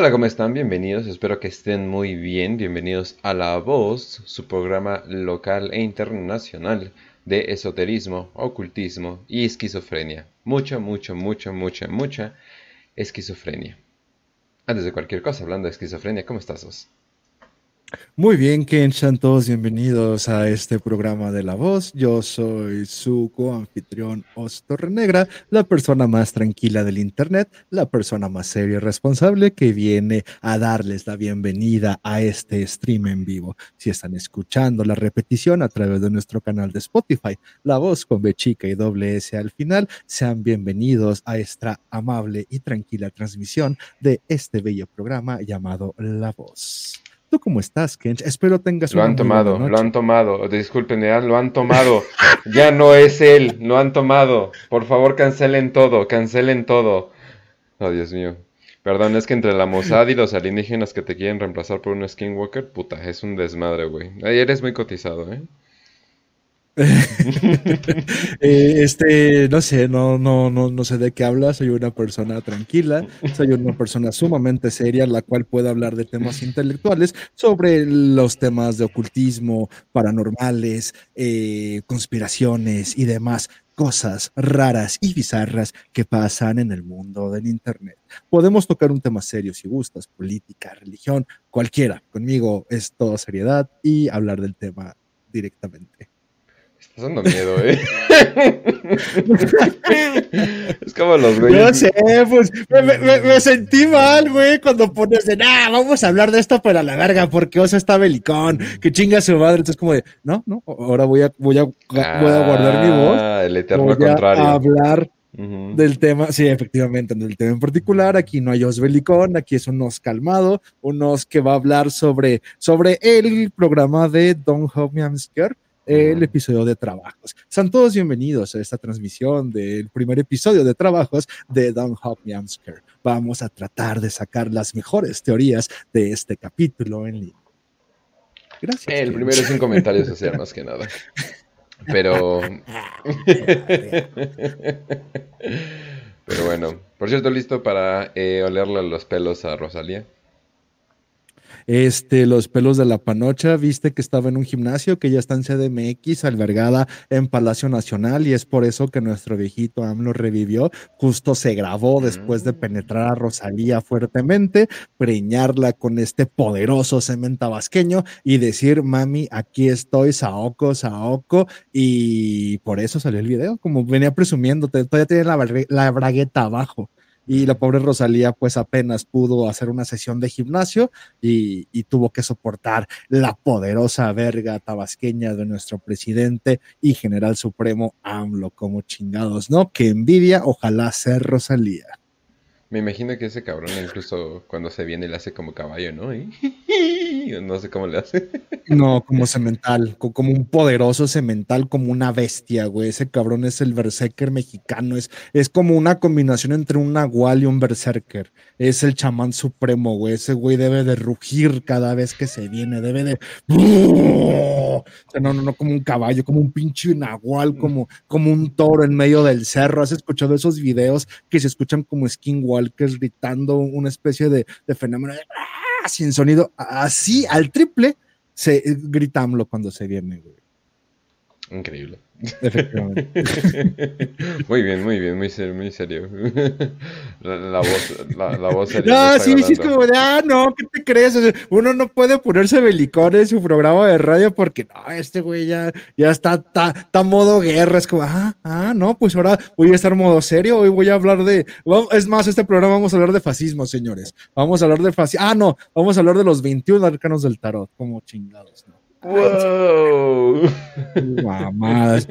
Hola, ¿cómo están? Bienvenidos, espero que estén muy bien. Bienvenidos a La Voz, su programa local e internacional de esoterismo, ocultismo y esquizofrenia. Mucha, mucha, mucha, mucha, mucha esquizofrenia. Antes de cualquier cosa, hablando de esquizofrenia, ¿cómo estás, vos? Muy bien, Ken, todos bienvenidos a este programa de La Voz. Yo soy su coanfitrión Os Negra, la persona más tranquila del Internet, la persona más seria y responsable que viene a darles la bienvenida a este stream en vivo. Si están escuchando la repetición a través de nuestro canal de Spotify, La Voz con B chica y doble S al final, sean bienvenidos a esta amable y tranquila transmisión de este bello programa llamado La Voz. ¿Tú cómo estás, Kench? Espero tengas Lo han tomado, lo han tomado. Disculpen, lo han tomado. ya no es él, lo han tomado. Por favor, cancelen todo, cancelen todo. Oh, Dios mío. Perdón, es que entre la Mossad y los alienígenas que te quieren reemplazar por un Skinwalker, puta, es un desmadre, güey. Eres muy cotizado, ¿eh? Eh, este, no sé, no, no, no, no sé de qué habla. Soy una persona tranquila, soy una persona sumamente seria, la cual puede hablar de temas intelectuales sobre los temas de ocultismo, paranormales, eh, conspiraciones y demás cosas raras y bizarras que pasan en el mundo del Internet. Podemos tocar un tema serio si gustas, política, religión, cualquiera. Conmigo es toda seriedad y hablar del tema directamente. Estás dando miedo, ¿eh? es como los güeyes. No sé, pues me, sentí mal, güey, cuando pones de, nah, vamos a hablar de esto, pero a la verga, porque Oso está belicón, que chinga su madre. Entonces, como de, no, no, ahora voy a, voy a, voy a guardar mi voz. Ah, el eterno voy contrario. A hablar del tema, sí, efectivamente, del tema en particular. Aquí no hay Os Belicón, aquí es unos calmado, unos que va a hablar sobre, sobre el programa de Don Help Me el episodio de Trabajos. Sean todos bienvenidos a esta transmisión del primer episodio de Trabajos de Don Hop Scare. Vamos a tratar de sacar las mejores teorías de este capítulo en línea. Gracias. El primero es un comentario social, más que nada. Pero. Pero bueno. Por cierto, listo para eh, olerle los pelos a Rosalía. Este, los pelos de la panocha, viste que estaba en un gimnasio que ya está en CDMX, albergada en Palacio Nacional, y es por eso que nuestro viejito AMLO revivió. Justo se grabó después de penetrar a Rosalía fuertemente, preñarla con este poderoso cemento tabasqueño y decir, mami, aquí estoy, Saoko, Saoko, y por eso salió el video, como venía presumiendo, todavía tiene la, la bragueta abajo y la pobre Rosalía pues apenas pudo hacer una sesión de gimnasio y, tuvo que soportar la poderosa verga tabasqueña de nuestro presidente y general supremo AMLO como chingados, ¿no? Que envidia, ojalá ser Rosalía. Me imagino que ese cabrón incluso cuando se viene le hace como caballo, ¿no? No sé cómo le hace. No, como cemental, como un poderoso cemental, como una bestia, güey. Ese cabrón es el berserker mexicano, es, es como una combinación entre un nahual y un berserker. Es el chamán supremo, güey. Ese güey debe de rugir cada vez que se viene, debe de... No, no, no, como un caballo, como un pinche nahual, como, como un toro en medio del cerro. ¿Has escuchado esos videos que se escuchan como skinwalkers? Que es gritando una especie de, fenómeno ¡ah! sin sonido, así al triple, se gritamlo cuando se viene, Increíble. muy bien, muy bien, muy serio, muy serio. La, voz, la, la voz No, sí, sí, es como ah, no, ¿qué te crees? uno no puede ponerse belicón en su programa de radio porque, no, este güey ya, ya está, está, modo guerra, es como, ah, ah, no, pues ahora voy a estar modo serio, hoy voy a hablar de, es más, este programa vamos a hablar de fascismo, señores. Vamos a hablar de fascismo, ah, no, vamos a hablar de los 21 arcanos del tarot, como chingados, ¿no? ¡Wow! Mamadas,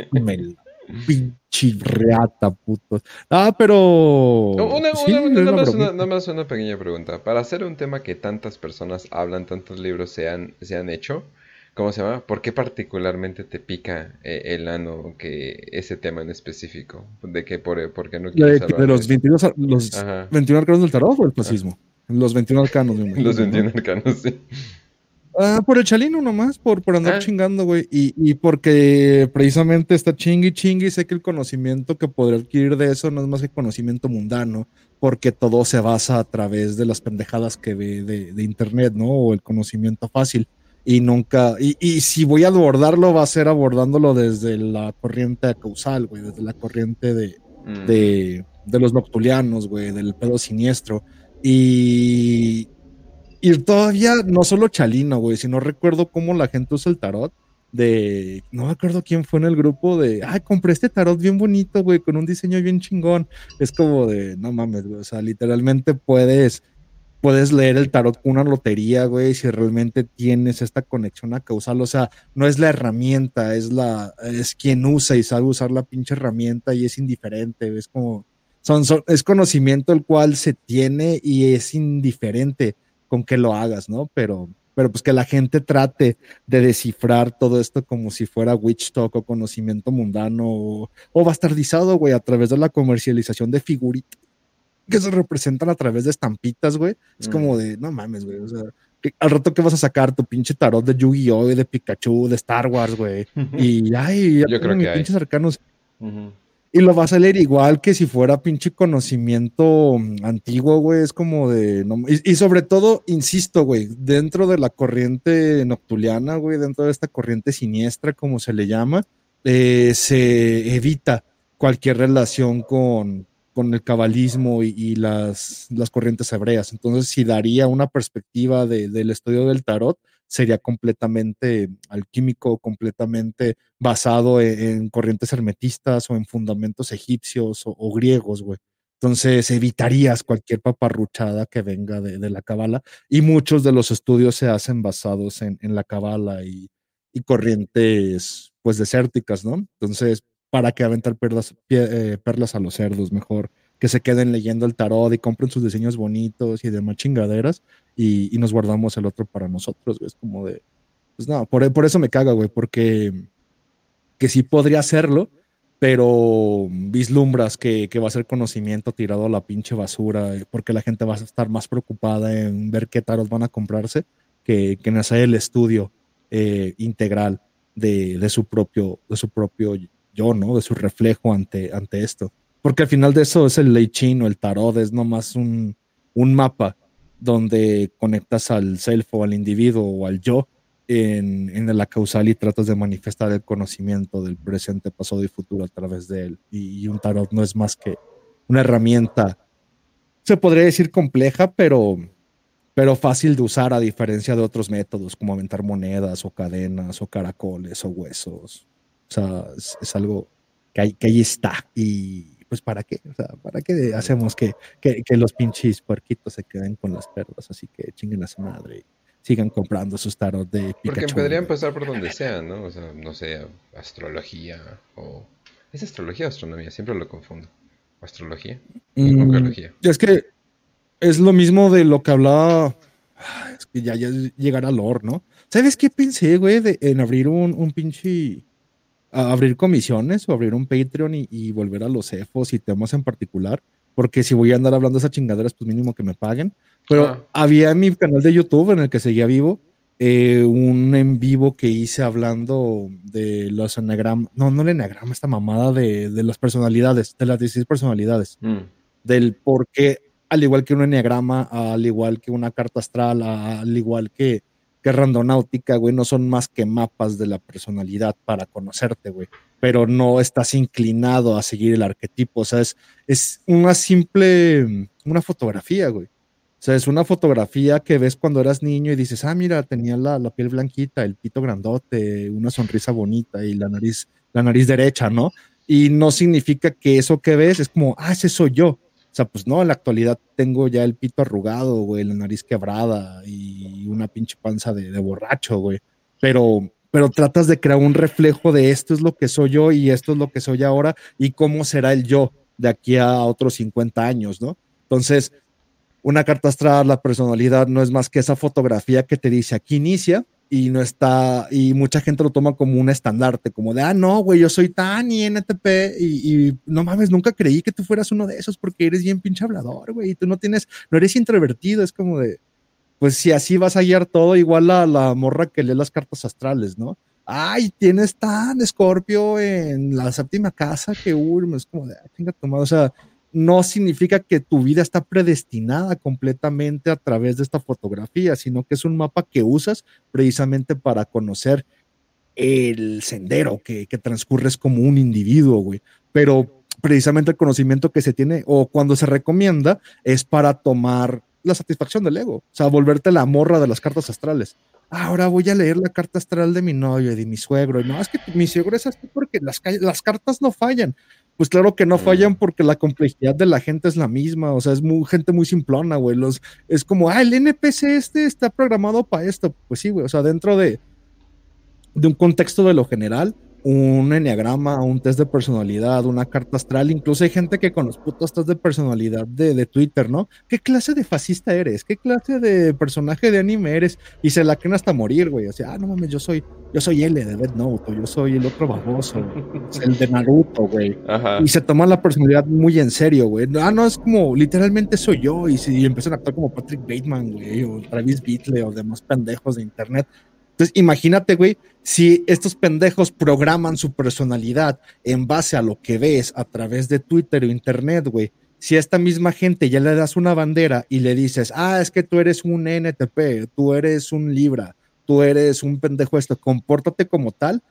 pinche reata, puto. Ah, pero. Una, nada, más una, nada, más una, pequeña pregunta. Para hacer un tema que tantas personas hablan, tantos libros se han, se han hecho, ¿cómo se llama? ¿Por qué particularmente te pica eh, el ano que ese tema en específico? ¿De qué, por, por qué no quieres de, de los 22, los 21 arcanos del tarot o el fascismo? Los 21 arcanos, Los 21 arcanos, sí. Ah, por el chalino nomás, por, por andar ah. chingando, güey. Y, y, porque precisamente está chingui chingui, sé que el conocimiento que podré adquirir de eso no es más que conocimiento mundano, porque todo se basa a través de las pendejadas que ve de, internet, ¿no? O el conocimiento fácil. Y nunca, y, y, si voy a abordarlo, va a ser abordándolo desde la corriente causal, güey, desde la corriente de, mm. de, de, los noctulianos, güey, del pedo siniestro. Y, y todavía no solo Chalino, güey, sino recuerdo cómo la gente usa el tarot de, no me acuerdo quién fue en el grupo de, ay, compré este tarot bien bonito, güey, con un diseño bien chingón. Es como de, no mames, güey, o sea, literalmente puedes, puedes leer el tarot con una lotería, güey, si realmente tienes esta conexión a causal, o sea, no es la herramienta, es la, es quien usa y sabe usar la pinche herramienta y es indiferente, es como, son, son, es conocimiento el cual se tiene y es indiferente con que lo hagas, ¿no? Pero pero pues que la gente trate de descifrar todo esto como si fuera witch talk o conocimiento mundano o, bastardizado, güey, a través de la comercialización de figuritas que se representan a través de estampitas, güey. Es como de, no mames, güey, o sea, al rato que vas a sacar tu pinche tarot de Yu-Gi-Oh, de Pikachu, de Star Wars, güey. Y ay, ya Yo creo que pinches cercanos. Y lo vas a leer igual que si fuera pinche conocimiento mm, antiguo, güey. Es como de. y, sobre todo, insisto, güey, dentro de la corriente noctuliana, güey, dentro de esta corriente siniestra, como se le llama, eh, se evita cualquier relación con, con el cabalismo y, las, las, corrientes hebreas. Entonces, si daría una perspectiva del estudio del tarot, sería completamente alquímico, completamente basado e-, en, corrientes hermetistas o en fundamentos egipcios o, griegos, güey. Entonces evitarías cualquier paparruchada que venga de, la cabala y muchos de los estudios se hacen basados en, la cabala y, corrientes pues desérticas, ¿no? Entonces, ¿para qué aventar perlas, eh, perlas a los cerdos? Mejor que se queden leyendo el tarot y compren sus diseños bonitos y demás chingaderas y, nos guardamos el otro para nosotros, güey. Es como de, pues no, por, por eso me caga, güey, porque que sí podría hacerlo, pero vislumbras que, que, va a ser conocimiento tirado a la pinche basura, eh, porque la gente va a estar más preocupada en ver qué tarot van a comprarse que, que en hacer el estudio eh, integral de, de, su propio, de su propio yo, ¿no? De su reflejo ante, ante esto. Porque al final de eso es el ley chino, el tarot, es nomás un, un mapa donde conectas al self o al individuo o al yo en, en, la causal y tratas de manifestar el conocimiento del presente, pasado y futuro a través de él. Y, un tarot no es más que una herramienta, se podría decir compleja, pero, pero fácil de usar a diferencia de otros métodos como aventar monedas o cadenas o caracoles o huesos. O sea, es, algo que, que ahí está y pues ¿para qué? O sea, ¿para qué hacemos que, que, los pinches puerquitos se queden con las perlas? Así que chinguen a su madre y sigan comprando sus tarot de Pikachu. Porque podrían pasar por donde sea, ¿no? O sea, no sé, astrología o... ¿Es astrología o astronomía? Siempre lo confundo. ¿Astrología? Mm, es que es lo mismo de lo que hablaba... Es que ya, ya llegará al ¿no? ¿Sabes qué pensé, güey? en abrir un, un pinche abrir comisiones o abrir un Patreon y, volver a los EFOS y temas en particular, porque si voy a andar hablando de esas chingaderas, pues mínimo que me paguen. Pero ah. había en mi canal de YouTube en el que seguía vivo eh, un en vivo que hice hablando de los enagramas, no, no el enagrama, esta mamada de, las personalidades, de las 16 personalidades, mm. del por qué, al igual que un enagrama, al igual que una carta astral, al igual que que randonáutica, güey, no son más que mapas de la personalidad para conocerte, güey, pero no estás inclinado a seguir el arquetipo, o sea, es, es una simple, una fotografía, güey. O sea, es una fotografía que ves cuando eras niño y dices, ah, mira, tenía la, la piel blanquita, el pito grandote, una sonrisa bonita y la nariz, la nariz derecha, ¿no? Y no significa que eso que ves es como, ah, ese soy yo sea, pues no, en la actualidad tengo ya el pito arrugado, güey, la nariz quebrada y una pinche panza de, borracho, güey. Pero, pero tratas de crear un reflejo de esto es lo que soy yo y esto es lo que soy ahora y cómo será el yo de aquí a otros 50 años, ¿no? Entonces, una carta astral, la personalidad no es más que esa fotografía que te dice aquí inicia y no está, y mucha gente lo toma como un estandarte, como de, ah, no, güey, yo soy tan INTP y, y, no mames, nunca creí que tú fueras uno de esos porque eres bien pinche hablador, güey, y tú no tienes, no eres introvertido, es como de, pues si así vas a guiar todo, igual a la morra que lee las cartas astrales, ¿no? Ay, tienes tan escorpio en la séptima casa que, uy, es como de, ah, tomado, o sea, no significa que tu vida está predestinada completamente a través de esta fotografía, sino que es un mapa que usas precisamente para conocer el sendero que, que transcurres como un individuo, güey. Pero precisamente el conocimiento que se tiene o cuando se recomienda es para tomar la satisfacción del ego, o sea, volverte la morra de las cartas astrales. ahora voy a leer la carta astral de mi novio y de mi suegro. Y no, es que mi suegro es así porque las, cartas no fallan. Pues claro que no mm. fallan porque la complejidad de la gente es la misma, o sea, es muy, gente muy simplona, güey. Los, es como, ah, el NPC este está programado para esto. Pues sí, güey, o sea, dentro de, de un contexto de lo general, un enneagrama, un test de personalidad, una carta astral. Incluso hay gente que con los putos test de personalidad de, de, Twitter, ¿no? ¿Qué clase de fascista eres? ¿Qué clase de personaje de anime eres? Y se la creen hasta morir, güey. O sea, ah, no mames, yo soy, yo soy L de Dead Note, o yo soy el otro baboso, el de Naruto, güey. Y se toman la personalidad muy en serio, güey. Ah, no, es como, literalmente soy yo. Y si empiezan a actuar como Patrick Bateman, güey, o Travis Beatle, o demás pendejos de internet. Entonces, imagínate, güey, si estos pendejos programan su personalidad en base a lo que ves a través de Twitter o Internet, güey. Si a esta misma gente ya le das una bandera y le dices, ah, es que tú eres un NTP, tú eres un Libra, tú eres un pendejo esto, compórtate como tal.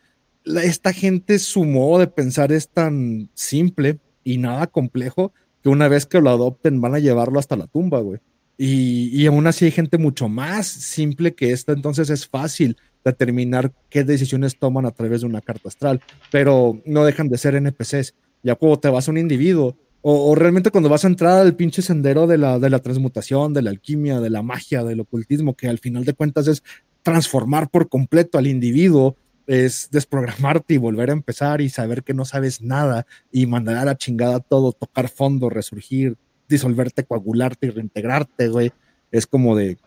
Esta gente, su modo de pensar es tan simple y nada complejo que una vez que lo adopten van a llevarlo hasta la tumba, güey. Y, aún así hay gente mucho más simple que esta, entonces es fácil determinar qué decisiones toman a través de una carta astral, pero no dejan de ser NPCs. Ya cuando te vas a un individuo, o, realmente cuando vas a entrar al pinche sendero de la, de la transmutación, de la alquimia, de la magia, del ocultismo, que al final de cuentas es transformar por completo al individuo, es desprogramarte y volver a empezar y saber que no sabes nada y mandar a la chingada todo, tocar fondo, resurgir, disolverte, coagularte y reintegrarte, güey. Es como de,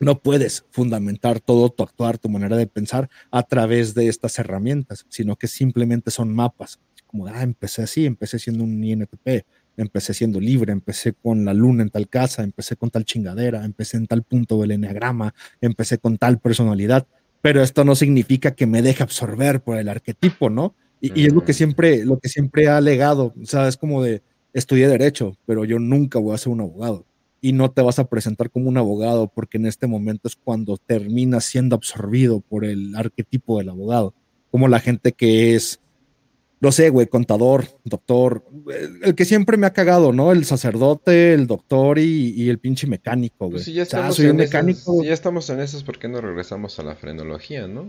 no puedes fundamentar todo tu actuar, tu manera de pensar a través de estas herramientas, sino que simplemente son mapas. Como, ah, empecé así, empecé siendo un INTP, empecé siendo libre, empecé con la luna en tal casa, empecé con tal chingadera, empecé en tal punto del enneagrama, empecé con tal personalidad, pero esto no significa que me deje absorber por el arquetipo, ¿no? Y, y es lo que siempre, lo que siempre ha alegado, o sea, es como de, estudié derecho, pero yo nunca voy a ser un abogado. Y no te vas a presentar como un abogado porque en este momento es cuando terminas siendo absorbido por el arquetipo del abogado. Como la gente que es, no sé, güey, contador, doctor, el, que siempre me ha cagado, ¿no? El sacerdote, el doctor y, el pinche mecánico, pues güey. si ya estamos, en mecánico. ya estamos en esos, ¿por qué no regresamos a la frenología, no?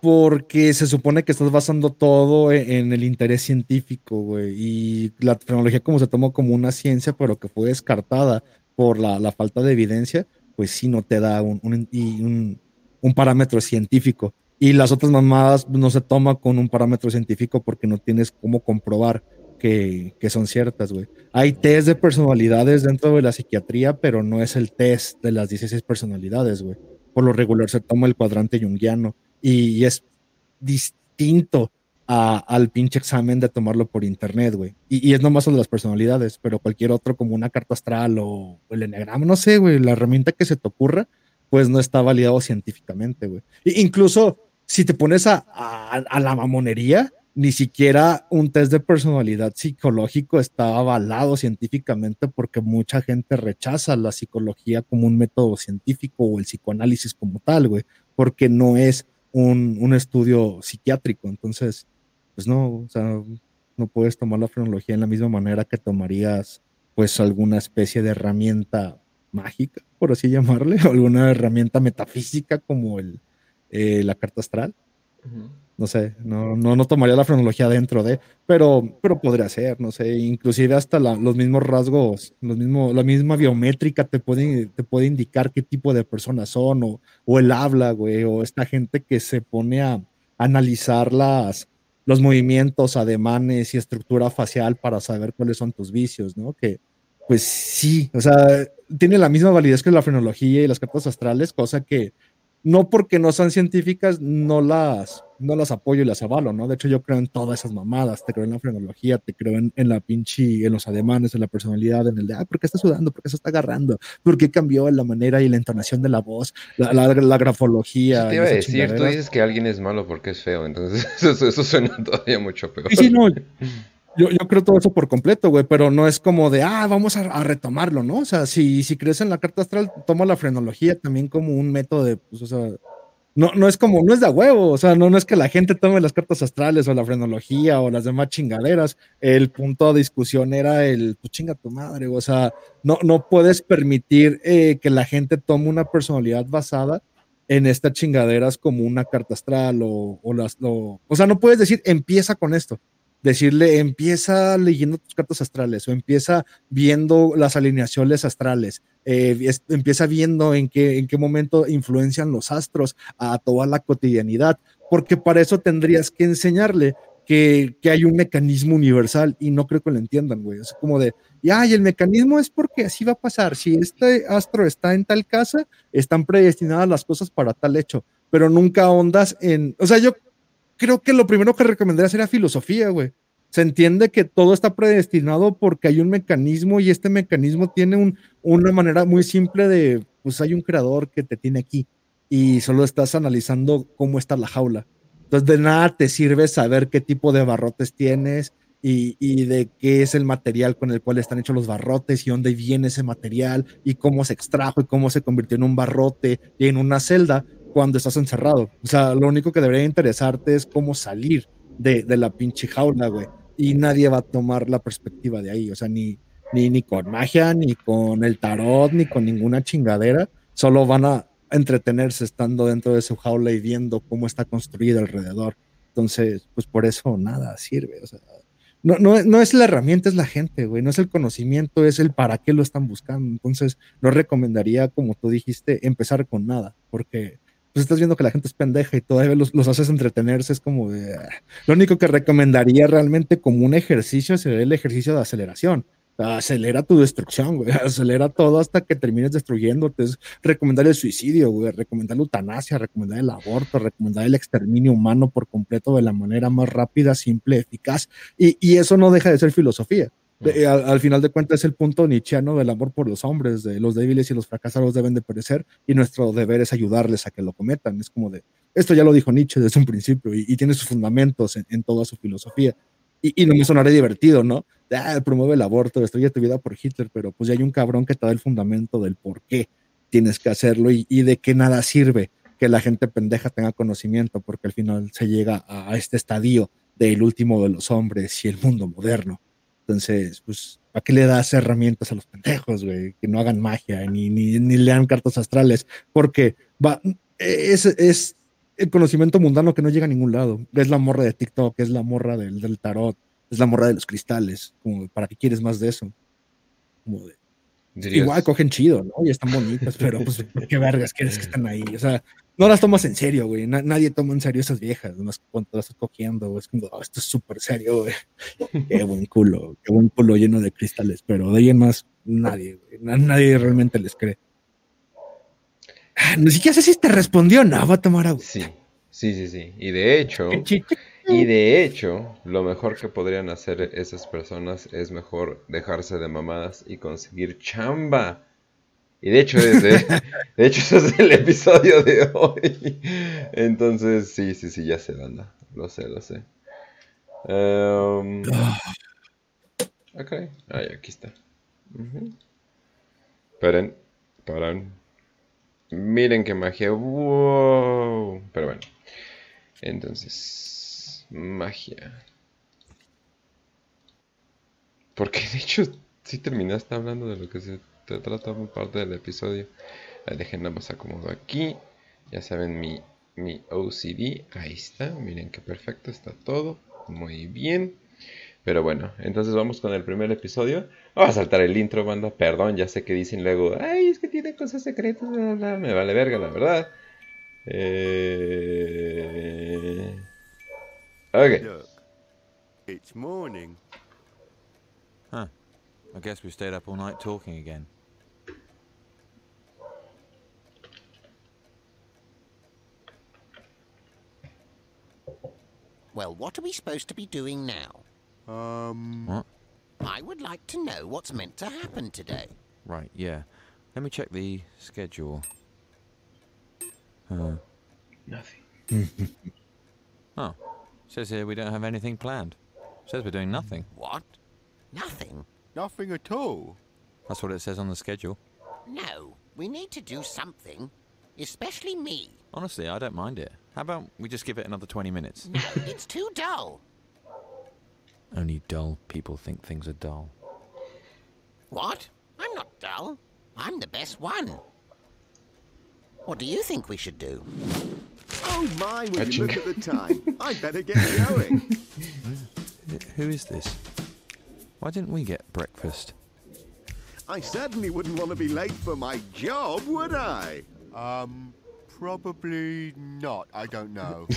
porque se supone que estás basando todo e-, en, el interés científico, güey. Y la tecnología como se tomó como una ciencia, pero que fue descartada por la, falta de evidencia, pues sí no te da un, un, parámetro científico. Y las otras mamadas no se toma con un parámetro científico porque no tienes cómo comprobar que, que son ciertas, güey. Hay test de personalidades dentro de la psiquiatría, pero no es el test de las 16 personalidades, güey. Por lo regular se toma el cuadrante junguiano y es distinto al pinche examen de tomarlo por internet, güey. Y, es nomás de las personalidades, pero cualquier otro como una carta astral o, el enneagrama, no sé, güey, la herramienta que se te ocurra, pues no está validado científicamente, güey. incluso si te pones a, a, la mamonería, ni siquiera un test de personalidad psicológico está avalado científicamente porque mucha gente rechaza la psicología como un método científico o el psicoanálisis como tal, güey, porque no es un, estudio psiquiátrico. Entonces, pues no, o sea, no puedes tomar la frenología en la misma manera que tomarías pues alguna especie de herramienta mágica, por así llamarle, alguna herramienta metafísica como el, eh, la carta astral no sé, no, no, no tomaría la frenología dentro de, pero, pero podría ser, no sé, inclusive hasta los mismos rasgos, los mismos, la misma biométrica te puede, te puede indicar qué tipo de personas son, o, o el habla, güey, o esta gente que se pone a analizar las, los movimientos, ademanes y estructura facial para saber cuáles son tus vicios, ¿no? Que, pues sí, o sea, tiene la misma validez que la frenología y las cartas astrales, cosa que no porque no sean científicas, no las, no las apoyo y las avalo, ¿no? De hecho, yo creo en todas esas mamadas, te creo en la frenología, te creo en, la pinche, en los ademanes, en la personalidad, en el de, ah, ¿por qué está sudando? ¿Por qué se está agarrando? ¿Por qué cambió la manera y la entonación de la voz? La, la, grafología. te iba a decir, tú dices que alguien es malo porque es feo, entonces eso, suena todavía mucho peor. Sí, no, yo, yo, creo todo eso por completo, güey, pero no es como de, ah, vamos a, retomarlo, ¿no? O sea, si, si crees en la carta astral, toma la frenología también como un método de, pues, o sea, no, no es como, no es de huevo, o sea, no, no es que la gente tome las cartas astrales o la frenología o las demás chingaderas. El punto de discusión era el, pues chinga tu madre, o sea, no, no puedes permitir eh, que la gente tome una personalidad basada en estas chingaderas como una carta astral o, o las, o sea, no puedes decir, empieza con esto decirle, empieza leyendo tus cartas astrales o empieza viendo las alineaciones astrales, eh, empieza viendo en qué, en qué momento influencian los astros a toda la cotidianidad, porque para eso tendrías que enseñarle que, que, hay un mecanismo universal y no creo que lo entiendan, güey. Es como de, ya, y el mecanismo es porque así va a pasar. Si este astro está en tal casa, están predestinadas las cosas para tal hecho, pero nunca ondas en, o sea, yo creo que lo primero que recomendaría sería filosofía, güey. Se entiende que todo está predestinado porque hay un mecanismo y este mecanismo tiene una manera muy simple de, pues hay un creador que te tiene aquí y solo estás analizando cómo está la jaula. Entonces de nada te sirve saber qué tipo de barrotes tienes y, y, de qué es el material con el cual están hechos los barrotes y dónde viene ese material y cómo se extrajo y cómo se convirtió en un barrote y en una celda, cuando estás encerrado. O sea, lo único que debería interesarte es cómo salir de, de la pinche jaula, güey. Y nadie va a tomar la perspectiva de ahí. O sea, ni, ni, ni con magia, ni con el tarot, ni con ninguna chingadera. Solo van a entretenerse estando dentro de su jaula y viendo cómo está construido alrededor. Entonces, pues por eso nada sirve. O sea, no, no, no, es la herramienta, es la gente, güey. No es el conocimiento, es el para qué lo están buscando. Entonces, no recomendaría, como tú dijiste, empezar con nada, porque pues estás viendo que la gente es pendeja y todavía los, los haces entretenerse, es como de... Ah. Lo único que recomendaría realmente como un ejercicio sería el ejercicio de aceleración. Acelera tu destrucción, güey. Acelera todo hasta que termines destruyéndote. Es recomendar el suicidio, güey. Recomendar la eutanasia, recomendar el aborto, recomendar el exterminio humano por completo de la manera más rápida, simple, eficaz. Y, y eso no deja de ser filosofía. Al, final de cuentas es el punto nietzscheano del amor por los hombres, de los débiles y los fracasados deben de perecer y nuestro deber es ayudarles a que lo cometan. Es como de, esto ya lo dijo Nietzsche desde un principio y, tiene sus fundamentos en, toda su filosofía. Y, no me sonaré divertido, ¿no? Ah, promueve el aborto, destruye tu vida por Hitler, pero pues ya hay un cabrón que te da el fundamento del por qué tienes que hacerlo y, de qué nada sirve que la gente pendeja tenga conocimiento, porque al final se llega a este estadio del último de los hombres y el mundo moderno entonces, pues, ¿para qué le das herramientas a los pendejos, güey? Que no hagan magia, ni, ni, ni lean cartas astrales, porque va, es, es el conocimiento mundano que no llega a ningún lado. Es la morra de TikTok, es la morra del, del tarot, es la morra de los cristales. Como, ¿para qué quieres más de eso? Como de, Igual cogen chido, ¿no? Y están bonitas, pero pues, ¿qué vergas quieres que estén ahí? O sea, no las tomas en serio, güey. nadie toma en serio esas viejas, más cuando las estás cogiendo, es como, oh, esto es súper serio, güey. qué buen culo, qué buen culo lleno de cristales, pero de ahí en más, nadie, güey. nadie realmente les cree. Ah, ni siquiera sé si te respondió, no, va a tomar agua. Sí, sí, sí, sí. Y de hecho, y de hecho, lo mejor que podrían hacer esas personas es mejor dejarse de mamadas y conseguir chamba. Y de hecho, es de, hecho, eso es el episodio de hoy. Entonces, sí, sí, sí, ya sé, banda. Lo sé, lo sé. Um, ok, ahí, aquí está. Esperen, paran. Miren qué magia. Wow. Pero bueno. Entonces, magia. Porque de hecho, sí terminaste hablando de lo que se te trata parte del episodio. Nada más acomodo aquí. Ya saben mi, mi OCD. Ahí está. Miren qué perfecto está todo. Muy bien. Pero bueno, entonces vamos con el primer episodio. Vamos a saltar el intro, banda. Perdón, ya sé que dicen luego, ay, es que tiene cosas secretas. Me vale verga, la verdad. Eh... Ok. it's morning. Huh. I guess we stayed up all night talking again. Well, what are we supposed to be doing now? Um... What? I would like to know what's meant to happen today. Right, yeah. Let me check the schedule. Uh. Nothing. oh. Says here we don't have anything planned. Says we're doing nothing. What? Nothing? Nothing at all. That's what it says on the schedule. No. We need to do something. Especially me. Honestly, I don't mind it. How about we just give it another 20 minutes? No, it's too dull. Only dull people think things are dull. What? I'm not dull. I'm the best one. What do you think we should do? Oh my, will you Aching. look at the time? I'd better get going. Who is this? Why didn't we get breakfast? I certainly wouldn't want to be late for my job, would I? Um, probably not. I don't know.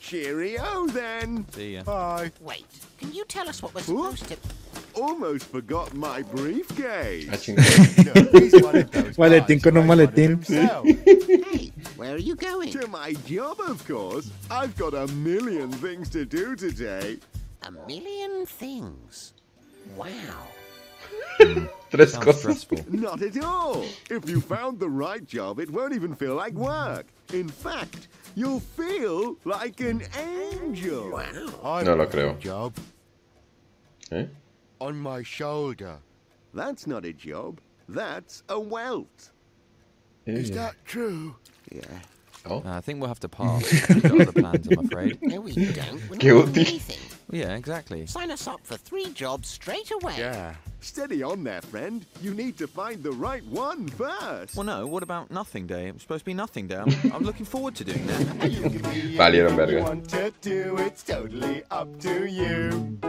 Cheerio then. See ya. Bye. Wait, can you tell us what we're Huh? supposed to... Almost forgot my briefcase. Chingada. No, he's one of those Maletín con un ain't one of maletín. Hey, where are you going? To my job, of course. I've got a million things to do today. A million things. Wow. Tres Sounds cosas. stressful. Not at all. If you found the right job, it won't even feel like work. In fact, you'll feel like an angel. Wow. I've No lo creo. Job ¿Eh? on my shoulder. That's not a job. That's a welt. Is Eh. that true? Yeah. Uh, I think we'll have to pass. We've got other plans, I'm afraid. No, we don't. We're Qué not doing anything. Yeah, exactly. Sign us up for three jobs straight away. Yeah. Steady on there, friend. You need to find the right one first. Well, no, what about Nothing Day? It's supposed to be Nothing Day. I'm, I'm looking forward to doing that. Valieron verga. want to do, it's totally up to you.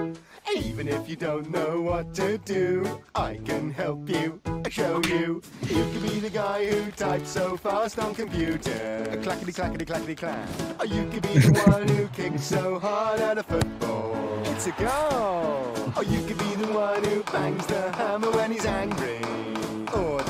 Even if you don't know what to do, I can help you, I show you. You can be the guy who types so fast on computer. Clackety clackety clackety clack. Or you could be the one who kicks so hard at a football. It's a goal. Or you could be the one who bangs the hammer when he's angry. Order.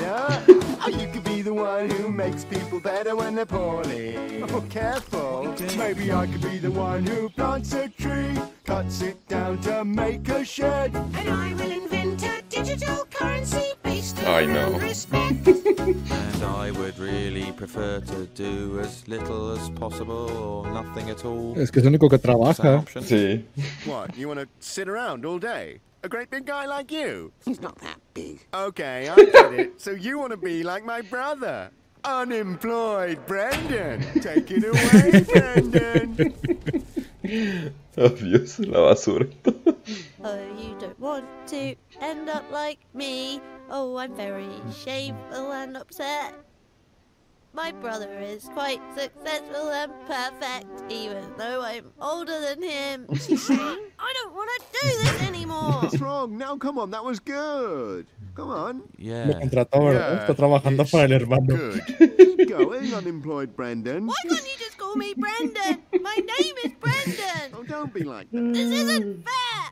Or you could be the one who makes people better when they're poorly. Oh, careful. Maybe I could be the one who plants a tree, cuts it down to make a shed. And I will invent a digital currency based I know. respect. And I would really prefer to do as little as possible or nothing at all. Es que es el único que Is that an trabaja. Sí. What, you want to sit around all day? A great big guy like you? He's not that big. Okay, I get it. So you want to be like my brother? Unemployed Brendan. Take it away, Brendan. Dios, la basura. Oh, you don't want to end up like me. Oh, I'm very shameful and upset. My brother is quite successful and perfect, even though I'm older than him. I don't want to do this anymore. What's wrong? Now, come on, that was good. Come on. Lo Yeah. contrató, ¿verdad? Está trabajando it's para el hermano. Good. Keep going, unemployed Brendan. Why can't you just call me Brendan? My name is Brendan. Oh, don't be like that. This isn't fair.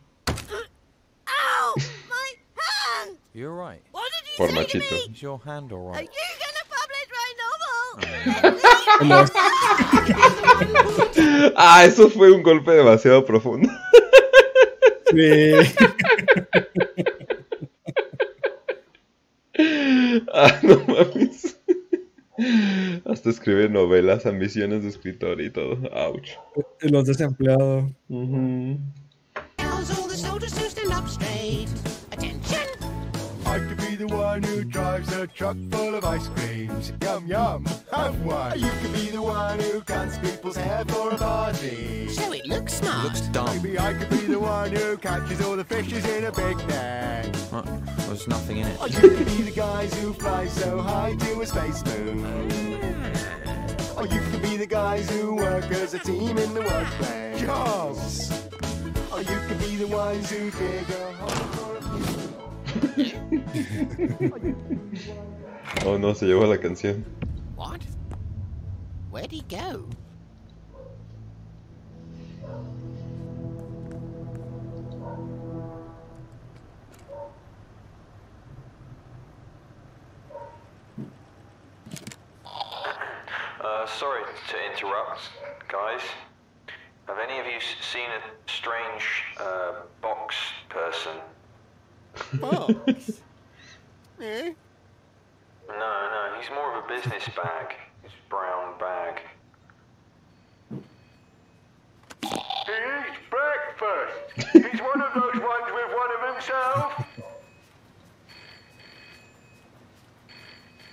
Ow! My hand! You're right. What did you Por say machito. to me? Is your hand all right? Are you gonna publish my Ah, eso fue un golpe demasiado profundo. Sí. Ah, no mames. Hasta escribe novelas, ambiciones de escritor y todo. Ouch. Los desempleados. How's I could be the one who drives a truck full of ice creams. Yum yum, have one. You could be the one who cuts people's hair for a party. So it looks smart. Looks dumb. Maybe I could be the one who catches all the fishes in a big net. What? There's nothing in it. Or it. you could be the guys who fly so high to a space moon. Or you could be the guys who work as a team in the workplace. Jobs! Or you could be the ones who dig a hole for a Oh no, se llevó la canción. What? Where'd he go? Uh, sorry to interrupt, guys. Have any of you seen a strange uh, box person? Box? eh? No, no, he's more of a business bag. His brown bag. He eats breakfast. He's one of those ones with one of himself.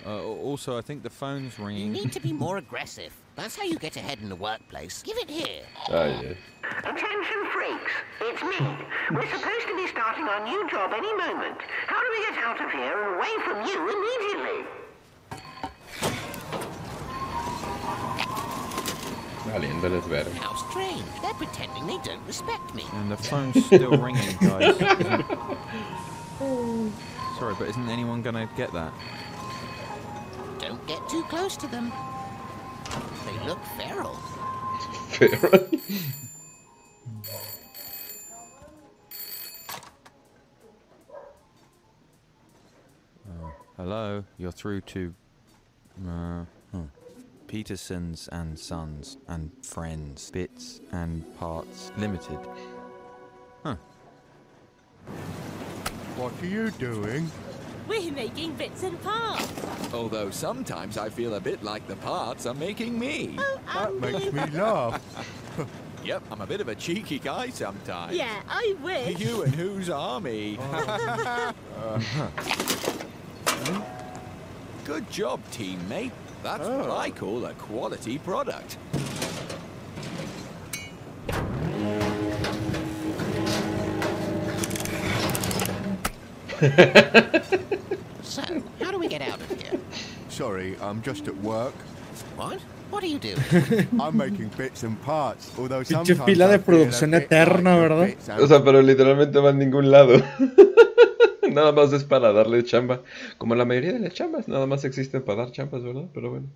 Uh, also, I think the phone's ringing. You need to be more aggressive. That's how you get ahead in the workplace. Give it here. Ay, ay. Attention freaks, it's me. We're supposed to be starting our new job any moment. How do we get out of here and away from you immediately? Valiéndoles ver. How strange. They're pretending they don't respect me. And the phone's still ringing, guys. Sorry, but isn't anyone gonna get that? Don't get too close to them. They look feral. Pero- Hello, you're through to uh, huh. Petersons and Sons and Friends, Bits and Parts Limited. Huh. What are you doing? We're making bits and parts. Although sometimes I feel a bit like the parts are making me. Oh, that makes me laugh. Yep, I'm a bit of a cheeky guy sometimes. Yeah, I wish. You and whose army? Uh. Good job, teammate. That's what oh. I call a quality product. So, how do we get out of here? Sorry, I'm just at work. What? What are you doing? I'm making bits and parts, although Pinche sometimes fila de producción eterna, ¿verdad? O sea, pero literalmente va a ningún lado. nada más es para darle chamba. Como la mayoría de las chambas, nada más existen para dar chambas, ¿verdad? Pero bueno.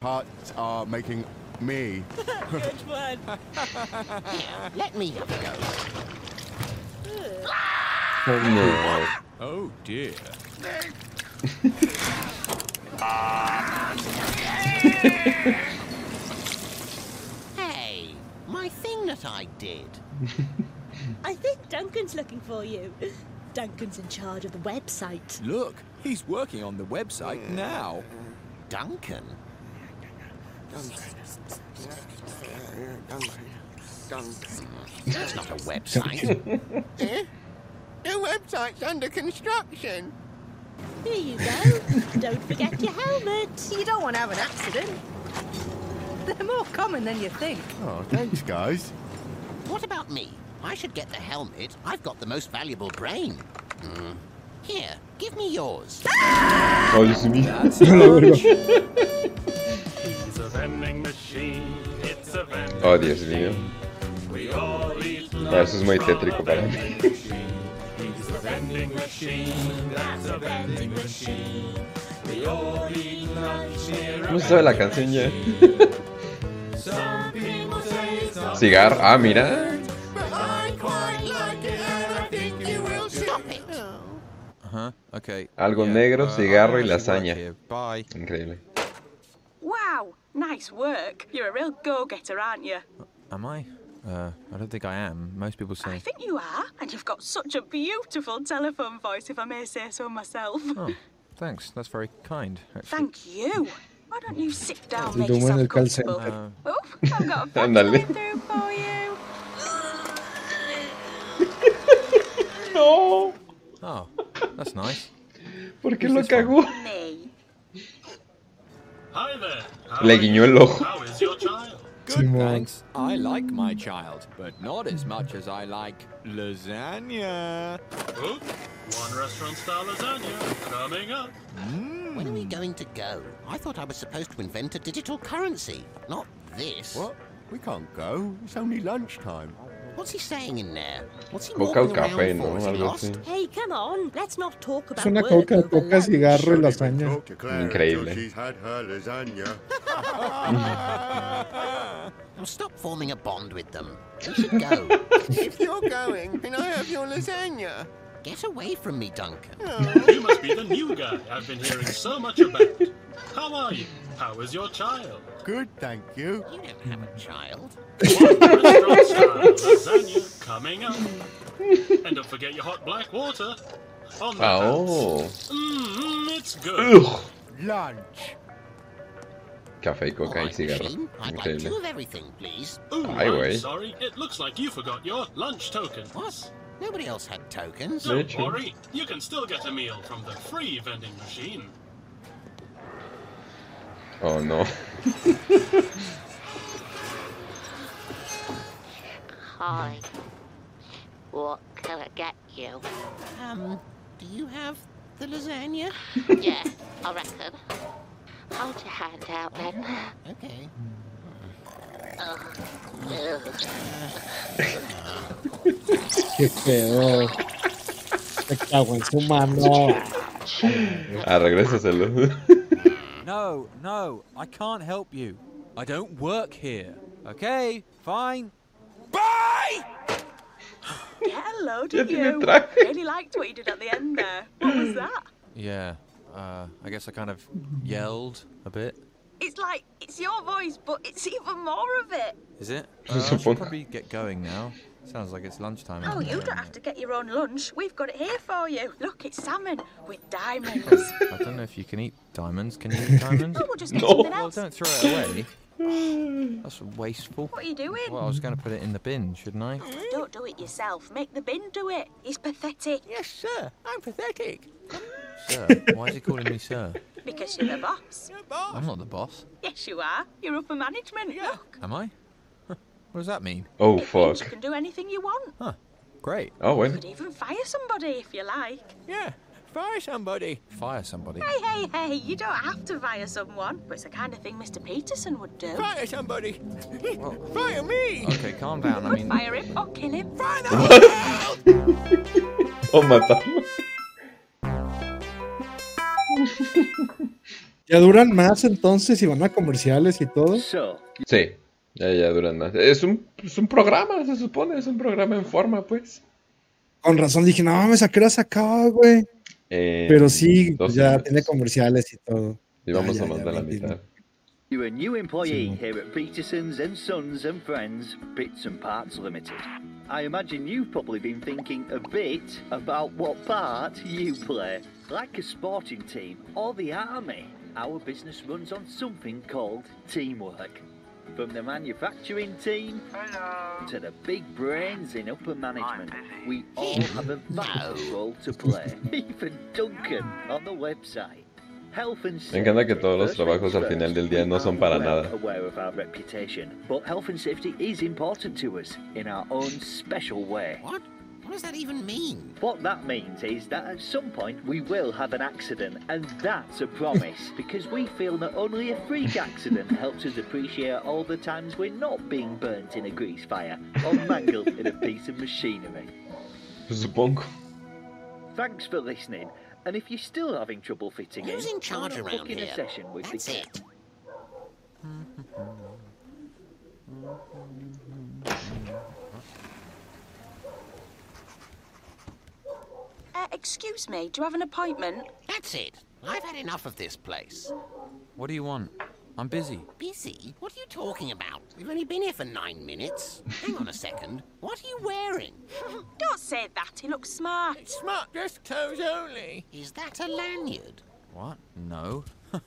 parts are making me. Good one. Let me have a go. No. Ah! Oh dear. Hey, my thing that I did. I think Duncan's looking for you. Duncan's in charge of the website. Look, he's working on the website hmm. now. Duncan? That's not a website. Eh? The website's under construction. Here you go. Don't forget your helmet. You don't want to have an accident. They're more common than you think. Oh, thanks, guys. what about me? I should get the helmet. I've got the most valuable brain. Hmm. Here, give me yours. Oh, this mío. That's La verga. It's a vending machine. It's a vending Oh, Dios mío. We all eat No, eso es muy tétrico para mí. ¿Cómo se sabe la canción ya? Cigar. Ah, mira. Huh? Okay. Algo yeah, negro, uh, cigarro y lasaña. Bye. Increíble. Wow, nice work. You're a real go-getter, aren't you? Am I? Uh, I don't think I am. Most people say. I think you are, and you've got such a beautiful telephone voice, if I may say so myself. Oh, thanks. That's very kind. Actually. Thank you. Why don't you sit down, make yourself comfortable? Uh, Oh, I've got a fax Ándale. coming through for you. No. oh, that's nice. ¿Por qué lo cagó? Me. Hi there. How Le are guiñó you? el ojo. How is your child? Good, Simón. thanks. I like my child, but not as much as I like lasagna. Oh, one restaurant style lasagna coming up. Hmm. When are we going to go? I thought I was supposed to invent a digital currency, not this. What? We can't go. It's only lunchtime. What's he saying in there? What's he Coca o walking around café, for? ¿no? Is he Algo lost? así. Hey, come on. Let's not talk about Es una work coca, coca, cigarro y Don't lasaña. talk Increíble. she's had her lasagna. Now stop forming a bond with them. We should go. If you're going, can I have your lasagna? Get away from me, Duncan. You must be the new guy I've been hearing so much about. How are you? How is your child? Good, thank you. You don't have a child. One restaurant style lasagna coming up. And don't forget your hot black water. On the oh. Mmm, it's good. Ugh. Lunch. Café, All coca y right, cigarro. I'd like Increíble. two of everything, please. Ooh, Ay, I'm güey. sorry. It looks like you forgot your lunch token. What? Nobody else had tokens. Don't worry, you can still get a meal from the free vending machine. Oh no. Hi. What can I get you? Um, do you have the lasagna? yeah, I reckon. Hold your hand out then. Okay. Ugh. Qué pedo. Se cagó en su mano. Ah, regrésaselo. No, no, I can't help you. I don't work here. Okay, fine. Bye! Hello a load Ya of tiene you. traje. Really liked what you did at the end there. What was that? Yeah, uh, I guess I kind of yelled a bit. It's like, it's your voice, but it's even more of it. Is it? Uh, I should probably get going now. Sounds like it's lunchtime. Oh, you don't have to get your own lunch. We've got it here for you. Look, it's salmon with diamonds. I don't know if you can eat diamonds. Can you eat diamonds? Oh, we'll just get No. something Well, else. don't throw it away. That's wasteful. What are you doing? Well, I was going to put it in the bin, shouldn't I? Oh, don't do it yourself. Make the bin do it. He's pathetic. Yes, sir. I'm pathetic. Sir, why is he calling me sir? Because you're the boss. You're boss. I'm not the boss. Yes, you are. You're upper management. Look. Am I? Huh, What does that mean? Oh You fuck. can do anything you want. Great. Oh You bueno. could even fire somebody if you like. Yeah, fire somebody. Fire somebody. Hey, hey, hey, you don't have to fire someone, but it's the kind of thing Mr. Peterson would do. Fire somebody. fire me. Okay, calm down. I mean, fire him or kill him. Fire O matarlo. Ya duran más entonces y van a comerciales y todo. Sí, ya, ya duran más. Es un, es un programa, se supone, es un programa en forma, pues. Con razón dije, no mames, ¿a qué hora se acaba, güey? Eh, Pero sí, dos ya minutos. tiene comerciales y todo. Y vamos Ya, a mandar la mitad. You're a new employee here at Peterson's and Sons and Friends Bits and Parts Limited. I imagine you've probably been thinking a bit about what part you play. Like a sporting team or the army, our business runs on something called teamwork. From the manufacturing team to the big brains in upper management, we all have a vital role to play. Even Duncan on the website. Health and Me encanta que safety todos los trabajos al final del día no son para nada. aware of our reputation, but health and safety is important to us in our own special way. What? What does that even mean? What that means is that at some point we will have an accident, and that's a promise, because we feel that only a freak accident helps us appreciate all the times we're not being burnt in a grease fire or mangled in a piece of machinery. Supongo. Thanks for listening, and if you're still having trouble fitting Who's in, in charge why not around book in here? a session with That's the it. excuse me, do you have an appointment? That's it. I've had enough of this place. what do you want? I'm busy. Busy? What are you talking about? We've only been here for nine minutes. Hang on a second. What are you wearing? Don't say that. He looks smart. Smart dress clothes only. Is that a lanyard? What? No.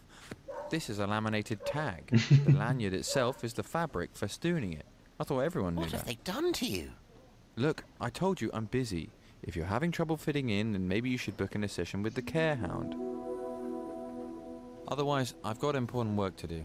this is a laminated tag. the lanyard itself is the fabric festooning it. I thought everyone knew What that. have they done to you? Look, I told you I'm busy. If you're having trouble fitting in, then maybe you should book in a session with the care hound. Otherwise, I've got important work to do.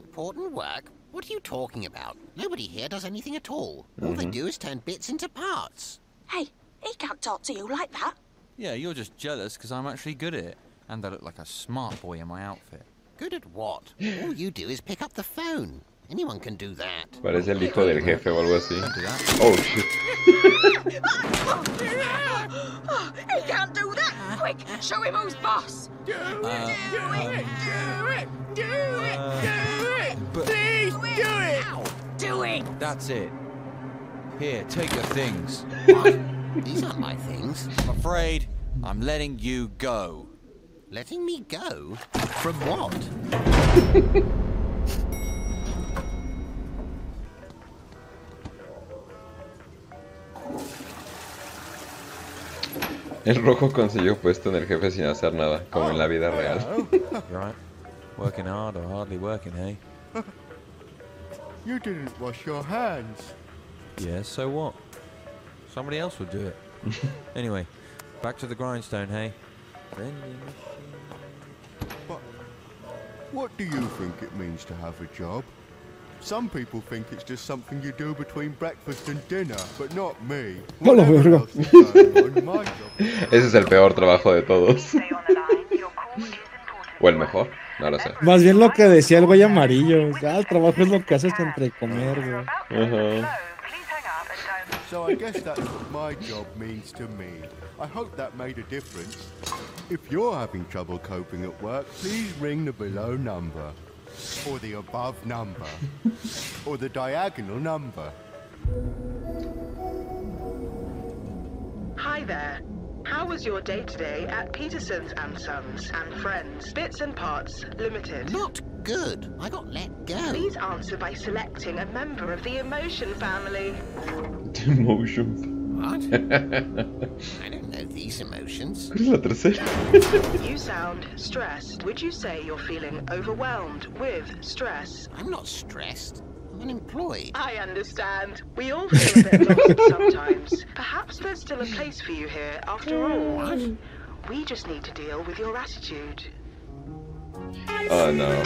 Important work? What are you talking about? Nobody here does anything at all. All they Mhm. do is turn bits into parts. Hey, he can't talk to you like that. Yeah, you're just jealous because I'm actually good at it. And I look like a smart boy in my outfit. Good at what? All you do is pick up the phone. Anyone can do that. Parece el hijo del jefe o algo así. Oh shit. Oh, he can't do that. Quick, show him who's boss. Do Uh, it, do it, do it, do it, do it. Please do it. Do it. That's it. Here, take your things. These aren't my things. I'm afraid I'm letting you go. Letting me go? From what? El rojo consiguió puesto en el jefe sin hacer nada, como en la vida real. You right? Working hard or hardly working, hey? You didn't wash your hands. Yeah, so what? Somebody else will do it. anyway, back to the grindstone, hey? But what do you think it means to have a job? Some people think it's just something you do between breakfast and dinner, but not me. A la Whatever verga. Ese es el peor trabajo de todos. o el mejor, no lo sé. Más bien lo que decía el güey amarillo. Ah, el trabajo es lo que haces entre comer, güey. Ajá. So I guess that's what my job means to me. I hope that made a difference. If you're having trouble coping at work, please ring the below number. Or the above number. or the diagonal number. Hi there. How was your day today at Peterson's and Sons and Friends Bits and Parts Limited? Not good. I got let go. Please answer by selecting a member of the emotion family. Emotions. What? I don't know these emotions. ¿Cuál es la tercera? You sound stressed. Would you say you're feeling overwhelmed with stress? I'm not stressed. I'm unemployed. I understand. We all feel a bit lost sometimes. Perhaps there's still a place for you here after all. We just need to deal with your attitude. Oh no.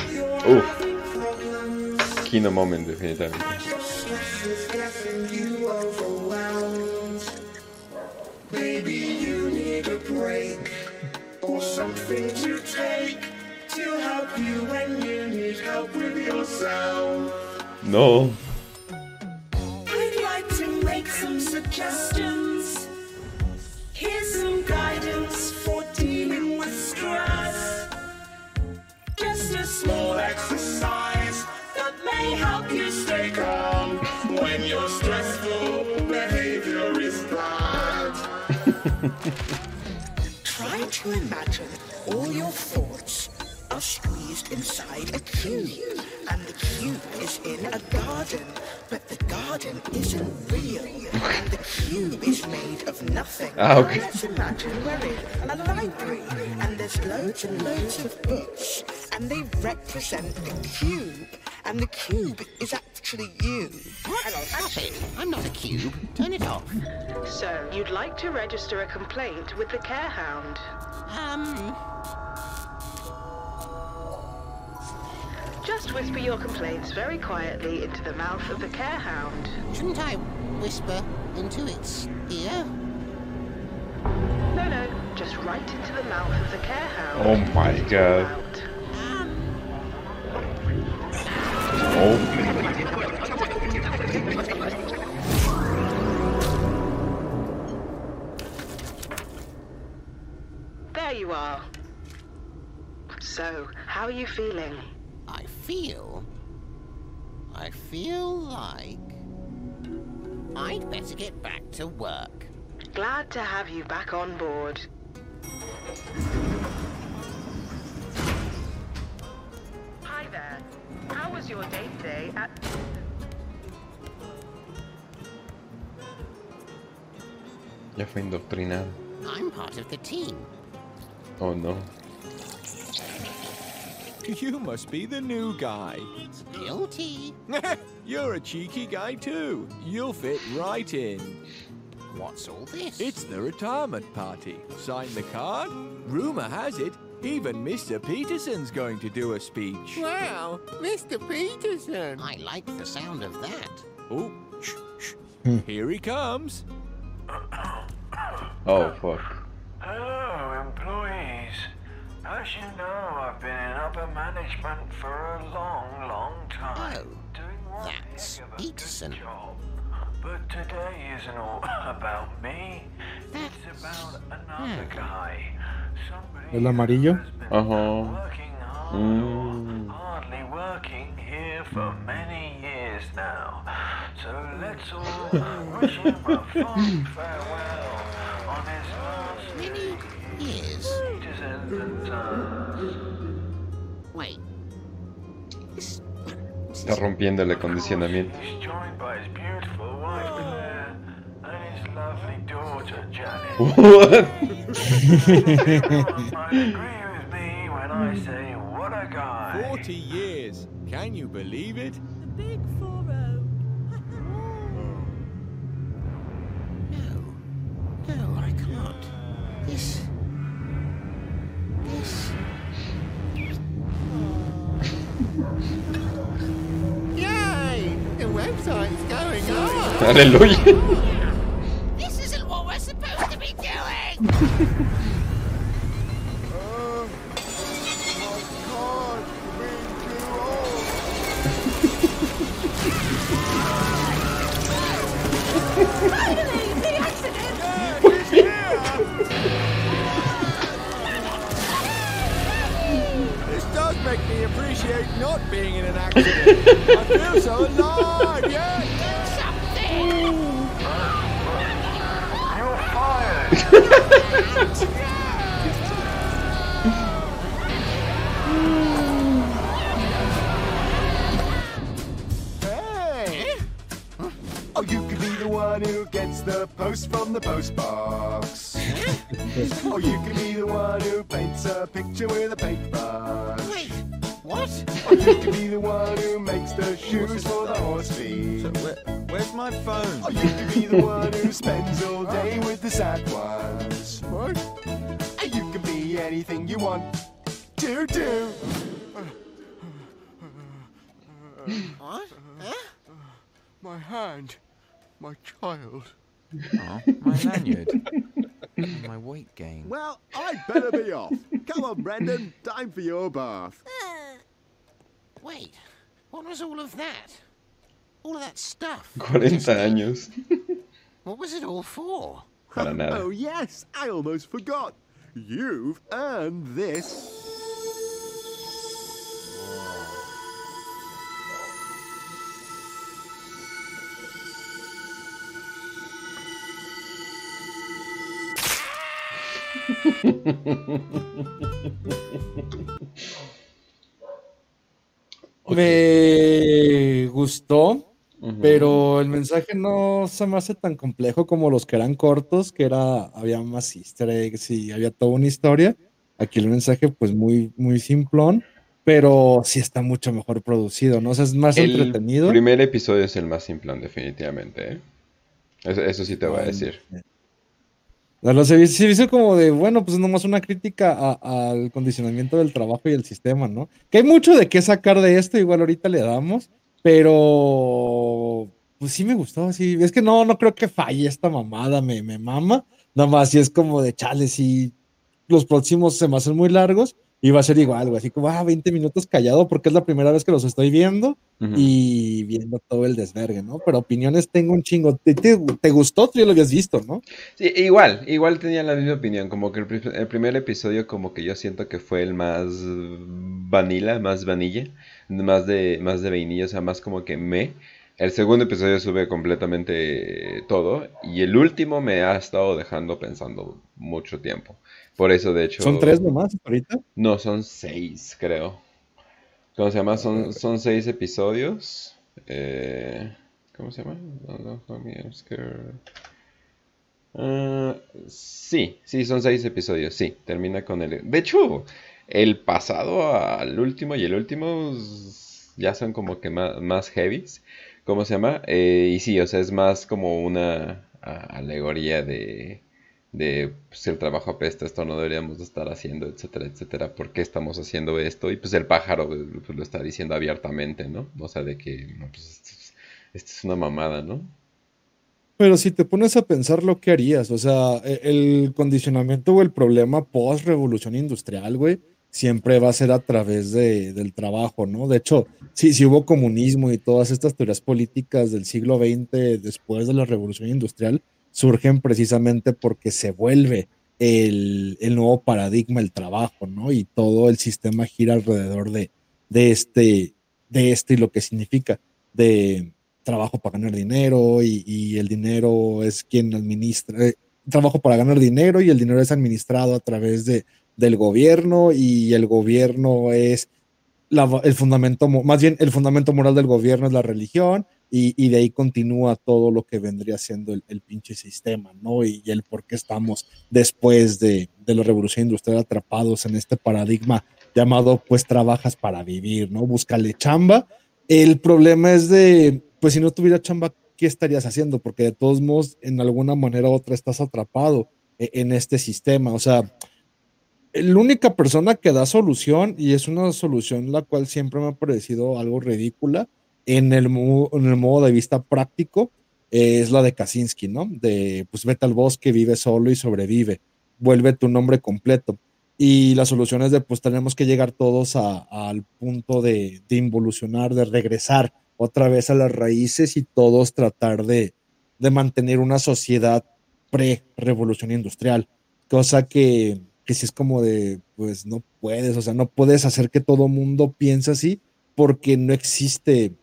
Uf. Kino moment, definitivamente. Maybe you need a break or something to take to help you when you need help with yourself. No. I'd like to make some suggestions. Here's some guidance for dealing with stress. Just a small exercise that may help you stay calm when your stressful Try to imagine all your thoughts are squeezed inside a cube, and the cube is in a garden, but the garden isn't real, and the cube is made of nothing. Ah, okay. Let's imagine we're in a library, and there's loads and loads of books, and they represent the cube, and the cube is actually you. Stop it. I'm not a cube. Turn it off. So, you'd like to register a complaint with the care hound? Um. Just whisper your complaints very quietly into the mouth of the care hound. Shouldn't I whisper into its ear? No, no, just right into the mouth of the care hound. Oh my god. Oh. There you are. So, how are you feeling? I feel. I feel like. I'd better get back to work. Glad to have you back on board. Hi there. How was your day today at Ya fue indoctrinado. I'm part of the team. Oh no. You must be the new guy. Guilty. You're a cheeky guy too. You'll fit right in. What's all this? It's the retirement party. Sign the card? Rumor has it, even Mr. Peterson's going to do a speech. Wow, Mr. Peterson. I like the sound of that. Oh, shh, shh. Hmm. Here he comes. Oh fuck. Hello, employees. As you know, I've been in upper management for a long, long time. Oh, doing one that's heck Peterson. job. But today isn't all about me. It's about another guy. Somebody El amarillo. Ajá. working hard, Mm. hardly working here for many years now. So let's all wish him a fond farewell on his last Many years. Petersons and Sons. Wait. This, Está rompiendo el acondicionamiento. He's joined by his beautiful wife Claire and his lovely daughter Janet. What? Everyone might agree with me when I say what a guy. 40 years. Can you believe it? Big 4 no, This. This. Hallelujah. Come on, Time for your bath. Uh. Wait, what was all of that? All of that stuff? 40 años. What was it all for? Para nada. Oh, yes. I almost forgot. You've earned this. Me gustó, pero el mensaje no se me hace tan complejo como los que eran cortos, que era, había más easter eggs y había toda una historia. Aquí el mensaje, pues muy, muy simplón, pero sí está mucho mejor producido, ¿no? O sea, es más El entretenido. primer episodio es el más simplón, definitivamente. ¿eh? Eso, eso sí te voy a decir. No, no, se hizo como de, bueno, pues nomás una crítica al condicionamiento del trabajo y el sistema, ¿no? Que hay mucho de qué sacar de esto, igual ahorita le damos, pero pues sí me gustó, sí. Es que no, no creo que falle esta mamada, me, me mama. Nada más, sí es como de chale, sí, los próximos se me hacen muy largos va a ser igual, güey, así como, ah, 20 minutos callado porque es la primera vez que los estoy viendo y viendo todo el desvergue, ¿no? Pero opiniones tengo un chingo. ¿Te, te, te gustó? Tú ya lo habías visto, ¿no? Sí, igual, igual tenía la misma opinión, como que el primer episodio como que yo siento que fue el más vanilla, más vanilla, más de, más de vainilla, o sea, más como que me. El segundo episodio sube completamente todo y el último me ha estado dejando pensando mucho tiempo. Por eso, de hecho... Son tres nomás ahorita. No, son seis, creo. ¿Cómo se llama? Son, son seis episodios. Eh, ¿cómo se llama? Ah, sí, sí, son seis episodios. Sí, termina con el. De hecho, el pasado al último y el último ya son como que más, más heavies. ¿Cómo se llama? Eh, y sí, o sea, es más como una a- alegoría de, de pues, el trabajo apesta, esto no deberíamos de estar haciendo, etcétera, etcétera. ¿Por qué estamos haciendo esto? Y pues el pájaro pues, lo está diciendo abiertamente, ¿no? O sea, de que pues, esto, es, una mamada, ¿no? Pero si te pones a pensar lo que harías, o sea, e- el condicionamiento o el problema post revolución industrial, güey, siempre va a ser a través de, del trabajo, ¿no? De hecho, si, si hubo comunismo y todas estas teorías políticas del siglo XX después de la revolución industrial, surgen precisamente porque se vuelve el, el nuevo paradigma, el trabajo, ¿no? Y todo el sistema gira alrededor de, de este, de este y lo que significa, de trabajo para ganar dinero y, el dinero es quien administra, eh, trabajo para ganar dinero y el dinero es administrado a través de, del gobierno y el gobierno es la- el fundamento, más bien el fundamento moral del gobierno es la religión y, y de ahí continúa todo lo que vendría siendo el, el pinche sistema, ¿no? Y, y el por qué estamos después de, de la revolución industrial atrapados en este paradigma llamado pues trabajas para vivir, ¿no? Búscale chamba. El problema es de, pues si no tuviera chamba, ¿qué estarías haciendo? Porque de todos modos, en alguna manera u otra estás atrapado e- en este sistema. O sea, la única persona que da solución, y es una solución la cual siempre me ha parecido algo ridícula en el, en el modo de vista práctico, eh, es la de Kaczynski, ¿no? De pues vete al bosque, vive solo y sobrevive, vuelve tu nombre completo. Y la solución es de pues tenemos que llegar todos al punto de, de involucionar, de regresar otra vez a las raíces y todos tratar de, de mantener una sociedad pre-revolución industrial, cosa que, que sí es como de, pues no puedes, o sea, no puedes hacer que todo mundo piense así porque no existe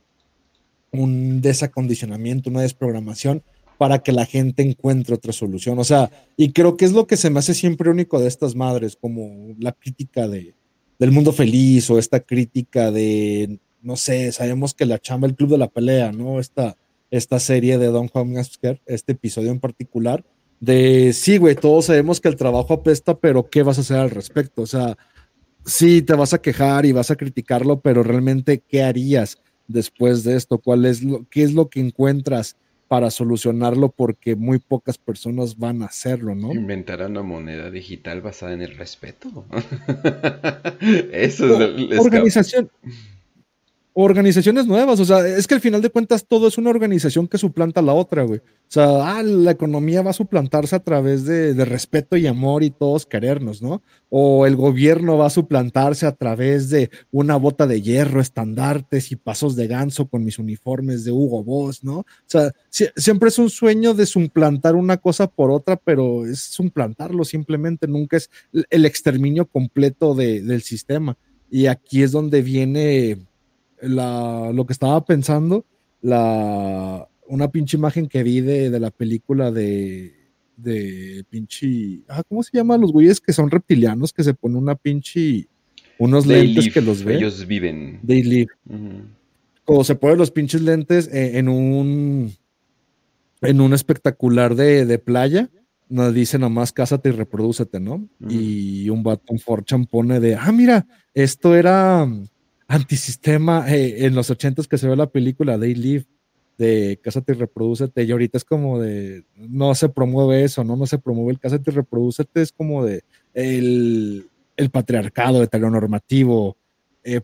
un desacondicionamiento, una desprogramación para que la gente encuentre otra solución. O sea, y creo que es lo que se me hace siempre único de estas madres, como la crítica de, del mundo feliz o esta crítica de, no sé, sabemos que la chamba, el club de la pelea, ¿no? Esta, esta serie de Don Juan Gasker, este episodio en particular, de, sí, güey, todos sabemos que el trabajo apesta, pero ¿qué vas a hacer al respecto? O sea, sí, te vas a quejar y vas a criticarlo, pero realmente, ¿qué harías después de esto? ¿Cuál es lo, qué es lo que encuentras para solucionarlo? Porque muy pocas personas van a hacerlo, ¿no? Inventar una moneda digital basada en el respeto. Eso es. Organización. Organizaciones nuevas, o sea, es que al final de cuentas todo es una organización que suplanta a la otra, güey. O sea, ah, la economía va a suplantarse a través de, respeto y amor y todos querernos, ¿no? O el gobierno va a suplantarse a través de una bota de hierro, estandartes y pasos de ganso con mis uniformes de Hugo Boss, ¿no? O sea, sie- siempre es un sueño de suplantar una cosa por otra, pero es suplantarlo simplemente, nunca es el exterminio completo de- del sistema. Y aquí es donde viene la, lo que estaba pensando, la, una pinche imagen que vi de, de la película de, de pinche, ah, ¿cómo se llama? Los güeyes que son reptilianos, que se ponen una pinche, unos They lentes live, que los ven. Ellos viven. They live. Ujú. Como se ponen los pinches lentes eh, en un, en un espectacular de, de playa, nos dice nomás cásate y reprodúcete, ¿no? Y un vato, un forchan pone de, ah, mira, esto era antisistema eh, en los ochentas que se ve la película They Live de cásate y reprodúcete y ahorita es como de no se promueve eso, no, no se promueve el cásate y reprodúcete, es como de el, el patriarcado heteronormativo eh,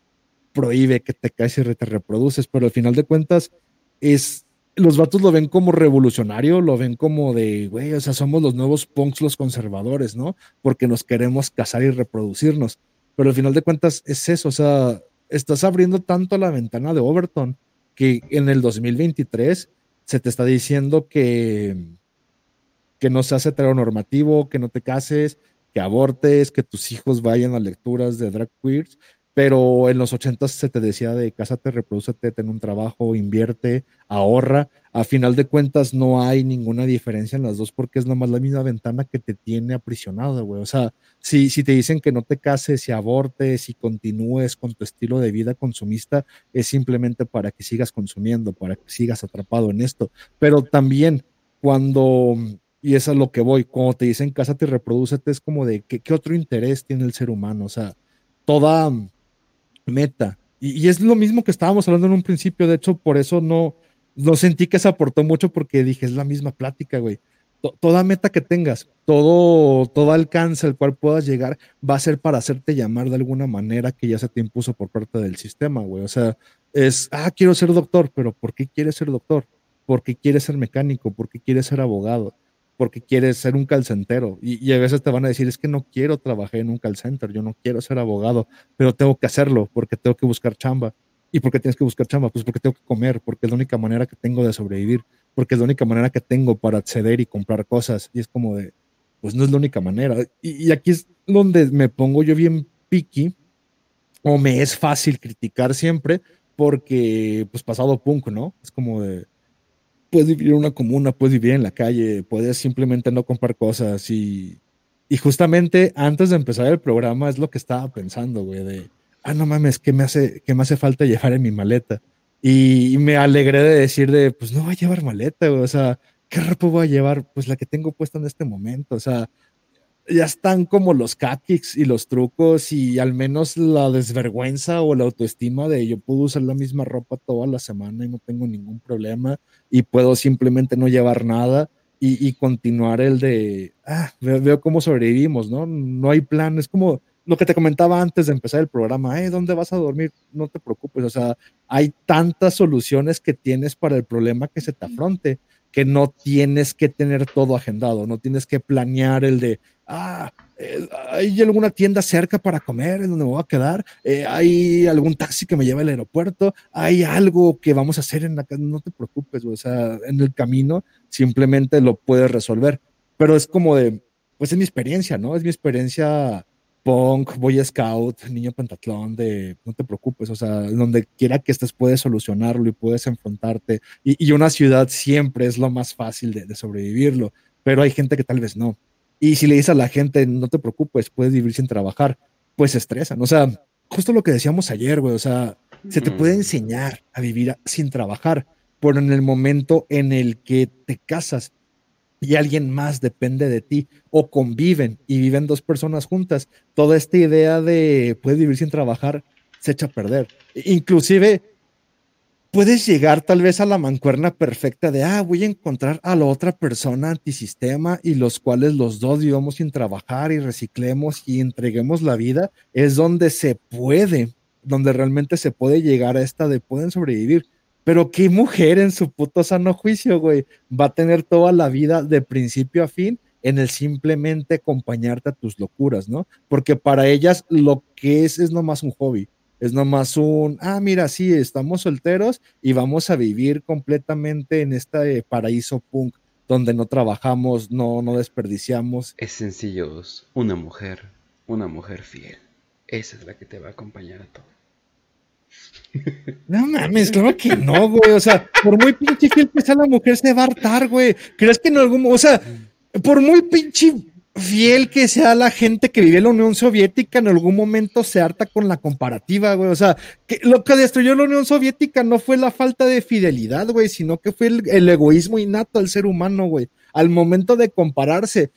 prohíbe que te caes y te reproduces, pero al final de cuentas es los vatos lo ven como revolucionario, lo ven como de, güey, o sea, somos los nuevos punks, los conservadores, ¿no? Porque nos queremos casar y reproducirnos. Pero al final de cuentas es eso, o sea, estás abriendo tanto la ventana de Overton que en el 2023 se te está diciendo que, que no seas heteronormativo, que no te cases, que abortes, que tus hijos vayan a lecturas de drag queers, pero en los 80 se te decía de cásate, reproducete, ten un trabajo, invierte, ahorra. A final de cuentas no hay ninguna diferencia en las dos porque es nomás la misma ventana que te tiene aprisionado, güey. O sea, si, si te dicen que no te cases, y abortes, y continúes con tu estilo de vida consumista, es simplemente para que sigas consumiendo, para que sigas atrapado en esto. Pero también cuando, y eso es lo que voy, cuando te dicen cásate y reprodúcete, es como de ¿qué, qué otro interés tiene el ser humano? O sea, toda meta. Y, es lo mismo que estábamos hablando en un principio, de hecho, por eso no, no sentí que se aportó mucho porque dije, es la misma plática, güey. To- Toda meta que tengas, todo, todo alcance al cual puedas llegar, va a ser para hacerte llamar de alguna manera que ya se te impuso por parte del sistema, güey. O sea, es, ah, quiero ser doctor, pero ¿por qué quieres ser doctor? ¿Por qué quieres ser mecánico? ¿Por qué quieres ser abogado? Porque quieres ser un calcentero. Y, y a veces te van a decir, es que no quiero trabajar en un call center, yo no quiero ser abogado, pero tengo que hacerlo porque tengo que buscar chamba. ¿Y por qué tienes que buscar chamba? Pues porque tengo que comer, porque es la única manera que tengo de sobrevivir, porque es la única manera que tengo para acceder y comprar cosas. Y es como de, pues no es la única manera. Y, y aquí es donde me pongo yo bien picky, o me es fácil criticar siempre, porque pues pasado punk, ¿no? Es como de, puedes vivir en una comuna, puedes vivir en la calle, puedes simplemente no comprar cosas y, y justamente antes de empezar el programa es lo que estaba pensando, güey, de, ah, no mames, ¿qué me hace, qué me hace falta llevar en mi maleta? Y, y me alegré de decir de, pues no voy a llevar maleta, güey, o sea, ¿qué ropa voy a llevar? Pues la que tengo puesta en este momento, o sea, ya están como los cupcakes y los trucos y al menos la desvergüenza o la autoestima de yo puedo usar la misma ropa toda la semana y no tengo ningún problema y puedo simplemente no llevar nada y, y continuar el de, ah, veo, veo cómo sobrevivimos, ¿no? No hay plan, es como lo que te comentaba antes de empezar el programa, eh, ¿dónde vas a dormir? No te preocupes, o sea, hay tantas soluciones que tienes para el problema que se te afronte, que no tienes que tener todo agendado, no tienes que planear el de, ah, eh, hay alguna tienda cerca para comer en donde me voy a quedar, Eh, hay algún taxi que me lleva al aeropuerto, hay algo que vamos a hacer en la casa, no te preocupes, o sea, en el camino simplemente lo puedes resolver, pero es como de, pues es mi experiencia, ¿no? Es mi experiencia punk, boy scout, niño pentatlón, de no te preocupes, o sea, donde quiera que estés puedes solucionarlo y puedes enfrentarte. Y, y una ciudad siempre es lo más fácil de, de, sobrevivirlo, pero hay gente que tal vez no. Y si le dices a la gente, no te preocupes, puedes vivir sin trabajar, pues se estresan. O sea, justo lo que decíamos ayer, güey, o sea, se te puede enseñar a vivir sin trabajar, pero en el momento en el que te casas y alguien más depende de ti o conviven y viven dos personas juntas, toda esta idea de puedes vivir sin trabajar se echa a perder. Inclusive puedes llegar tal vez a la mancuerna perfecta de, ah, voy a encontrar a la otra persona antisistema y los cuales los dos vivamos sin trabajar y reciclemos y entreguemos la vida, es donde se puede, donde realmente se puede llegar a esta de pueden sobrevivir pero qué mujer en su puto sano juicio, güey, va a tener toda la vida de principio a fin en el simplemente acompañarte a tus locuras, ¿no? Porque para ellas lo que es es nomás un hobby, es nomás un, ah, mira, sí, estamos solteros y vamos a vivir completamente en este paraíso punk donde no trabajamos, no, no desperdiciamos. Es sencillo, una mujer, una mujer fiel. Esa es la que te va a acompañar a todo. No mames, claro que no, güey. O sea, por muy pinche fiel que sea la mujer, se va a hartar, güey. ¿Crees que en algún o sea, por muy pinche fiel que sea la gente que vive en la Unión Soviética, en algún momento se harta con la comparativa, güey. O sea, lo que destruyó la Unión Soviética no fue la falta de fidelidad, güey, sino que fue el, el egoísmo innato al ser humano, güey. Al momento de compararse,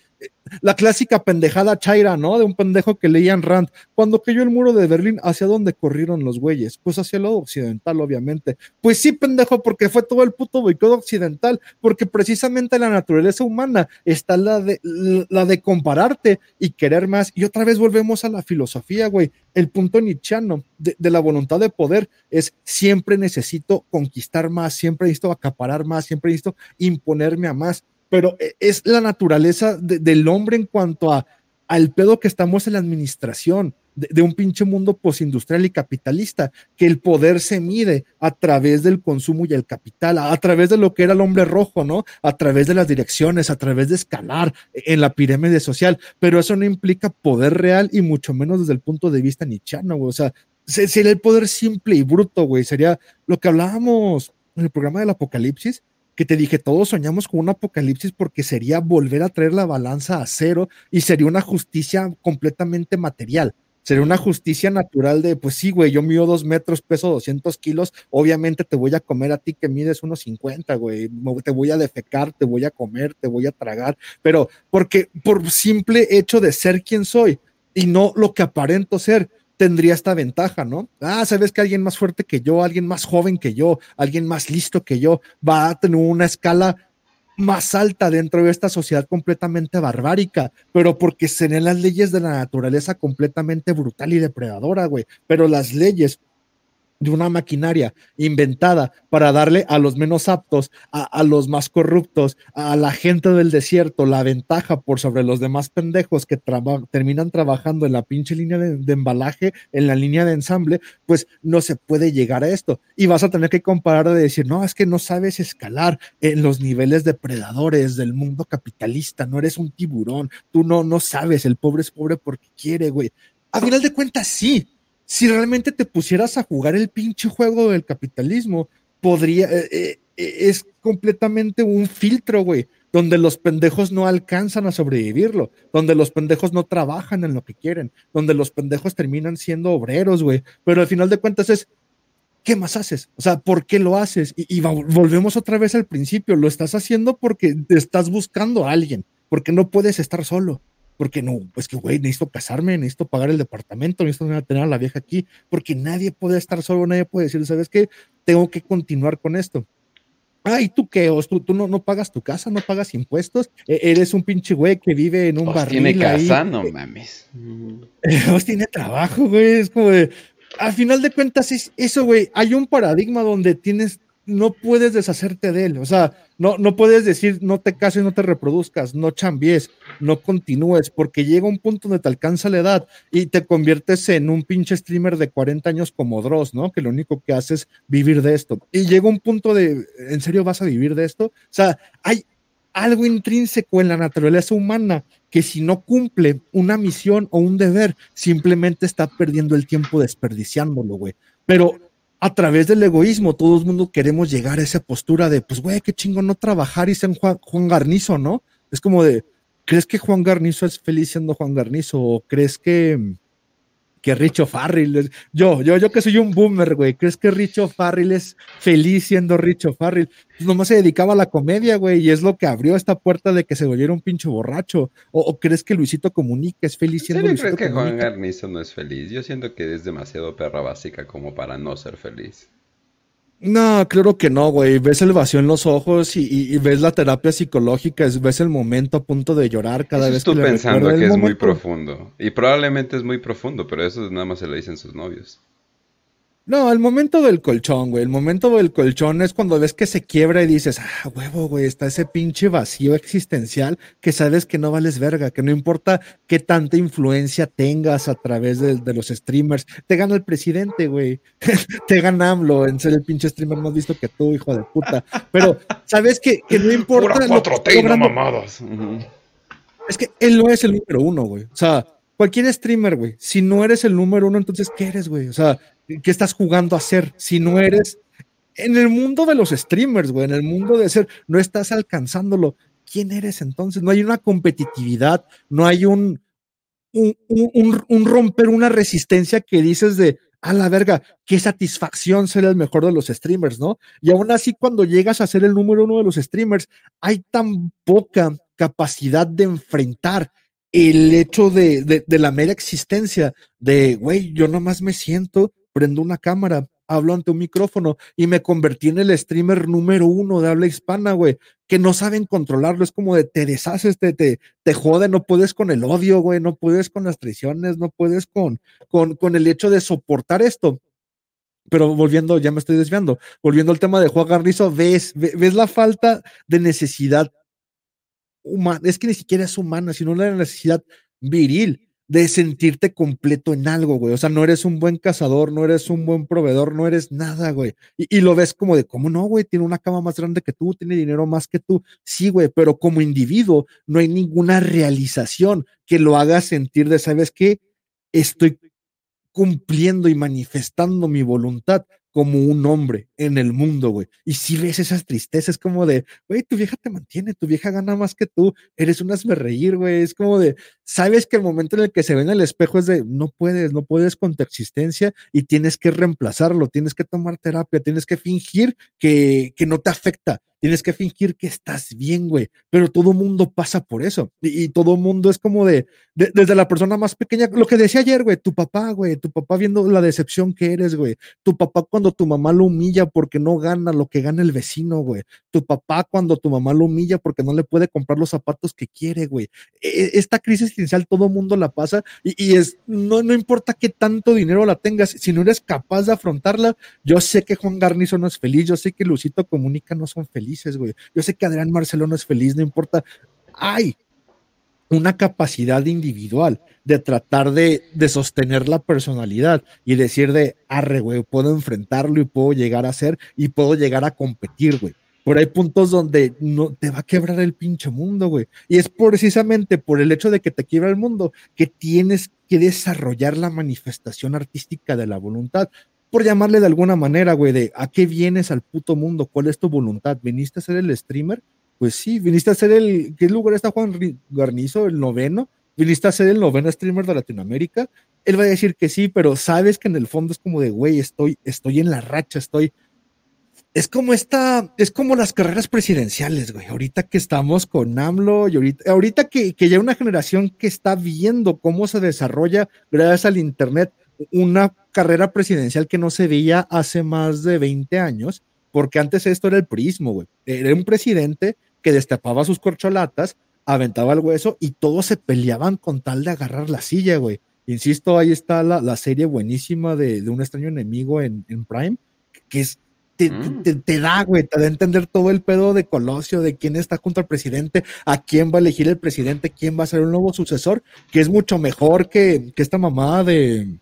la clásica pendejada chaira, ¿no? De un pendejo que leían Rand. Cuando cayó el muro de Berlín, ¿hacia dónde corrieron los güeyes? Pues hacia el lado occidental, obviamente. Pues sí, pendejo, porque fue todo el puto boicot occidental, porque precisamente la naturaleza humana está la de, la de compararte y querer más. Y otra vez volvemos a la filosofía, güey. El punto nietzscheano de, de la voluntad de poder es siempre necesito conquistar más, siempre necesito acaparar más, siempre necesito imponerme a más pero es la naturaleza de, del hombre en cuanto a al pedo que estamos en la administración de, de, un pinche mundo postindustrial y capitalista, que el poder se mide a través del consumo y el capital, a, a, través de lo que era el hombre rojo, ¿no? A través de las direcciones, a través de escalar en la pirámide social, pero eso no implica poder real y mucho menos desde el punto de vista nichano. O sea, sería el poder simple y bruto, güey. Sería lo que hablábamos en el programa del apocalipsis, que te dije, todos soñamos con un apocalipsis porque sería volver a traer la balanza a cero y sería una justicia completamente material. Sería una justicia natural de, pues sí, güey, yo mido dos metros, peso 200 kilos, obviamente te voy a comer a ti que mides unos 50, güey, te voy a defecar, te voy a comer, te voy a tragar, pero porque por simple hecho de ser quien soy y no lo que aparento ser, tendría esta ventaja, ¿no? Ah, sabes que alguien más fuerte que yo, alguien más joven que yo, alguien más listo que yo, va a tener una escala más alta dentro de esta sociedad completamente barbárica, pero porque se las leyes de la naturaleza completamente brutal y depredadora, güey. Pero las leyes de una maquinaria inventada para darle a los menos aptos, a, a, los más corruptos, a la gente del desierto, la ventaja por sobre los demás pendejos que traba, terminan trabajando en la pinche línea de, embalaje, en la línea de ensamble, pues no se puede llegar a esto. Y vas a tener que comparar de decir, no, es que no sabes escalar en los niveles depredadores del mundo capitalista, no eres un tiburón, tú no, no sabes, el pobre es pobre porque quiere, güey. A final de cuentas, sí, si realmente te pusieras a jugar el pinche juego del capitalismo, podría, eh, eh, es completamente un filtro, güey, donde los pendejos no alcanzan a sobrevivirlo, donde los pendejos no trabajan en lo que quieren, donde los pendejos terminan siendo obreros, güey, pero al final de cuentas es, ¿qué más haces? O sea, ¿por qué lo haces? Y, y volvemos otra vez al principio, lo estás haciendo porque estás buscando a alguien, porque no puedes estar solo porque no, pues que, güey, necesito casarme, necesito pagar el departamento, necesito tener a la vieja aquí, porque nadie puede estar solo, nadie puede decir, ¿sabes qué? Tengo que continuar con esto. Ay, ¿tú qué? ¿Tú, tú no, no pagas tu casa, no pagas impuestos? E- eres un pinche güey que vive en un Os barril tiene casa, ahí. no mames. Os tiene trabajo, güey. Es como de, al final de cuentas es eso, güey. Hay un paradigma donde tienes, no puedes deshacerte de él. O sea, no, no puedes decir, no te cases, no te reproduzcas, no chambies, no continúes, porque llega un punto donde te alcanza la edad y te conviertes en un pinche streamer de 40 años como Dross, ¿no? Que lo único que hace es vivir de esto. Y llega un punto de, ¿en serio vas a vivir de esto? O sea, hay algo intrínseco en la naturaleza humana que si no cumple una misión o un deber, simplemente está perdiendo el tiempo desperdiciándolo, güey. Pero a través del egoísmo, todo el mundo queremos llegar a esa postura de, pues, güey, qué chingo no trabajar y ser Juan, Juan Garnizo, ¿no? Es como de, ¿crees que Juan Garnizo es feliz siendo Juan Garnizo? ¿O crees que, que Richo Farrell es- yo, yo, yo que soy un boomer, güey, ¿crees que Richo Farrell es feliz siendo Richo Farrell? Pues nomás se dedicaba a la comedia, güey, y es lo que abrió esta puerta de que se volviera un pinche borracho. ¿O, o crees que Luisito Comunica es feliz ¿En siendo Luisito crees que Juan? Garnizo no es feliz? Yo siento que es demasiado perra básica como para no ser feliz. No, claro que no, güey. Ves el vacío en los ojos y, y- y ves la terapia psicológica, es- ves el momento a punto de llorar cada Eso vez es tú que pensando que es muy profundo. Y probablemente es muy profundo, pero eso nada más se lo dicen sus novios. No, el momento del colchón, güey. El momento del colchón es cuando ves que se quiebra y dices, ah, huevo, güey, está ese pinche vacío existencial que sabes que no vales verga, que no importa qué tanta influencia tengas a través de, de los streamers. Te gana el presidente, güey. Te gana AMLO en ser el pinche streamer más visto que tú, hijo de puta. Pero, ¿sabes que, que no importa. Pura lo que 4T esté y no mamadas. Es que él no es el número uno, güey. O sea, cualquier streamer, güey. Si no eres el número uno, entonces, ¿qué eres, güey? O sea, ¿qué estás jugando a ser? Si no eres en el mundo de los streamers, güey, en el mundo de ser, no estás alcanzándolo. ¿Quién eres entonces? No hay una competitividad, no hay un, un, romper una resistencia que dices de, a la verga, qué satisfacción ser el mejor de los streamers, ¿no? Y aún así, cuando llegas a ser el número uno de los streamers, hay tan poca capacidad de enfrentar el hecho de- de la mera existencia de, güey, yo nomás me siento, prendo una cámara, hablo ante un micrófono y me convertí en el streamer número uno de habla hispana, güey, que no saben controlarlo, es como de te deshaces, te, te, te jode, no puedes con el odio, güey, no puedes con las traiciones, no puedes con, con, con el hecho de soportar esto. Pero volviendo, ya me estoy desviando, volviendo al tema de Juan Garnizo, ves, ve- ves la falta de necesidad humana, es que ni siquiera es humana, sino la necesidad viril de sentirte completo en algo, güey. O sea, no eres un buen cazador, no eres un buen proveedor, no eres nada, güey. Y, lo ves como de, ¿cómo no, güey? Tiene una cama más grande que tú, tiene dinero más que tú. Sí, güey, pero como individuo no hay ninguna realización que lo haga sentir de, ¿sabes qué? Estoy cumpliendo y manifestando mi voluntad como un hombre en el mundo, güey. Y si ves esas tristezas, como de, güey, tu vieja te mantiene, tu vieja gana más que tú, eres un reír, güey. Es como de, sabes que el momento en el que se ve en el espejo es de, no puedes, no puedes con tu existencia y tienes que reemplazarlo, tienes que tomar terapia, tienes que fingir que, que no te afecta. Tienes que fingir que estás bien, güey. Pero todo mundo pasa por eso. Y, y todo mundo es como de- desde la persona más pequeña, lo que decía ayer, güey, tu papá, güey, tu papá viendo la decepción que eres, güey. Tu papá cuando tu mamá lo humilla porque no gana lo que gana el vecino, güey. Tu papá cuando tu mamá lo humilla porque no le puede comprar los zapatos que quiere, güey. E- e- Esta crisis existencial todo mundo la pasa y, es, no, no importa qué tanto dinero la tengas, si no eres capaz de afrontarla, yo sé que Juan Garnizo no es feliz, yo sé que Lucito Comunica no son felices, güey. Yo sé que Adrián Marcelo no es feliz, no importa. Hay una capacidad individual de tratar de, de sostener la personalidad y decir de, arre, güey, puedo enfrentarlo y puedo llegar a ser y puedo llegar a competir, güey. Pero hay puntos donde no te va a quebrar el pinche mundo, güey. Y es precisamente por el hecho de que te quiebra el mundo que tienes que desarrollar la manifestación artística de la voluntad. Por llamarle de alguna manera, güey, de a qué vienes al puto mundo, cuál es tu voluntad. ¿Viniste a ser el streamer? Pues sí, viniste a ser el. ¿Qué lugar está Juan Garnizo? ¿El noveno? ¿Viniste a ser el noveno streamer de Latinoamérica? Él va a decir que sí, pero sabes que en el fondo es como de, güey, estoy, estoy en la racha, estoy. Es como esta, es como las carreras presidenciales, güey. Ahorita que estamos con AMLO y ahorita, ahorita que, que ya una generación que está viendo cómo se desarrolla gracias al Internet una carrera presidencial que no se veía hace más de 20 años, porque antes esto era el prismo, güey. Era un presidente que destapaba sus corcholatas, aventaba el hueso y todos se peleaban con tal de agarrar la silla, güey. Insisto, ahí está la, la serie buenísima de, de, un extraño enemigo en, en Prime, que es te, Mm. te, te da, güey, te da a entender todo el pedo de Colosio, de quién está junto al presidente, a quién va a elegir el presidente, quién va a ser el nuevo sucesor, que es mucho mejor que, que esta mamada de,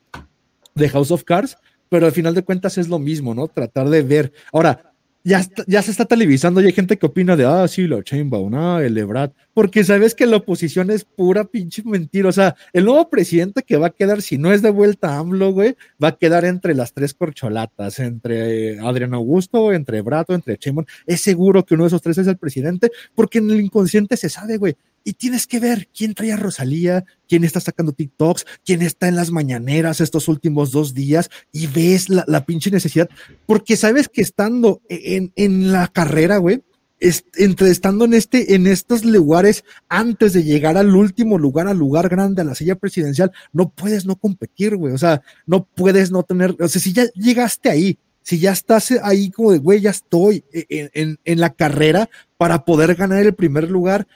de House of Cards, pero al final de cuentas es lo mismo, ¿no? Tratar de ver. Ahora, ya, está- ya se está televisando y hay gente que opina de, ah, sí, la Chainbaum, ah, el Ebrard, porque sabes que la oposición es pura pinche mentira. O sea, el nuevo presidente que va a quedar, si no es de vuelta a AMLO, güey, va a quedar entre las tres corcholatas, entre Adrián Augusto, entre Brato, entre Chainbaum. Es seguro que uno de esos tres es el presidente, porque en el inconsciente se sabe, güey. Y tienes que ver quién trae a Rosalía, quién está sacando TikToks, quién está en las mañaneras estos últimos dos días y ves la, la pinche necesidad, porque sabes que estando en, en la carrera, güey, entre estando en este, en estos lugares antes de llegar al último lugar, al lugar grande, a la silla presidencial, no puedes no competir, güey. O sea, no puedes no tener, o sea, si ya llegaste ahí, si ya estás ahí como de, güey, ya estoy en, en- en la carrera para poder ganar el primer lugar,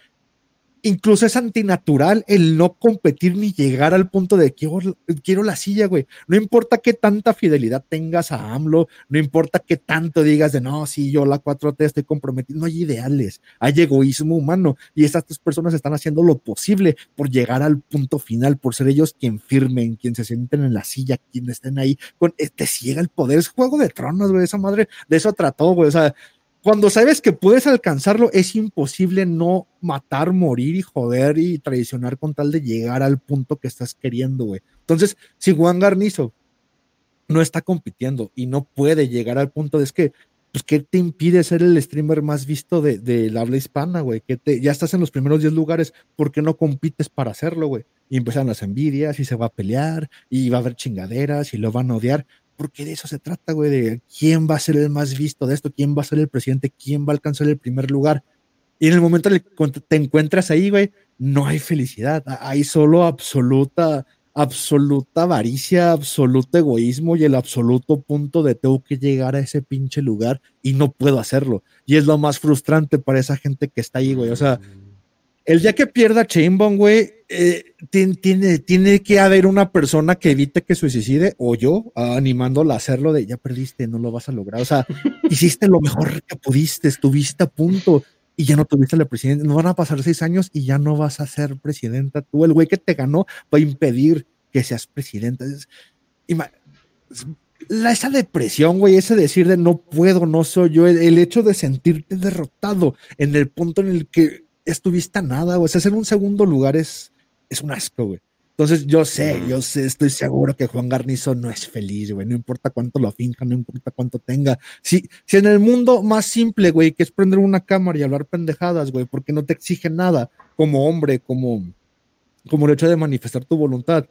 incluso es antinatural el no competir ni llegar al punto de quiero, quiero la silla, güey. No importa qué tanta fidelidad tengas a AMLO, no importa qué tanto digas de no, sí, yo la 4T estoy comprometido. No hay ideales, hay egoísmo humano y estas tres personas están haciendo lo posible por llegar al punto final, por ser ellos quien firmen, quien se sienten en la silla, quien estén ahí. Con, eh, te ciega el poder, es juego de tronos, güey. Esa madre de eso trató, güey. O sea, cuando sabes que puedes alcanzarlo, es imposible no matar, morir y joder y traicionar con tal de llegar al punto que estás queriendo, güey. Entonces, si Juan Garnizo no está compitiendo y no puede llegar al punto de es que, pues, ¿qué te impide ser el streamer más visto de, de la habla hispana, güey? Que te, ya estás en los primeros 10 lugares, ¿por qué no compites para hacerlo, güey? Y empiezan las envidias y se va a pelear y va a haber chingaderas y lo van a odiar porque de eso se trata, güey, de quién va a ser el más visto de esto, quién va a ser el presidente, quién va a alcanzar el primer lugar. Y en el momento en que te encuentras ahí, güey, no hay felicidad, hay solo absoluta, absoluta avaricia, absoluto egoísmo y el absoluto punto de tengo que llegar a ese pinche lugar y no puedo hacerlo. Y es lo más frustrante para esa gente que está ahí, güey. O sea, el día que pierda Chainbone, güey, eh, tien- tiene, tiene que haber una persona que evite que suicide o yo ah, animándola a hacerlo de ya perdiste, no lo vas a lograr. O sea, hiciste lo mejor que pudiste, estuviste a punto y ya no tuviste la presidencia. No van a pasar seis años y ya no vas a ser presidenta. Tú, el güey que te ganó, va a impedir que seas presidenta. Es- la, esa depresión, güey, ese decir de no puedo, no soy yo, el, el hecho de sentirte derrotado en el punto en el que estuviste a nada, güey, o sea, ser un segundo lugar es, es un asco, güey. Entonces yo sé, yo sé, estoy seguro que Juan Garnizo no es feliz, güey, no importa cuánto lo finja, no importa cuánto tenga. Si, si en el mundo más simple, güey, que es prender una cámara y hablar pendejadas, güey, porque no te exige nada como hombre, como, como el hecho de manifestar tu voluntad,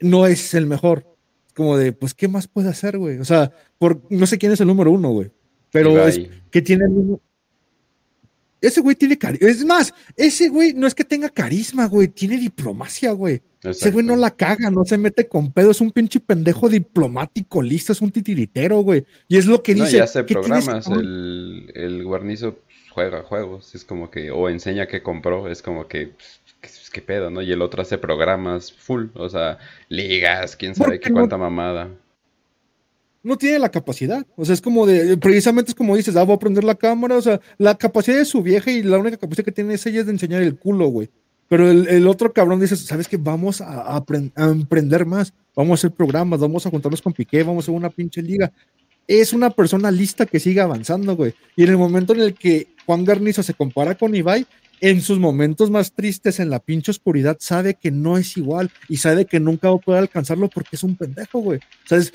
no es el mejor. Como de, pues, ¿qué más puede hacer, güey? O sea, por, no sé quién es el número uno, güey. Pero Ibai. es que tiene el mismo- Ese güey tiene carisma. Es más, ese güey no es que tenga carisma, güey. Tiene diplomacia, güey. Ese güey no la caga, no se mete con pedo. Es un pinche pendejo diplomático, listo. Es un titiritero, güey. Y es lo que No, dice. y hace ¿qué tienes programas, el, el guarnizo pues, juega juegos, es como que, o enseña que compró, es como que, pues, ¿qué, qué pedo, no? Y el otro hace programas full, o sea, ligas, quién sabe qué no? cuánta mamada. No tiene la capacidad. O sea, es como de, precisamente es como dices, ah, voy a prender la cámara. O sea, la capacidad de su vieja y la única capacidad que tiene es ella es de enseñar el culo, güey. Pero el, otro cabrón dice, ¿sabes qué? Vamos a, a a emprender más. Vamos a hacer programas, vamos a juntarnos con Piqué, vamos a hacer una pinche liga. Es una persona lista que sigue avanzando, güey. Y en el momento en el que Juan Garnizo se compara con Ibai, en sus momentos más tristes, en la pinche oscuridad, sabe que no es igual y sabe que nunca va a poder alcanzarlo porque es un pendejo, güey. ¿Sabes?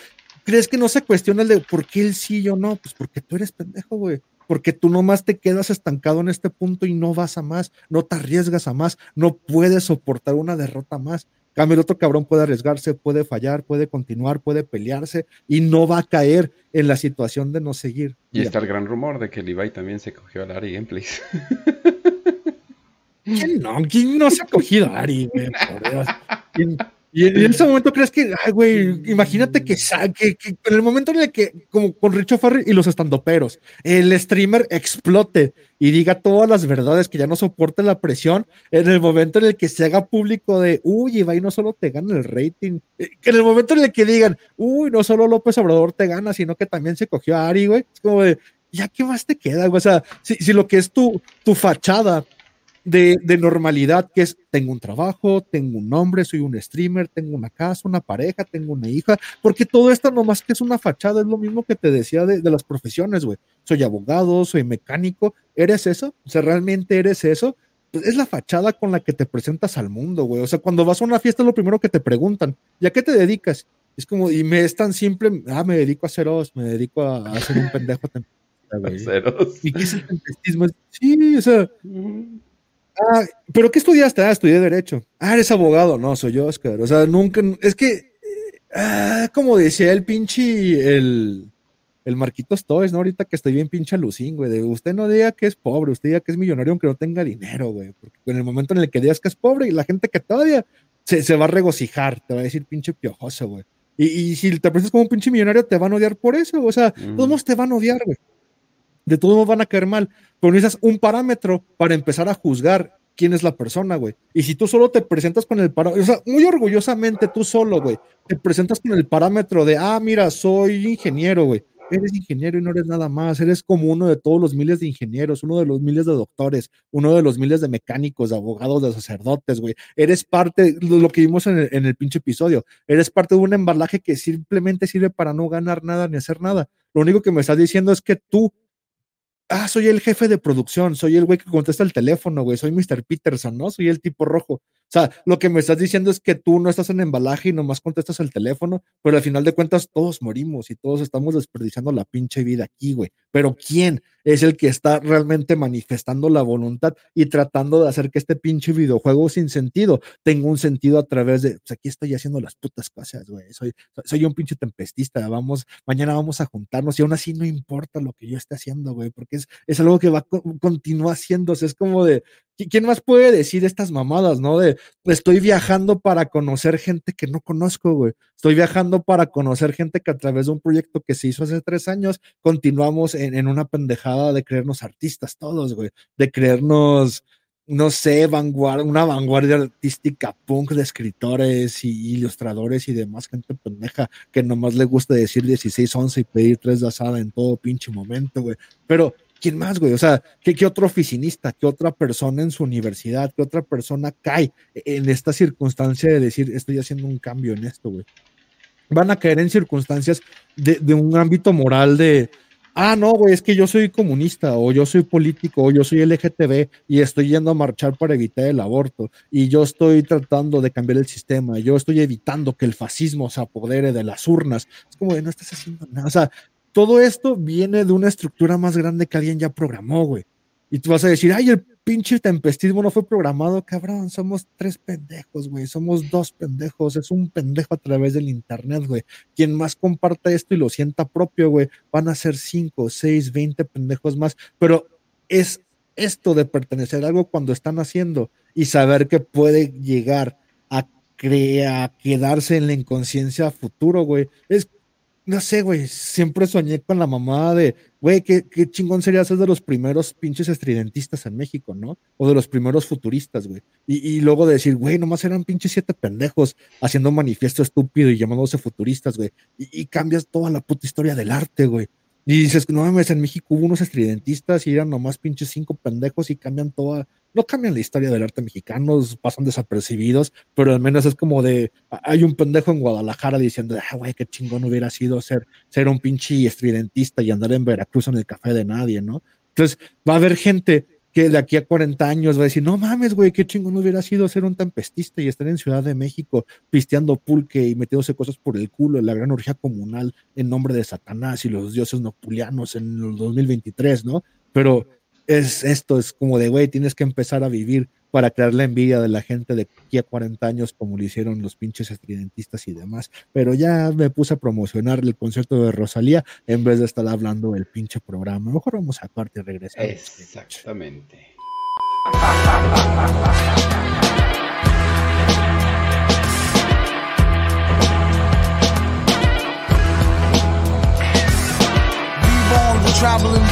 ¿Crees que no se cuestiona el de por qué él sí y yo no? Pues porque tú eres pendejo, güey. Porque tú nomás te quedas estancado en este punto y no vas a más, no te arriesgas a más, no puedes soportar una derrota más. Cambio, el otro cabrón puede arriesgarse, puede fallar, puede continuar, puede pelearse y no va a caer en la situación de no seguir. Y está el gran rumor de que el Ibai también se cogió al Ari Gameplays. ¿Quién no? ¿Quién no se ha cogido a Ari, güey? Por Dios. ¿Quién, Y en, ese momento crees que, ay, güey, imagínate que, sa- que, en el momento en el que, como con Richo Farrell y los estandoperos, el streamer explote y diga todas las verdades, que ya no soporte la presión, en el momento en el que se haga público de, uy, Ibai no solo te gana el rating, eh, que en el momento en el que digan, uy, no solo López Obrador te gana, sino que también se cogió a Ari, güey, es como de, ya, ¿qué más te queda, güey? O sea, si, si lo que es tu, tu fachada de, de normalidad, que es tengo un trabajo, tengo un nombre, soy un streamer, tengo una casa, una pareja, tengo una hija, porque todo esto nomás que es una fachada, es lo mismo que te decía de, de las profesiones, güey. Soy abogado, soy mecánico, ¿eres eso? O sea, ¿realmente eres eso? Pues es la fachada con la que te presentas al mundo, güey. O sea, cuando vas a una fiesta es lo primero que te preguntan, ¿y a qué te dedicas? Es como, y me es tan simple, ah, me dedico a hacer os, me dedico a, a hacer un pendejo. ¿Y qué es el tempestismo? Es- Sí, o sea, Ah, ¿pero qué estudiaste? Ah, estudié Derecho. Ah, eres abogado. No, soy Oscar. O sea, nunca. Es que. eh, ah, como decía el pinche. El, el Marquitos Toys, ¿no? Ahorita que estoy bien pinche alucín, güey. De usted no diga que es pobre, usted diga que es millonario aunque no tenga dinero, güey. Porque en el momento en el que digas que es pobre y la gente que te odia se, se va a regocijar, te va a decir pinche piojoso, güey. Y, y si te presentas como un pinche millonario, te van a odiar por eso. O sea, todos modos te van a odiar, güey de todos van a caer mal, pero necesitas un parámetro para empezar a juzgar quién es la persona, güey. Y si tú solo te presentas con el parámetro, o sea, muy orgullosamente tú solo, güey, te presentas con el parámetro de, ah, mira, soy ingeniero, güey. Eres ingeniero y no eres nada más, eres como uno de todos los miles de ingenieros, uno de los miles de doctores, uno de los miles de mecánicos, de abogados, de sacerdotes, güey. Eres parte, lo lo que vimos en el, en el pinche episodio, eres parte de un embalaje que simplemente sirve para no ganar nada ni hacer nada. Lo único que me estás diciendo es que tú ah, soy el jefe de producción, soy el güey que contesta el teléfono, güey, soy Mr. Peterson, ¿no? Soy el tipo rojo. O sea, lo que me estás diciendo es que tú no estás en embalaje y nomás contestas el teléfono, pero al final de cuentas todos morimos y todos estamos desperdiciando la pinche vida aquí, güey. Pero ¿quién es el que está realmente manifestando la voluntad y tratando de hacer que este pinche videojuego sin sentido tenga un sentido a través de, pues aquí estoy haciendo las putas cosas, güey. Soy, soy un pinche tempestista, vamos, mañana vamos a juntarnos y aún así no importa lo que yo esté haciendo, güey, porque es, es algo que va a co- continuar haciéndose. Es como de, ¿qui- ¿quién más puede decir estas mamadas, no? De, estoy viajando para conocer gente que no conozco, güey. Estoy viajando para conocer gente que a través de un proyecto que se hizo hace tres años, continuamos en, en una pendejada de creernos artistas todos, güey. De creernos, no sé, vanguardia, una vanguardia artística punk de escritores y ilustradores y demás gente pendeja que nomás le gusta decir 16, 11 y pedir tres de asada en todo pinche momento, güey. Pero, ¿quién más, güey? O sea, ¿qué, otro oficinista, qué otra persona en su universidad, qué otra persona cae en esta circunstancia de decir, estoy haciendo un cambio en esto, güey? Van a caer en circunstancias de, un ámbito moral de, ah, no, güey, es que yo soy comunista o yo soy político o yo soy LGTB y estoy yendo a marchar para evitar el aborto y yo estoy tratando de cambiar el sistema, yo estoy evitando que el fascismo se apodere de las urnas. Es como no estás haciendo nada. O sea, todo esto viene de una estructura más grande que alguien ya programó, güey. Y tú vas a decir, ay, el pinche tempestismo no fue programado, cabrón, somos tres pendejos, güey, somos dos pendejos, es un pendejo a través del internet, güey. Quien más comparta esto y lo sienta propio, güey, van a ser cinco, seis, veinte pendejos más, pero es esto de pertenecer a algo cuando están haciendo y saber que puede llegar a crear, a quedarse en la inconsciencia futuro, güey. Es no sé, güey, siempre soñé con la mamá de, güey, qué, qué chingón sería ser de los primeros pinches estridentistas en México, ¿no? O de los primeros futuristas, güey. Y, y luego de decir, güey, nomás eran pinches siete pendejos haciendo un manifiesto estúpido y llamándose futuristas, güey. Y, y cambias toda la puta historia del arte, güey. Y dices, no mames, en México hubo unos estridentistas y eran nomás pinches cinco pendejos y cambian toda, no cambian la historia del arte mexicano, pasan desapercibidos, pero al menos es como de, hay un pendejo en Guadalajara diciendo, ah, güey, qué chingón hubiera sido ser, ser un pinche estridentista y andar en Veracruz en el café de nadie, ¿no? Entonces va a haber gente que de aquí a 40 años va a decir, no mames, güey, qué chingón hubiera sido ser un tempestista y estar en Ciudad de México pisteando pulque y metiéndose cosas por el culo, la gran orgía comunal en nombre de Satanás y los dioses noctulianos en el 2023, ¿no? Pero es esto, es como de, güey, tienes que empezar a vivir para crear la envidia de la gente de aquí a 40 años, como lo hicieron los pinches estridentistas y demás. Pero ya me puse a promocionar el concierto de Rosalía en vez de estar hablando del pinche programa. Mejor vamos a parte y regresamos. Exactamente. traveling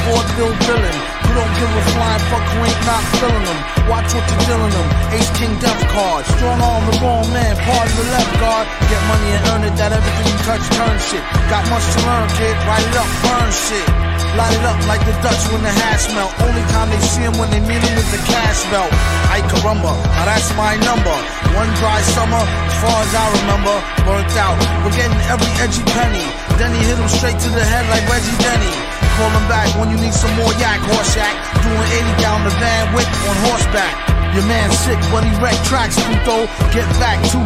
Who don't give a flying fuck who ain't not feeling them. Watch what you're dealing them. Ace King Death card. Strong arm the wrong man. Pardon the left guard. Get money and earn it. That everything you touch turn shit. Got much to learn, kid. Write it up, burn shit. Light it up like the Dutch when the hash melt. Only time they see him when they meet him with the cash belt. I carumba, now that's my number. One dry summer, as far as I remember, burnt out. We're getting every edgy penny. Then he hit him straight to the head like Reggie Denny. Call back when you need some more yak, horse yak. Doing 80 down the van with on horseback. Your man sick, but he wrecked tracks, puto. Get back to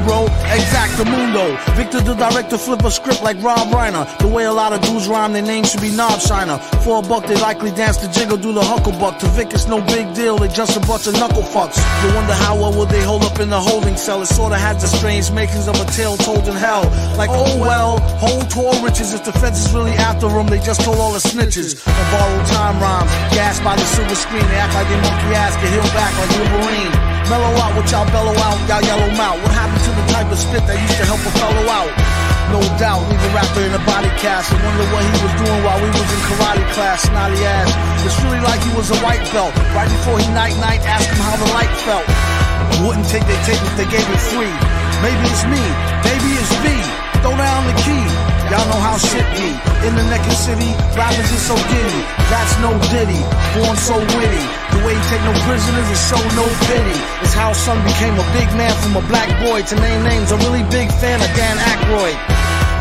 exact the mundo. Victor the director flip a script like Rob Reiner. The way a lot of dudes rhyme, their name should be Knob Shiner. For a buck, they likely dance the jiggle, do the hucklebuck. To Vic, it's no big deal, they just a bunch of knuckle fucks. You wonder how well would they hold up in the holding cell? It sorta has the strange makings of a tale told in hell. Like, oh well, whole tour riches. If the feds is really after them, they just told all the snitches. On borrowed time rhymes, gassed by the silver screen. They act like they monkey ass, get healed back like Wolverine. Mellow out what y'all bellow out, y'all yellow mouth. What happened to the type of spit that used to help a fellow out? No doubt, leave a rapper in a body cast and wonder what he was doing while we was in karate class. Snotty ass. It's really like he was a white belt. Right before he night night, asked him how the light felt. Wouldn't take they tape if they gave it free. Maybe it's me, maybe it's me. Throw down the key. Y'all know how shit be. In the naked city, rappers is so giddy. That's no ditty. Born so witty. The way he take no prisoners is show no pity. It's how son became a big man from a black boy. To name names, a really big fan of Dan Aykroyd.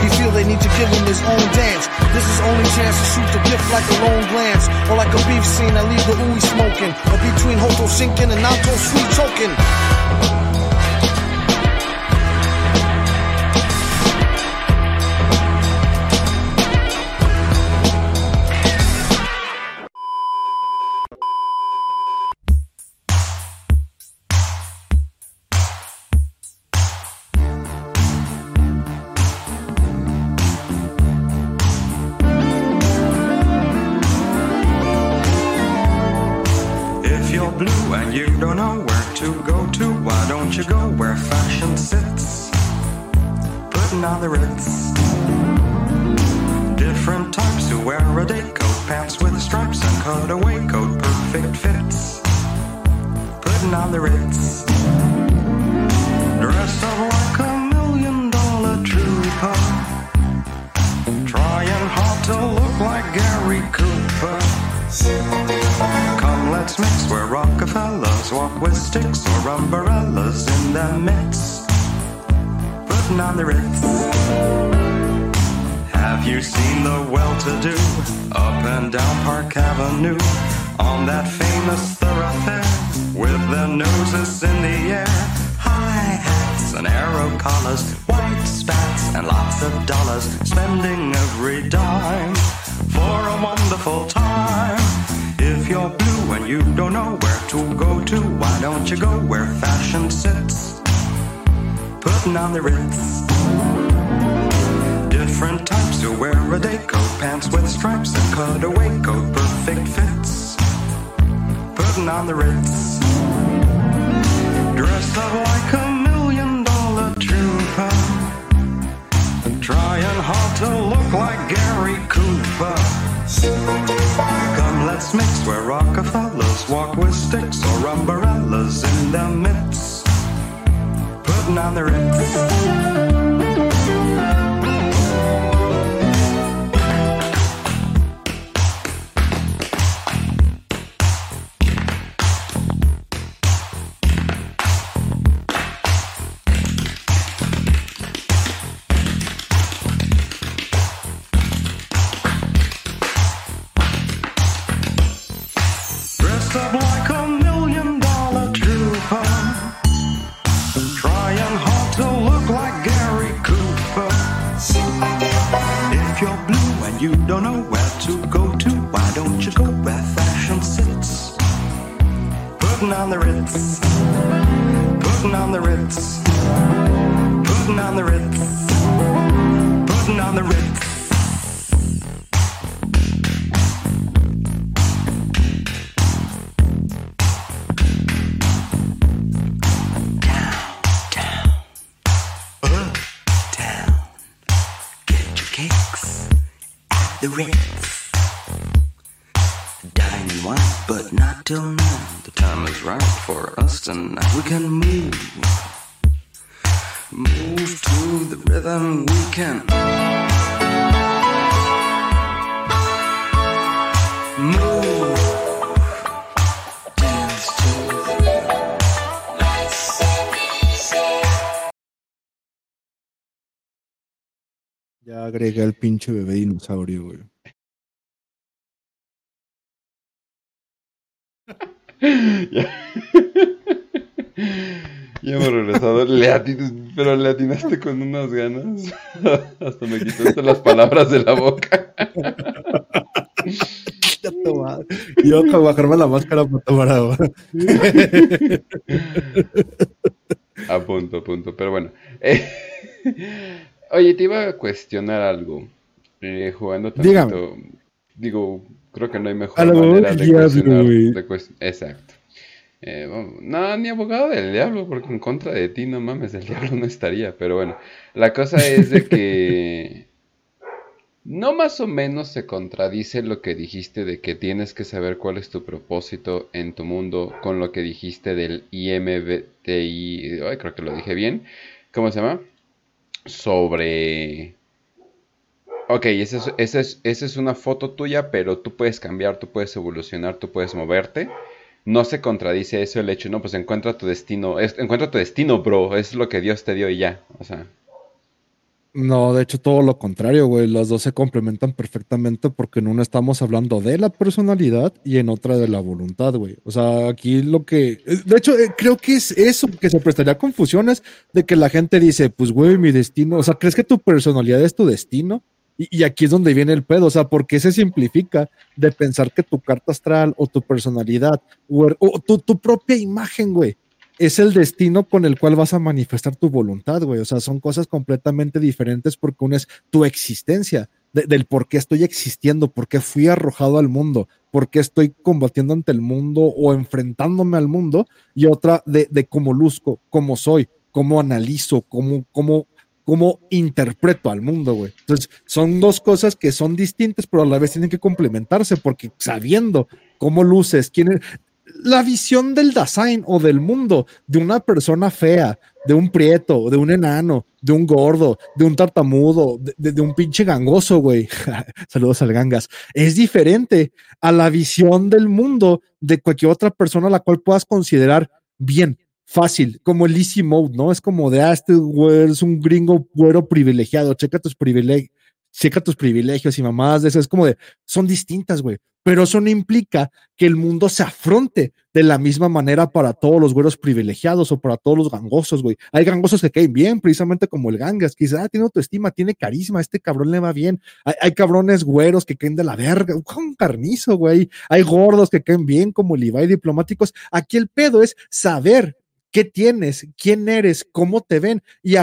He feel they need to give him his own dance. This is only chance to shoot the gift like a lone glance. Or like a beef scene I leave the ooey smoking. Or between Hoto sinking and Nato sweet choking. Don't know where to go to, why don't you go where fashion sits? Putting on the ritz. Different types who wear a day coat, pants with stripes and cutaway coat, perfect fits. Putting on the ritz. Dressed up like a million dollar trooper. Trying hard to look like Gary Cooper. Come, let's mix where Rockefellers walk with sticks or umbrellas in their midst. Putting on the ritz. Have you seen the well-to-do up and down Park Avenue on that famous thoroughfare with their noses in the air? High hats and arrow collars, white spats and lots of dollars, spending every dime for a wonderful time. If you're blue and you don't know where to go to, why don't you go where fashion sits? Putting on the ritz. Different types who wear a day coat, pants with stripes and cutaway coat, perfect fits. Putting on the ritz. Dressed up like a where Rockefellers walk with sticks or umbrellas in their midst. Putting on the ritz. Tonight. We can move, move to the rhythm. We can move. Ya agregué el pinche bebé dinosaurio, güey. Ya. Hemos regresado. Le atin- pero le atinaste con unas ganas. Hasta me quitaste las palabras de la boca. Yo de bajarme la máscara para tomar agua. A punto, a punto. Pero bueno. Eh, oye, te iba a cuestionar algo. Eh, jugando Dígame. tantito. Digo, creo que no hay mejor manera de diablo, cuestionar. güey. de cues- Exacto. Eh, no, ni abogado del diablo, porque en contra de ti, no mames, el diablo no estaría. Pero bueno, la cosa es de que no más o menos se contradice lo que dijiste de que tienes que saber cuál es tu propósito en tu mundo con lo que dijiste del IMBTI, ay, creo que lo dije bien, ¿cómo se llama? Sobre... Ok, esa es, esa es, una foto tuya, pero tú puedes cambiar, tú puedes evolucionar, tú puedes moverte. No se contradice eso el hecho, no, pues encuentra tu destino, es- encuentra tu destino, bro, es lo que Dios te dio y ya, o sea... No, de hecho, todo lo contrario, güey. Las dos se complementan perfectamente porque en una estamos hablando de la personalidad y en otra de la voluntad, güey. O sea, aquí lo que. De hecho, eh, creo que es eso que se prestaría a confusiones de que la gente dice, pues, güey, mi destino. O sea, ¿crees que tu personalidad es tu destino? Y, aquí es donde viene el pedo. O sea, ¿por qué se simplifica de pensar que tu carta astral o tu personalidad o, o tu, tu propia imagen, güey? es el destino con el cual vas a manifestar tu voluntad, güey. O sea, son cosas completamente diferentes porque una es tu existencia, de- del por qué estoy existiendo, por qué fui arrojado al mundo, por qué estoy combatiendo ante el mundo o enfrentándome al mundo, y otra de, de cómo luzco, cómo soy, cómo analizo, cómo, cómo, cómo interpreto al mundo, güey. Entonces, son dos cosas que son distintas, pero a la vez tienen que complementarse porque sabiendo cómo luces, quién es, la visión del Dasein o del mundo de una persona fea, de un prieto, de un enano, de un gordo, de un tartamudo, de un pinche gangoso, güey. Saludos al gangas. Es diferente a la visión del mundo de cualquier otra persona a la cual puedas considerar bien, fácil, como el easy mode, ¿no? Es como de, ah, este güey es un gringo güero privilegiado, checa tus privilegios. Checa tus privilegios y mamadas de eso. Es como de, son distintas, güey. Pero eso no implica que el mundo se afronte de la misma manera para todos los güeros privilegiados o para todos los gangosos, güey. Hay gangosos que caen bien, precisamente como el gangas, que dice, ah, tiene autoestima, tiene carisma, este cabrón le va bien. Hay, hay cabrones güeros que caen de la verga, un carnizo, güey. Hay gordos que caen bien, como el Ibai diplomáticos. Aquí el pedo es saber qué tienes, quién eres, cómo te ven y,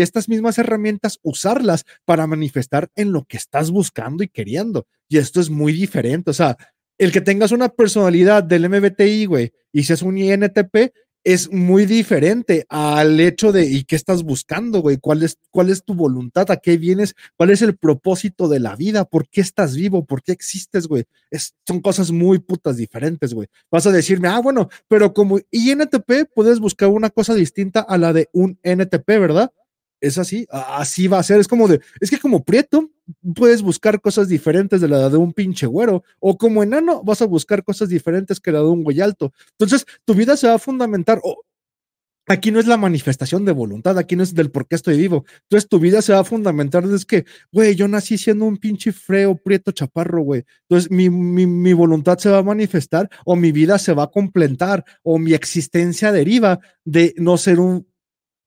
estas mismas herramientas usarlas para manifestar en lo que estás buscando y queriendo. Y esto es muy diferente. O sea, el que tengas una personalidad del MBTI, güey, y seas un INTP, es muy diferente al hecho de ¿y qué estás buscando, güey? ¿Cuál es, ¿Cuál es tu voluntad? ¿A qué vienes? ¿Cuál es el propósito de la vida? ¿Por qué estás vivo? ¿Por qué existes, güey? Son cosas muy putas diferentes, güey. Vas a decirme, ah, bueno, pero como INTP puedes buscar una cosa distinta a la de un NTP, ¿verdad? Es así, así va a ser. Es como de, es que como prieto puedes buscar cosas diferentes de la de un pinche güero, o como enano vas a buscar cosas diferentes que la de un güey alto. Entonces, tu vida se va a fundamentar. Aquí no es la manifestación de voluntad, aquí no es del por qué estoy vivo. Entonces tu vida se va a fundamentar es que, güey, yo nací siendo un pinche freo, prieto, chaparro, güey. Entonces mi, mi, mi voluntad se va a manifestar o mi vida se va a completar o mi existencia deriva de no ser un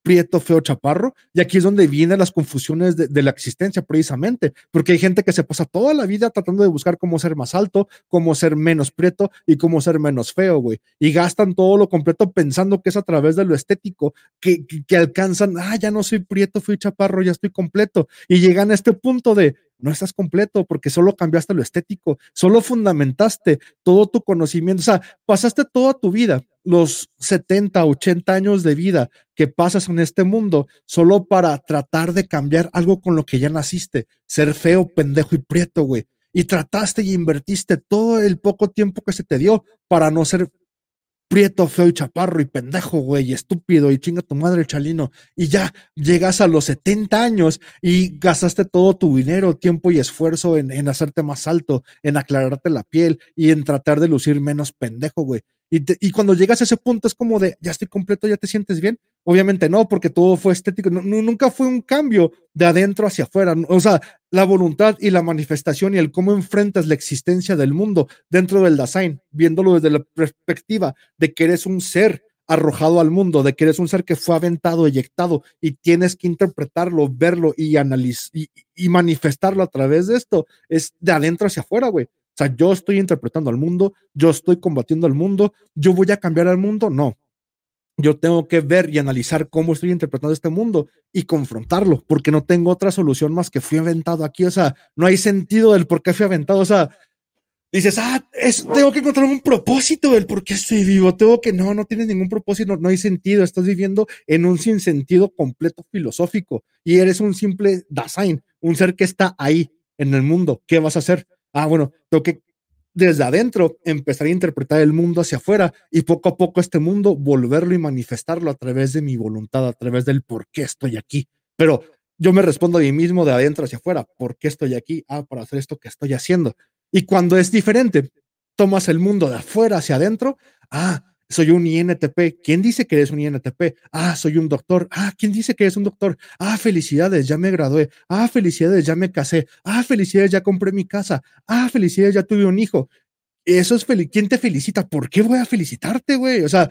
prieto, feo, chaparro. Y aquí es donde vienen las confusiones de, la existencia, precisamente, porque hay gente que se pasa toda la vida tratando de buscar cómo ser más alto, cómo ser menos prieto y cómo ser menos feo, güey. Y gastan todo lo completo pensando que es a través de lo estético que, que, que alcanzan, ah, ya no soy prieto, fui chaparro, ya estoy completo. Y llegan a este punto de, no estás completo porque solo cambiaste lo estético, solo fundamentaste todo tu conocimiento, o sea, pasaste toda tu vida, los 70, 80 años de vida que pasas en este mundo, solo para tratar de cambiar algo con lo que ya naciste, ser feo, pendejo y prieto, güey. y trataste y invertiste todo el poco tiempo que se te dio para no ser prieto, feo y chaparro y pendejo, güey, y estúpido y chinga tu madre, chalino. Y ya llegas a los 70 años y gastaste todo tu dinero, tiempo y esfuerzo en, en hacerte más alto, en aclararte la piel y en tratar de lucir menos pendejo, güey. Y, cuando llegas a ese punto es como de, ya estoy completo, ya te sientes bien. Obviamente no, porque todo fue estético. No- nunca fue un cambio de adentro hacia afuera. O sea, la voluntad y la manifestación y el cómo enfrentas la existencia del mundo dentro del design, viéndolo desde la perspectiva de que eres un ser arrojado al mundo, de que eres un ser que fue aventado, eyectado y tienes que interpretarlo, verlo y analizar y, y manifestarlo a través de esto, es de adentro hacia afuera, güey. Sea, yo estoy interpretando al mundo, yo estoy combatiendo al mundo, yo voy a cambiar al mundo, no. Yo tengo que ver y analizar cómo estoy interpretando este mundo y confrontarlo, porque no tengo otra solución más que fui aventado aquí. O sea, no hay sentido del por qué fui aventado. O sea, dices, ah, es, tengo que encontrar un propósito del por qué estoy vivo. Tengo que, no, no tienes ningún propósito, no, no hay sentido. Estás viviendo en un sinsentido completo filosófico y eres un simple Dasein, un ser que está ahí en el mundo. ¿Qué vas a hacer? Ah, bueno, tengo que desde adentro empezar a interpretar el mundo hacia afuera y poco a poco este mundo volverlo y manifestarlo a través de mi voluntad, a través del por qué estoy aquí. Pero yo me respondo a mí mismo de adentro hacia afuera, ¿por qué estoy aquí? Ah, para hacer esto que estoy haciendo. Y cuando es diferente, tomas el mundo de afuera hacia adentro, ah, soy un INTP. ¿Quién dice que eres un INTP? Ah, soy un doctor. Ah, ¿quién dice que eres un doctor? Ah, felicidades, ya me gradué. Ah, felicidades, ya me casé. Ah, felicidades, ya compré mi casa. Ah, felicidades, ya tuve un hijo. Eso es feliz. ¿Quién te felicita? ¿Por qué voy a felicitarte, güey? O sea,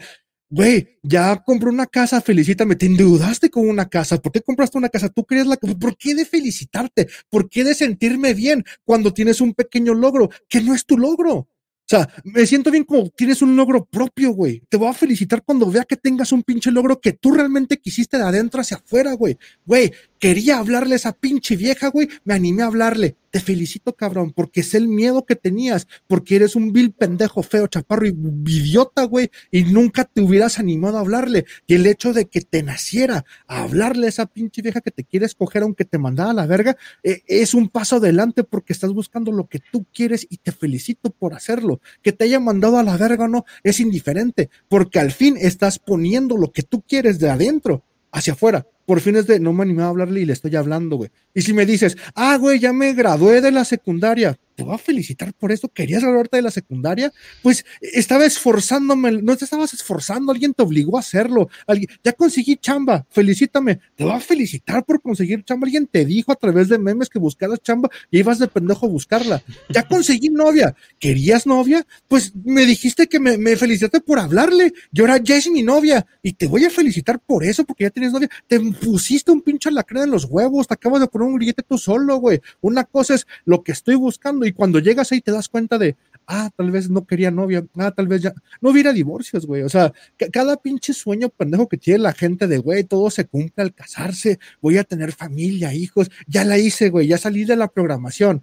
güey, ya compré una casa, felicítame. Te endeudaste con una casa. ¿Por qué compraste una casa? Tú querías la casa. ¿Por qué de felicitarte? ¿Por qué de sentirme bien cuando tienes un pequeño logro que no es tu logro? O sea, me siento bien como tienes un logro propio, güey. Te voy a felicitar cuando vea que tengas un pinche logro que tú realmente quisiste de adentro hacia afuera, güey. Güey, quería hablarle a esa pinche vieja, güey. Me animé a hablarle. Te felicito, cabrón, porque sé el miedo que tenías, porque eres un vil pendejo, feo, chaparro y idiota, güey, y nunca te hubieras animado a hablarle. Y el hecho de que te naciera a hablarle a esa pinche vieja que te quiere escoger, aunque te mandara a la verga, eh, es un paso adelante porque estás buscando lo que tú quieres y te felicito por hacerlo. Que te haya mandado a la verga o no, es indiferente, porque al fin estás poniendo lo que tú quieres de adentro hacia afuera. Por fin es de no me animé a hablarle y le estoy hablando, güey. Y si me dices, ah, güey, ya me gradué de la secundaria, te voy a felicitar por eso. ¿Querías graduarte de la secundaria? Pues estaba esforzándome, no te estabas esforzando, alguien te obligó a hacerlo. Alguien, ya conseguí chamba, felicítame. Te voy a felicitar por conseguir chamba. Alguien te dijo a través de memes que buscaras chamba y ibas de pendejo a buscarla. Ya conseguí novia. ¿Querías novia? Pues me dijiste que me, me felicitaste por hablarle. Y ahora ya es mi novia y te voy a felicitar por eso, porque ya tienes novia. Te pusiste un pinche lacrán en los huevos, te acabas de poner un grillete tú solo, güey. Una cosa es lo que estoy buscando y cuando llegas ahí te das cuenta de, ah, tal vez no quería novia, ah, tal vez ya, no hubiera divorcios, güey. O sea, ca- cada pinche sueño pendejo que tiene la gente de, güey, todo se cumple al casarse, voy a tener familia, hijos, ya la hice, güey, ya salí de la programación.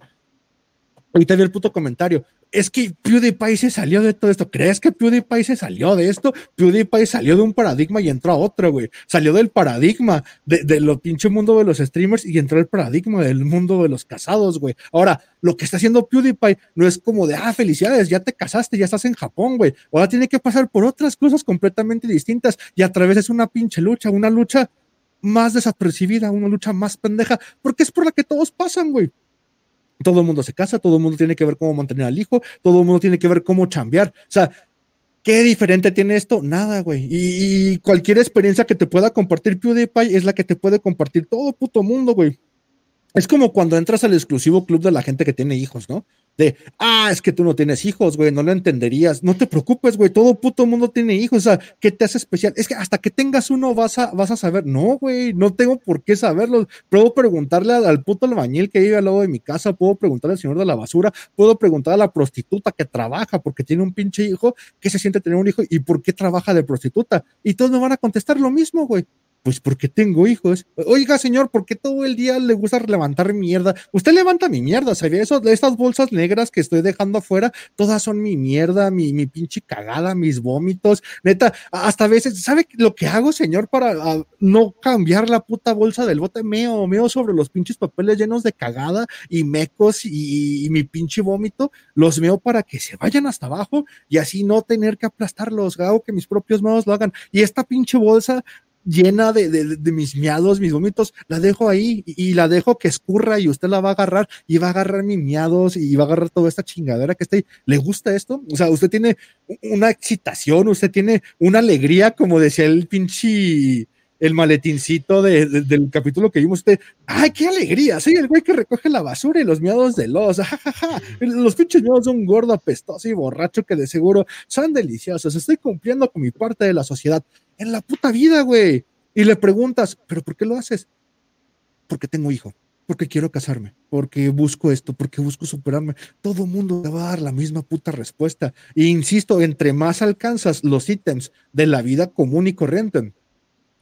Ahorita vi el puto comentario. Es que PewDiePie se salió de todo esto. ¿Crees que PewDiePie se salió de esto? PewDiePie salió de un paradigma y entró a otro, güey. Salió del paradigma de, lo pinche mundo de los streamers y entró al paradigma del mundo de los casados, güey. Ahora, lo que está haciendo PewDiePie no es como de, ah, felicidades, ya te casaste, ya estás en Japón, güey. Ahora tiene que pasar por otras cosas completamente distintas y a través es una pinche lucha, una lucha más desapercibida, una lucha más pendeja, porque es por la que todos pasan, güey todo el mundo se casa, todo el mundo tiene que ver cómo mantener al hijo, todo el mundo tiene que ver cómo chambear. O sea, ¿qué diferente tiene esto? Nada, güey. Y, y cualquier experiencia que te pueda compartir PewDiePie es la que te puede compartir todo puto mundo, güey. Es como cuando entras al exclusivo club de la gente que tiene hijos, ¿no? De, ah, es que tú no tienes hijos, güey, no lo entenderías. No te preocupes, güey, todo puto mundo tiene hijos. O sea, ¿qué te hace especial? Es que hasta que tengas uno vas a, vas a saber. No, güey, no tengo por qué saberlo. Puedo preguntarle al, puto albañil que vive al lado de mi casa, puedo preguntarle al señor de la basura, puedo preguntar a la prostituta que trabaja porque tiene un pinche hijo, qué se siente tener un hijo y por qué trabaja de prostituta. Y todos me van a contestar lo mismo, güey Pues porque tengo hijos. Oiga, señor, ¿por qué todo el día le gusta levantar mierda? Usted levanta mi mierda, ¿sabía eso? Estas bolsas negras que estoy dejando afuera, todas son mi mierda, mi, mi pinche cagada, mis vómitos. Neta, hasta a veces, ¿sabe lo que hago, señor, para no cambiar la puta bolsa del bote? Meo, meo sobre los pinches papeles llenos de cagada y mecos y, mi pinche vómito. Los meo para que se vayan hasta abajo y así no tener que aplastarlos. Hago que mis propios meos lo hagan. Y esta pinche bolsa llena de, de, mis miados, mis vómitos, la dejo ahí y, la dejo que escurra y usted la va a agarrar y va a agarrar mis miados y va a agarrar toda esta chingadera que está ahí. ¿Le gusta esto? O sea, usted tiene una excitación, usted tiene una alegría, como decía el pinche el maletincito de, de, del capítulo que vimos usted. ¡Ay, qué alegría! Soy el güey que recoge la basura y los miados de los. Los pinches miados de un gordo apestoso y borracho que de seguro son deliciosos. Estoy cumpliendo con mi parte de la sociedad en la puta vida, güey. Y le preguntas, ¿pero por qué lo haces? Porque tengo hijo, porque quiero casarme, porque busco esto, porque busco superarme. Todo mundo te va a dar la misma puta respuesta. E insisto, entre más alcanzas los ítems de la vida común y corriente,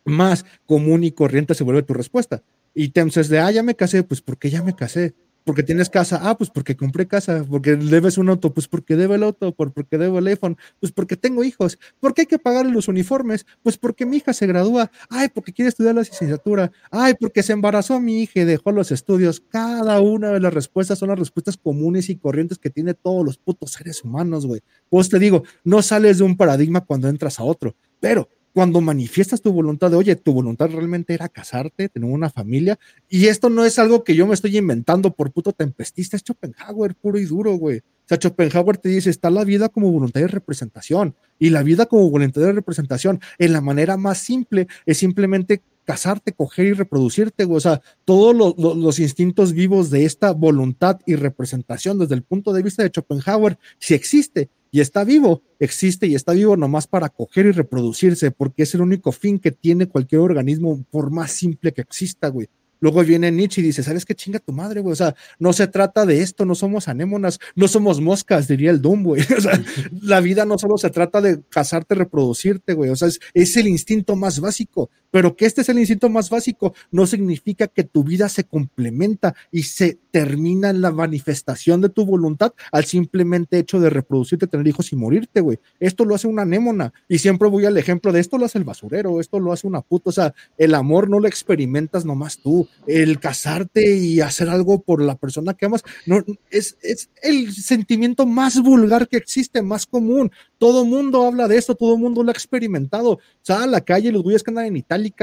más común y corriente se vuelve tu respuesta. Ítems es de, ah, ya me casé, pues porque ya me casé porque tienes casa, ah, pues porque compré casa, porque debes un auto, pues porque debo el auto, por, porque debo el iPhone, pues porque tengo hijos, porque hay que pagar los uniformes, pues porque mi hija se gradúa, ay, porque quiere estudiar la licenciatura, ay, porque se embarazó mi hija y dejó los estudios. Cada una de las respuestas son las respuestas comunes y corrientes que tiene todos los putos seres humanos, güey. Pues te digo, no sales de un paradigma cuando entras a otro, pero cuando manifiestas tu voluntad de, oye, tu voluntad realmente era casarte, tener una familia, y esto no es algo que yo me estoy inventando por puto tempestista, es Schopenhauer puro y duro, güey. O sea, Schopenhauer te dice, está la vida como voluntad de representación, y la vida como voluntad de representación, en la manera más simple, es simplemente casarte, coger y reproducirte, güey. O sea, todos los, los, instintos vivos de esta voluntad y representación desde el punto de vista de Schopenhauer, si existe, y está vivo, existe y está vivo nomás para coger y reproducirse, porque es el único fin que tiene cualquier organismo, por más simple que exista, güey. Luego viene Nietzsche y dice, ¿sabes qué chinga tu madre, güey? O sea, no se trata de esto, no somos anémonas, no somos moscas, diría el Doom, güey. O sea, la vida no solo se trata de casarte, reproducirte, güey. O sea, es, es, el instinto más básico. Pero que este es el instinto más básico no significa que tu vida se complementa y se termina en la manifestación de tu voluntad al simplemente hecho de reproducirte, tener hijos y morirte, güey. Esto lo hace una anémona. Y siempre voy al ejemplo de esto lo hace el basurero, esto lo hace una puta. O sea, el amor no lo experimentas nomás tú el casarte y hacer algo por la persona que amas, no, es, es el sentimiento más vulgar que existe, más común. Todo mundo habla de esto, todo mundo lo ha experimentado. O sea, a la calle, los güeyes que andan en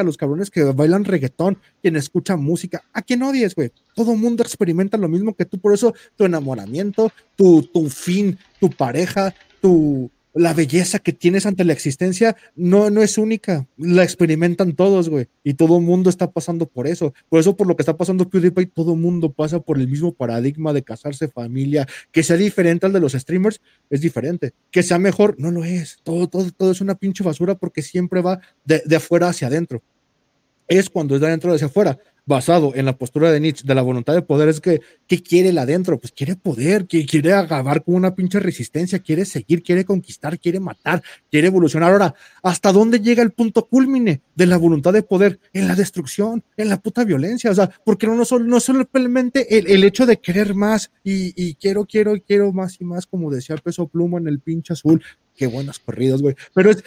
los cabrones que bailan reggaetón, quien escucha música, ¿a quién odies, güey? Todo mundo experimenta lo mismo que tú, por eso tu enamoramiento, tu, tu fin, tu pareja, tu, la belleza que tienes ante la existencia no, no es única, la experimentan todos, güey, y todo el mundo está pasando por eso. Por eso, por lo que está pasando PewDiePie, todo el mundo pasa por el mismo paradigma de casarse, familia, que sea diferente al de los streamers, es diferente. Que sea mejor, no lo es. Todo, todo, todo es una pinche basura porque siempre va de, de afuera hacia adentro. Es cuando es de adentro hacia afuera basado en la postura de Nietzsche, de la voluntad de poder, es que, ¿qué quiere el adentro? Pues quiere poder, que quiere acabar con una pinche resistencia, quiere seguir, quiere conquistar, quiere matar, quiere evolucionar. Ahora, ¿hasta dónde llega el punto culmine de la voluntad de poder? En la destrucción, en la puta violencia, o sea, porque no, no, solo, no simplemente el, el hecho de querer más y, y quiero, quiero, quiero más y más, como decía peso pluma en el pinche azul, qué buenas corridas, güey, pero es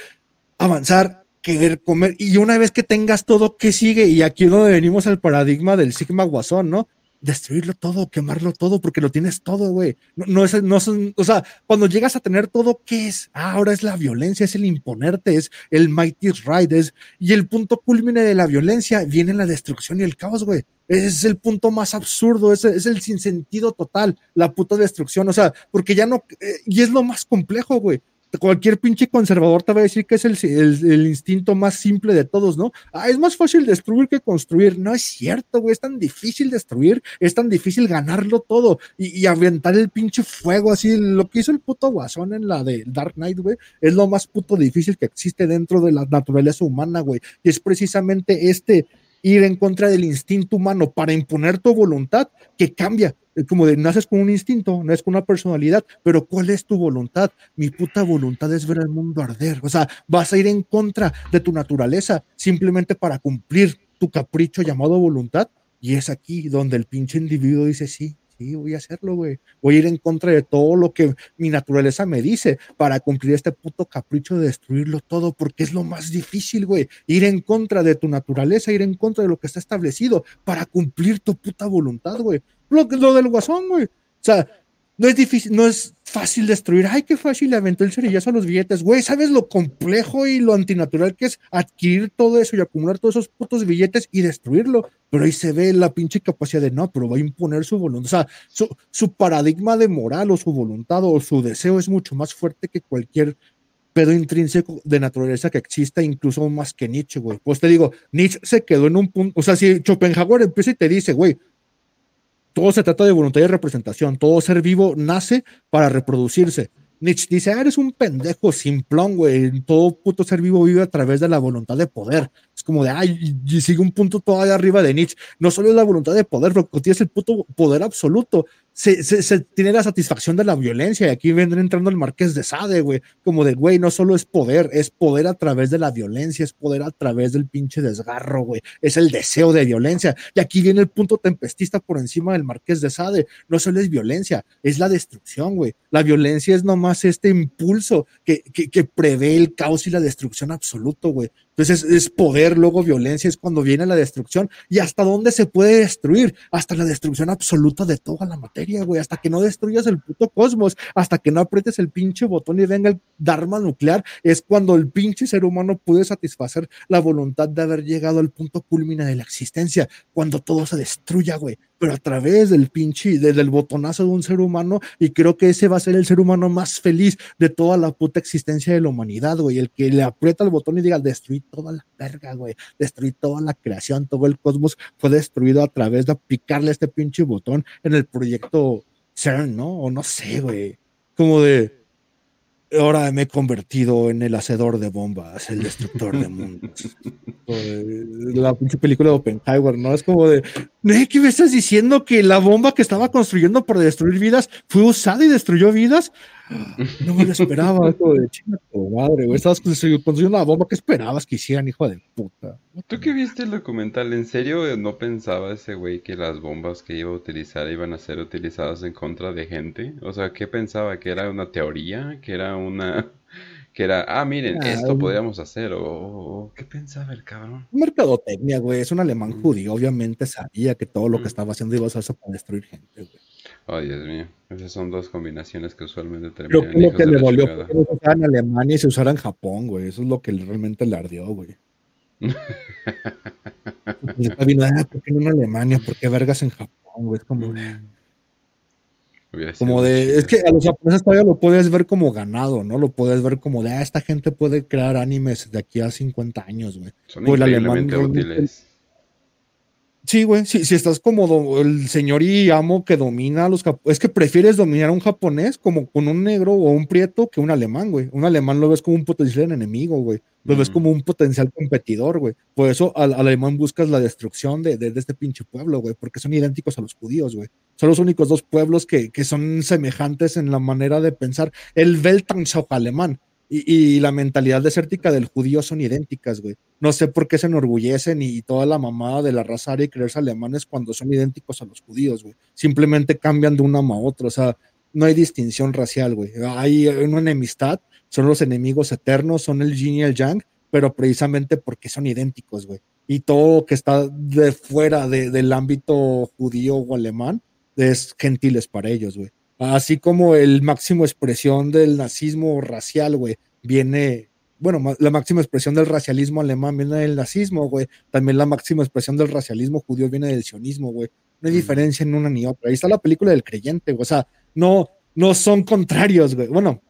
avanzar querer comer. Y una vez que tengas todo, ¿qué sigue? Y aquí es donde venimos al paradigma del Sigma Guasón, ¿no? Destruirlo todo, quemarlo todo, porque lo tienes todo, güey. No, no, es, no son, o sea, cuando llegas a tener todo, ¿qué es? Ah, ahora es la violencia, es el imponerte, es el mighty ride, es, y el punto culmine de la violencia viene la destrucción y el caos, güey. Es el punto más absurdo, es, es el sinsentido total, la puta destrucción, o sea, porque ya no, eh, y es lo más complejo, güey cualquier pinche conservador te va a decir que es el, instinto más simple de todos, ¿no? Ah, es más fácil destruir que construir. No es cierto, güey, es tan difícil destruir, es tan difícil ganarlo todo y, y, aventar el pinche fuego así. Lo que hizo el puto guasón en la de Dark Knight, güey, es lo más puto difícil que existe dentro de la naturaleza humana, güey. Y es precisamente este ir en contra del instinto humano para imponer tu voluntad, que cambia. Como de naces con un instinto, no es con una personalidad, pero ¿cuál es tu voluntad? Mi puta voluntad es ver el mundo arder. O sea, vas a ir en contra de tu naturaleza simplemente para cumplir tu capricho llamado voluntad. Y es aquí donde el pinche individuo dice, sí, sí, voy a hacerlo, güey. Voy a ir en contra de todo lo que mi naturaleza me dice para cumplir este puto capricho de destruirlo todo, porque es lo más difícil, güey. Ir en contra de tu naturaleza, ir en contra de lo que está establecido para cumplir tu puta voluntad, güey. Lo, lo del guasón, güey. O sea, no es difícil, no es fácil destruir. Ay, qué fácil le aventó el cerillazo a los billetes. Güey, ¿sabes lo complejo y lo antinatural que es adquirir todo eso y acumular todos esos putos billetes y destruirlo? Pero ahí se ve la pinche capacidad de no, pero va a imponer su voluntad. O sea, su, paradigma de moral o su voluntad o su deseo es mucho más fuerte que cualquier pedo intrínseco de naturaleza que exista, incluso más que Nietzsche, güey. Pues te digo, Nietzsche se quedó en un punto, o sea, si Schopenhauer empieza y te dice, güey, todo se trata de voluntad y representación. Todo ser vivo nace para reproducirse. Nietzsche dice, ah, eres un pendejo simplón, güey. Todo puto ser vivo vive a través de la voluntad de poder. Es como de, ay, y sigue un punto todavía arriba de Nietzsche. No solo es la voluntad de poder, pero tienes el puto poder absoluto. Se, se, tiene la satisfacción de la violencia. Y aquí vendrá entrando el marqués de Sade, güey. Como de, güey, no solo es poder, es poder a través de la violencia, es poder a través del pinche desgarro, güey. Es el deseo de violencia. Y aquí viene el punto tempestista por encima del marqués de Sade. No solo es violencia, es la destrucción, güey. La violencia es nomás este impulso que, que prevé el caos y la destrucción absoluto, güey. Entonces es poder, luego violencia, es cuando viene la destrucción. ¿Y hasta dónde se puede destruir? Hasta la destrucción absoluta de toda la materia, güey. Hasta que no destruyas el puto cosmos, hasta que no aprietes el pinche botón y venga el Dharma nuclear, es cuando el pinche ser humano puede satisfacer la voluntad de haber llegado al punto culmine de la existencia, cuando todo se destruya, güey pero a través del pinche, desde el botonazo de un ser humano, y creo que ese va a ser el ser humano más feliz de toda la puta existencia de la humanidad, güey, el que le aprieta el botón y diga, destruir toda la verga, güey, destruir toda la creación, todo el cosmos fue destruido a través de picarle este pinche botón en el proyecto CERN, ¿no? O no sé, güey, como de, ahora me he convertido en el hacedor de bombas, el destructor de mundos. la pinche película de Oppenheimer, ¿no? Es como de. ¿qué me estás diciendo? Que la bomba que estaba construyendo para destruir vidas fue usada y destruyó vidas. No me lo esperaba, como de chinga tu madre, güey. Estabas construyendo una bomba que esperabas que hicieran, hijo de puta. ¿Tú que viste el documental? ¿En serio no pensaba ese güey que las bombas que iba a utilizar iban a ser utilizadas en contra de gente? O sea, ¿qué pensaba? ¿Que era una teoría? ¿Que era una... que era, ah, miren, Ah, esto podríamos hacer? O, o- o- ¿qué pensaba el cabrón? Mercadotecnia, güey. Es un alemán judío. Obviamente sabía que todo lo que estaba haciendo iba a usarse para destruir gente, güey. Ay, Dios mío. Esas son dos combinaciones que usualmente terminan lo hijos que le dolió fue que se usara en Alemania y se usara en Japón, güey. Eso es lo que realmente le ardió, güey. Vino, ah, ¿por qué no en Alemania? ¿Por qué vergas en Japón, güey? Es como, sido como de, es que a los japoneses todavía lo puedes ver como ganado, ¿no? Lo puedes ver como de, ah, esta gente puede crear animes de aquí a 50 años, güey. Son alemán realmente- útiles. Sí, güey, si, si estás como el señor y amo que domina a los japoneses, es que prefieres dominar a un japonés como con un negro o un prieto que un alemán, güey. Un alemán lo ves como un potencial enemigo, güey. Lo ves como un potencial competidor, güey. Por eso al, al alemán buscas la destrucción de, de- de este pinche pueblo, güey, porque son idénticos a los judíos, güey. Son los únicos dos pueblos que, que son semejantes en la manera de pensar. El Weltanschauung alemán y, y la mentalidad desértica del judío son idénticas, güey. No sé por qué se enorgullecen y toda la mamada de la raza y creerse alemanes cuando son idénticos a los judíos, güey. Simplemente cambian de una a otra, o sea, no hay distinción racial, güey. Hay una enemistad, son los enemigos eternos, son el yin y el yang, pero precisamente porque son idénticos, güey. Y todo que está de fuera de- del ámbito judío o alemán es gentiles para ellos, güey. Así como el máximo expresión del nazismo racial, güey, viene, bueno, la máxima expresión del racialismo alemán viene del nazismo, güey. También la máxima expresión del racialismo judío viene del sionismo, güey. No hay diferencia en una ni otra. Ahí está la película del creyente, güey. O sea, no, no son contrarios, güey. Bueno,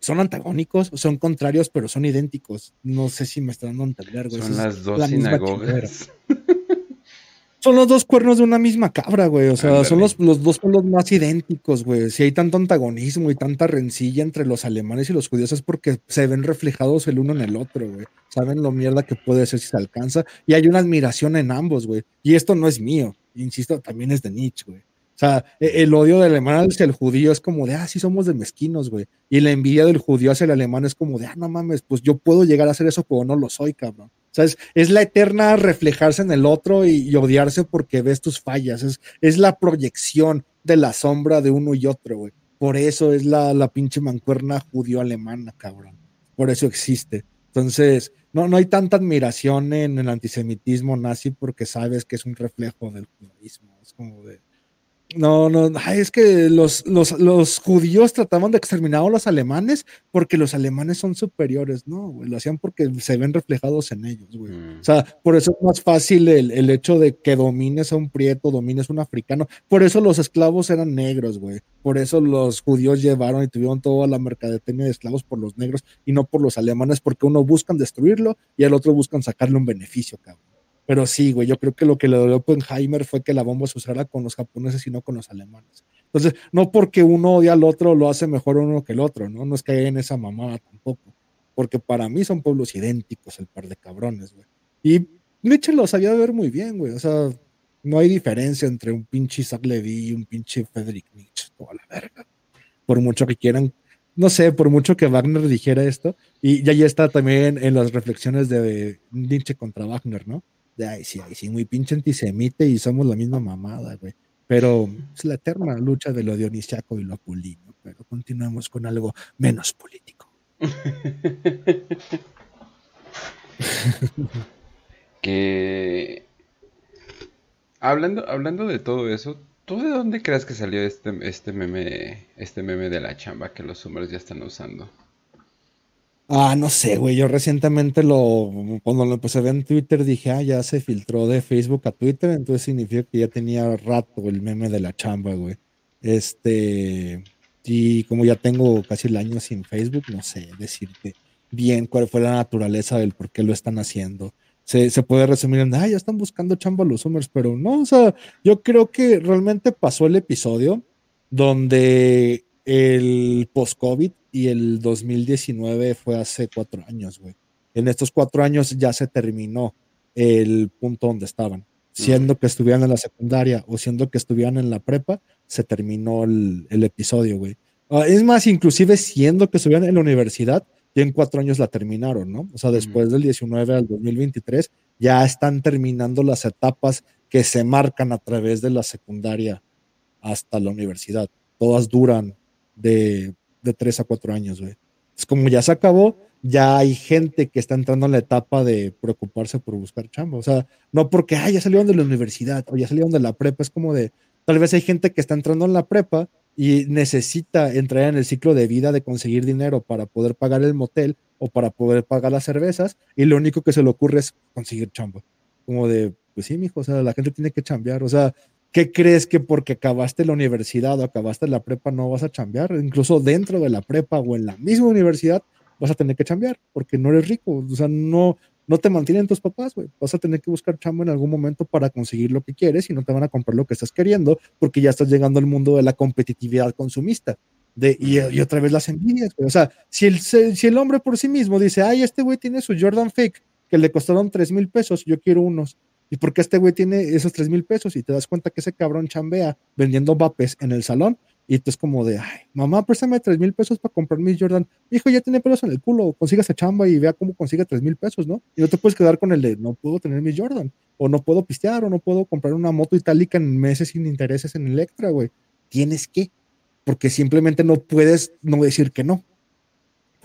son antagónicos, son contrarios, pero son idénticos. No sé si me están dando a entender, güey. Son Eso las dos la sinagogas. son los dos cuernos de una misma cabra, güey. O sea, son los, los dos pueblos más idénticos, güey. Si hay tanto antagonismo y tanta rencilla entre los alemanes y los judíos es porque se ven reflejados el uno en el otro, güey. Saben lo mierda que puede ser si se alcanza. Y hay una admiración en ambos, güey. Y esto no es mío. Insisto, también es de Nietzsche, güey. O sea, e- el odio del alemán hacia el judío es como de, ah, sí somos de mezquinos, güey. Y la envidia del judío hacia el alemán es como de, ah, no mames, pues yo puedo llegar a hacer eso, pero no lo soy, cabrón. Es, la eterna reflejarse en el otro y, y odiarse porque ves tus fallas. Es, es la proyección de la sombra de uno y otro, güey. Por eso es la, la pinche mancuerna judío-alemana, cabrón. Por eso existe. Entonces, no, no hay tanta admiración en el antisemitismo nazi porque sabes que es un reflejo del judaísmo. Es como de, no, no, ay, es que los, los, los judíos trataban de exterminar a los alemanes porque los alemanes son superiores, no, güey, lo hacían porque se ven reflejados en ellos, güey. O sea, por eso es más fácil el, el hecho de que domines a un prieto, domines a un africano. Por eso los esclavos eran negros, güey. Por eso los judíos llevaron y tuvieron toda la mercadotecnia de esclavos por los negros y no por los alemanes, porque uno buscan destruirlo y al otro buscan sacarle un beneficio, cabrón. Pero sí, güey, yo creo que lo que le dolió a Oppenheimer fue que la bomba se usara con los japoneses y no con los alemanes. Entonces, no porque uno odia al otro lo hace mejor uno que el otro, ¿no? No es que haya en esa mamada tampoco. Porque para mí son pueblos idénticos, el par de cabrones, güey. Y Nietzsche lo sabía ver muy bien, güey. O sea, no hay diferencia entre un pinche Isaac Levy y un pinche Friedrich Nietzsche, toda la verga. Por mucho que quieran, no sé, por mucho que Wagner dijera esto, y ya ahí está también en las reflexiones de Nietzsche contra Wagner, ¿no? De ay, sí, ay, sí, muy pinche antisemite y somos la misma mamada, güey. Pero es la eterna lucha de lo dionisiaco y lo apolíneo. Pero continuemos con algo menos político. que hablando, hablando de todo eso, ¿tú de dónde crees que salió este, este meme, este meme de la chamba que los Summers ya están usando? Ah, no sé, güey. Yo recientemente lo, cuando lo empecé a ver en Twitter, dije, ah, ya se filtró de Facebook a Twitter, entonces significa que ya tenía rato el meme de la chamba, güey. Este, y como ya tengo casi el año sin Facebook, no sé decirte bien cuál fue la naturaleza del por qué lo están haciendo. Se, se puede resumir en, ah, ya están buscando chamba los Summers, pero no, o sea, yo creo que realmente pasó el episodio donde el post-COVID y el 2019 fue hace cuatro años, güey. En estos cuatro años ya se terminó el punto donde estaban. Siendo que estuvieran en la secundaria o siendo que estuvieran en la prepa, se terminó el, el episodio, güey. Ah, es más, inclusive siendo que estuvieran en la universidad, ya en cuatro años la terminaron, ¿no? O sea, después del 19 al 2023, ya están terminando las etapas que se marcan a través de la secundaria hasta la universidad. Todas duran de, de tres a cuatro años, güey. Es como ya se acabó, ya hay gente que está entrando en la etapa de preocuparse por buscar chamba. O sea, no porque, ah, ya salieron de la universidad o ya salieron de la prepa, es como de, tal vez hay gente que está entrando en la prepa y necesita entrar en el ciclo de vida de conseguir dinero para poder pagar el motel o para poder pagar las cervezas y lo único que se le ocurre es conseguir chamba. Como de, pues sí, mijo, o sea, la gente tiene que chambear. O sea, ¿qué crees que porque acabaste la universidad o acabaste la prepa no vas a chambear? Incluso dentro de la prepa o en la misma universidad vas a tener que chambear porque no eres rico. O sea, no, no te mantienen tus papás, güey. Vas a tener que buscar chamba en algún momento para conseguir lo que quieres y no te van a comprar lo que estás queriendo porque ya estás llegando al mundo de la competitividad consumista. De, y, y otra vez las envidias, güey. O sea, si el, si el hombre por sí mismo dice, ay, este güey tiene su Jordan Fake que le costaron 3 mil pesos, yo quiero unos. ¿Y por qué este güey tiene esos 3 mil pesos? Y te das cuenta que ese cabrón chambea vendiendo vapes en el salón. Y tú es como de, ay, mamá, préstame 3 mil pesos para comprar mis Jordan. Hijo, ya tiene pelos en el culo, consiga esa chamba y vea cómo consigue 3 mil pesos, ¿no? Y no te puedes quedar con el de, no puedo tener mis Jordan, o no puedo pistear, o no puedo comprar una moto itálica en meses sin intereses en Electra, güey. Tienes que, porque simplemente no puedes no decir que no.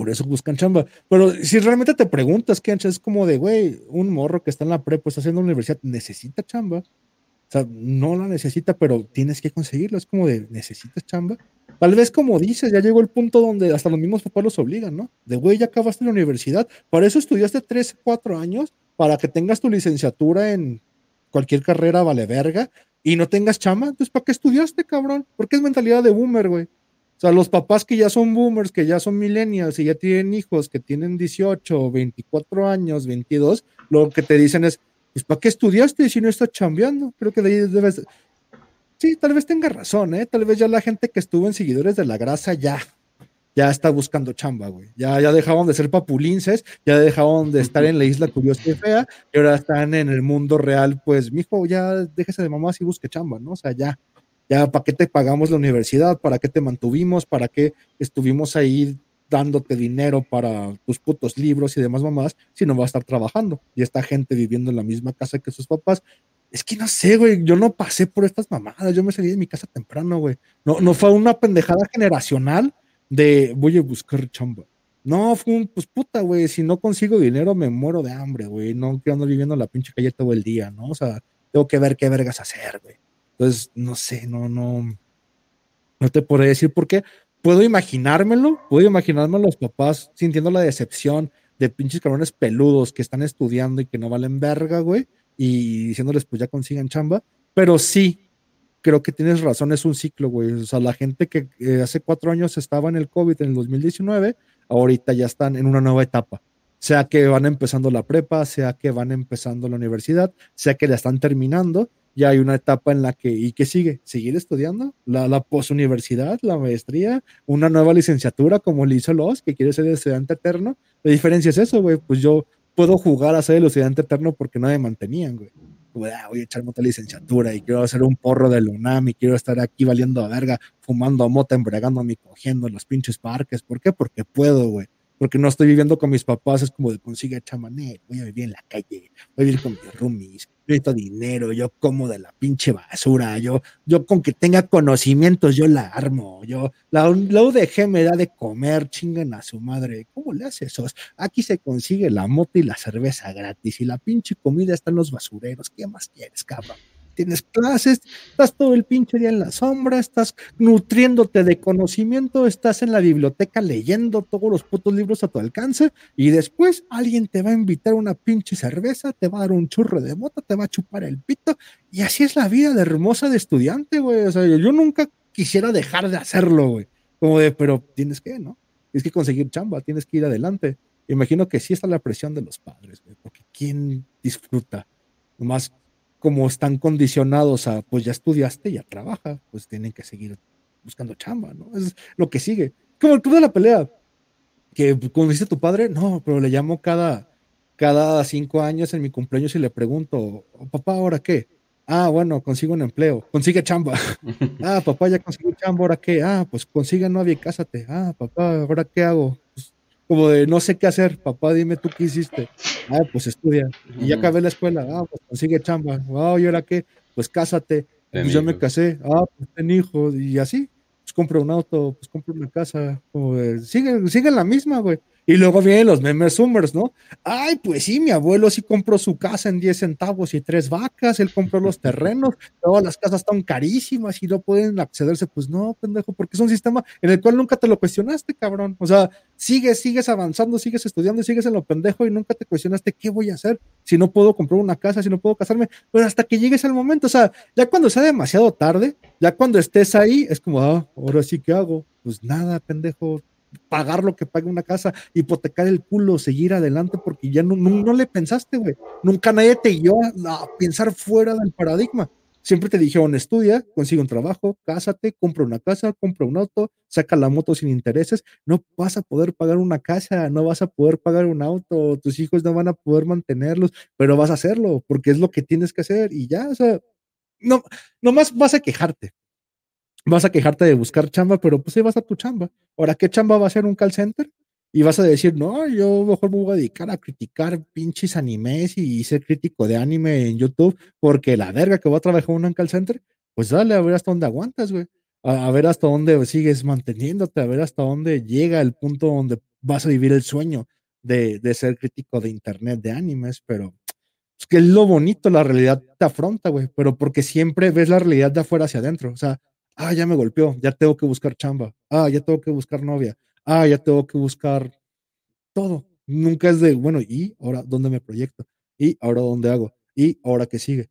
Por eso buscan chamba. Pero si realmente te preguntas, que es como de, güey, un morro que está en la prepa, está haciendo universidad, necesita chamba. O sea, no la necesita, pero tienes que conseguirlo. Es como de, necesitas chamba. Tal vez como dices, ya llegó el punto donde hasta los mismos papás los obligan, ¿no? De, güey, ya acabaste la universidad. Para eso estudiaste tres, cuatro años, para que tengas tu licenciatura en cualquier carrera vale verga y no tengas chamba. Entonces, ¿para qué estudiaste, cabrón? Porque es mentalidad de boomer, güey. Sea, los papás que ya son boomers, que ya son millennials y ya tienen hijos que tienen 18, 24 años, 22, lo que te dicen es, pues ¿para qué estudiaste si no estás chambeando? Creo que de ahí debes... Sí, tal vez tenga razón, ¿eh? Tal vez ya la gente que estuvo en seguidores de la grasa ya, ya está buscando chamba, güey. Ya, ya dejaron de ser papulinces, ya dejaron de estar en la isla curiosa y fea, y ahora están en el mundo real, pues, mijo, ya déjese de mamás y busque chamba, ¿no? O sea, ya, ya, ¿para qué te pagamos la universidad? ¿Para qué te mantuvimos? ¿Para qué estuvimos ahí dándote dinero para tus putos libros y demás mamás si no va a estar trabajando? Y esta gente viviendo en la misma casa que sus papás. Es que no sé, güey, yo no pasé por estas mamadas, yo me salí de mi casa temprano, güey. No, no fue una pendejada generacional de voy a buscar chamba. No, fue un, pues puta, güey, si no consigo dinero me muero de hambre, güey. No quiero andar viviendo en la pinche calle todo el día, ¿no? O sea, tengo que ver qué vergas hacer, güey. Entonces, no sé, no, no, no te podré decir por qué. Puedo imaginármelo, puedo imaginarme a los papás sintiendo la decepción de pinches cabrones peludos que están estudiando y que no valen verga, güey, y diciéndoles, pues ya consigan chamba. Pero sí, creo que tienes razón, es un ciclo, güey. O sea, la gente que eh, hace cuatro años estaba en el COVID en el 2019, ahorita ya están en una nueva etapa. Sea que van empezando la prepa, sea que van empezando la universidad, sea que la están terminando, ya hay una etapa en la que, ¿y qué sigue? ¿Seguir estudiando? La, la posuniversidad, la maestría, una nueva licenciatura como le hizo Los, que quiere ser estudiante eterno. La diferencia es eso, güey. Pues yo puedo jugar a ser el estudiante eterno porque no me mantenían, güey. Ah, voy a echarme otra licenciatura y quiero hacer un porro del UNAM y quiero estar aquí valiendo a verga, fumando mota, embriagándome y cogiendo en los pinches parques. ¿Por qué? Porque puedo, güey. Porque no estoy viviendo con mis papás, es como de consigue chamané, voy a vivir en la calle, voy a vivir con mis roomies, necesito dinero, yo como de la pinche basura, yo, yo con que tenga conocimientos, yo la armo, yo, la, la UDG me da de comer, chingan a su madre, ¿cómo le hace eso? Aquí se consigue la moto y la cerveza gratis y la pinche comida está en los basureros, ¿qué más quieres, cabrón? Tienes clases, estás todo el pinche día en la sombra, estás nutriéndote de conocimiento, estás en la biblioteca leyendo todos los putos libros a tu alcance y después alguien te va a invitar una pinche cerveza, te va a dar un churro de mota, te va a chupar el pito y así es la vida de hermosa de estudiante, güey. O sea, yo nunca quisiera dejar de hacerlo, güey. Como de, pero tienes que, ¿no? Tienes que conseguir chamba, tienes que ir adelante. Imagino que sí está la presión de los padres, güey, porque ¿quién disfruta? Nomás como están condicionados a, pues ya estudiaste, ya trabaja, pues tienen que seguir buscando chamba, ¿no? Es lo que sigue. Como el club de la pelea, que como dice tu padre, no, pero le llamo cada, cada cinco años en mi cumpleaños y le pregunto, papá, ¿ahora qué? Ah, bueno, consigo un empleo, consigue chamba. ah, papá, ya consiguió chamba, ¿ahora qué? Ah, pues consigue novia y cásate. Ah, papá, ¿ahora qué hago? Como de no sé qué hacer, papá, dime tú qué hiciste. Ah, pues estudia. Y ya acabé la escuela. Ah, pues consigue chamba. Ah, ¿y ahora qué? Pues cásate. Pues yo me casé. Ah, pues ten hijos. Y así. Pues compro un auto, pues compro una casa. Como sigue, sigue la misma, güey. Y luego vienen los memes Summers, ¿no? Ay, pues sí, mi abuelo sí compró su casa en 10 centavos y tres vacas, él compró los terrenos, todas las casas están carísimas y no pueden accederse. Pues no, pendejo, porque es un sistema en el cual nunca te lo cuestionaste, cabrón. O sea, sigues, sigues avanzando, sigues estudiando, sigues en lo pendejo y nunca te cuestionaste qué voy a hacer si no puedo comprar una casa, si no puedo casarme. Pues hasta que llegues al momento, o sea, ya cuando sea demasiado tarde, ya cuando estés ahí, es como, ah, ahora sí, ¿qué hago? Pues nada, pendejo, pagar lo que paga una casa, hipotecar el culo, seguir adelante, porque ya no, no, le pensaste, güey. Nunca nadie te dio a, pensar fuera del paradigma. Siempre te dijeron, estudia, consigue un trabajo, cásate, compra una casa, compra un auto, saca la moto sin intereses. No vas a poder pagar una casa, no vas a poder pagar un auto, tus hijos no van a poder mantenerlos, pero vas a hacerlo porque es lo que tienes que hacer y ya, o sea, no, nomás vas a quejarte vas a quejarte de buscar chamba, pero pues ahí vas a tu chamba. Ahora, ¿qué chamba va a ser un call center? Y vas a decir, no, yo mejor me voy a dedicar a criticar pinches animes y ser crítico de anime en YouTube, porque la verga que va a trabajar uno en call center, pues dale a ver hasta dónde aguantas, güey. A, ver hasta dónde sigues manteniéndote, a ver hasta dónde llega el punto donde vas a vivir el sueño de, de ser crítico de internet de animes, pero es que es lo bonito, la realidad te afronta, güey, pero porque siempre ves la realidad de afuera hacia adentro, o sea, ah, ya me golpeó, ya tengo que buscar chamba, ah, ya tengo que buscar novia, ah, ya tengo que buscar todo. Nunca es de, bueno, ¿y ahora dónde me proyecto? ¿Y ahora dónde hago? ¿Y ahora qué sigue?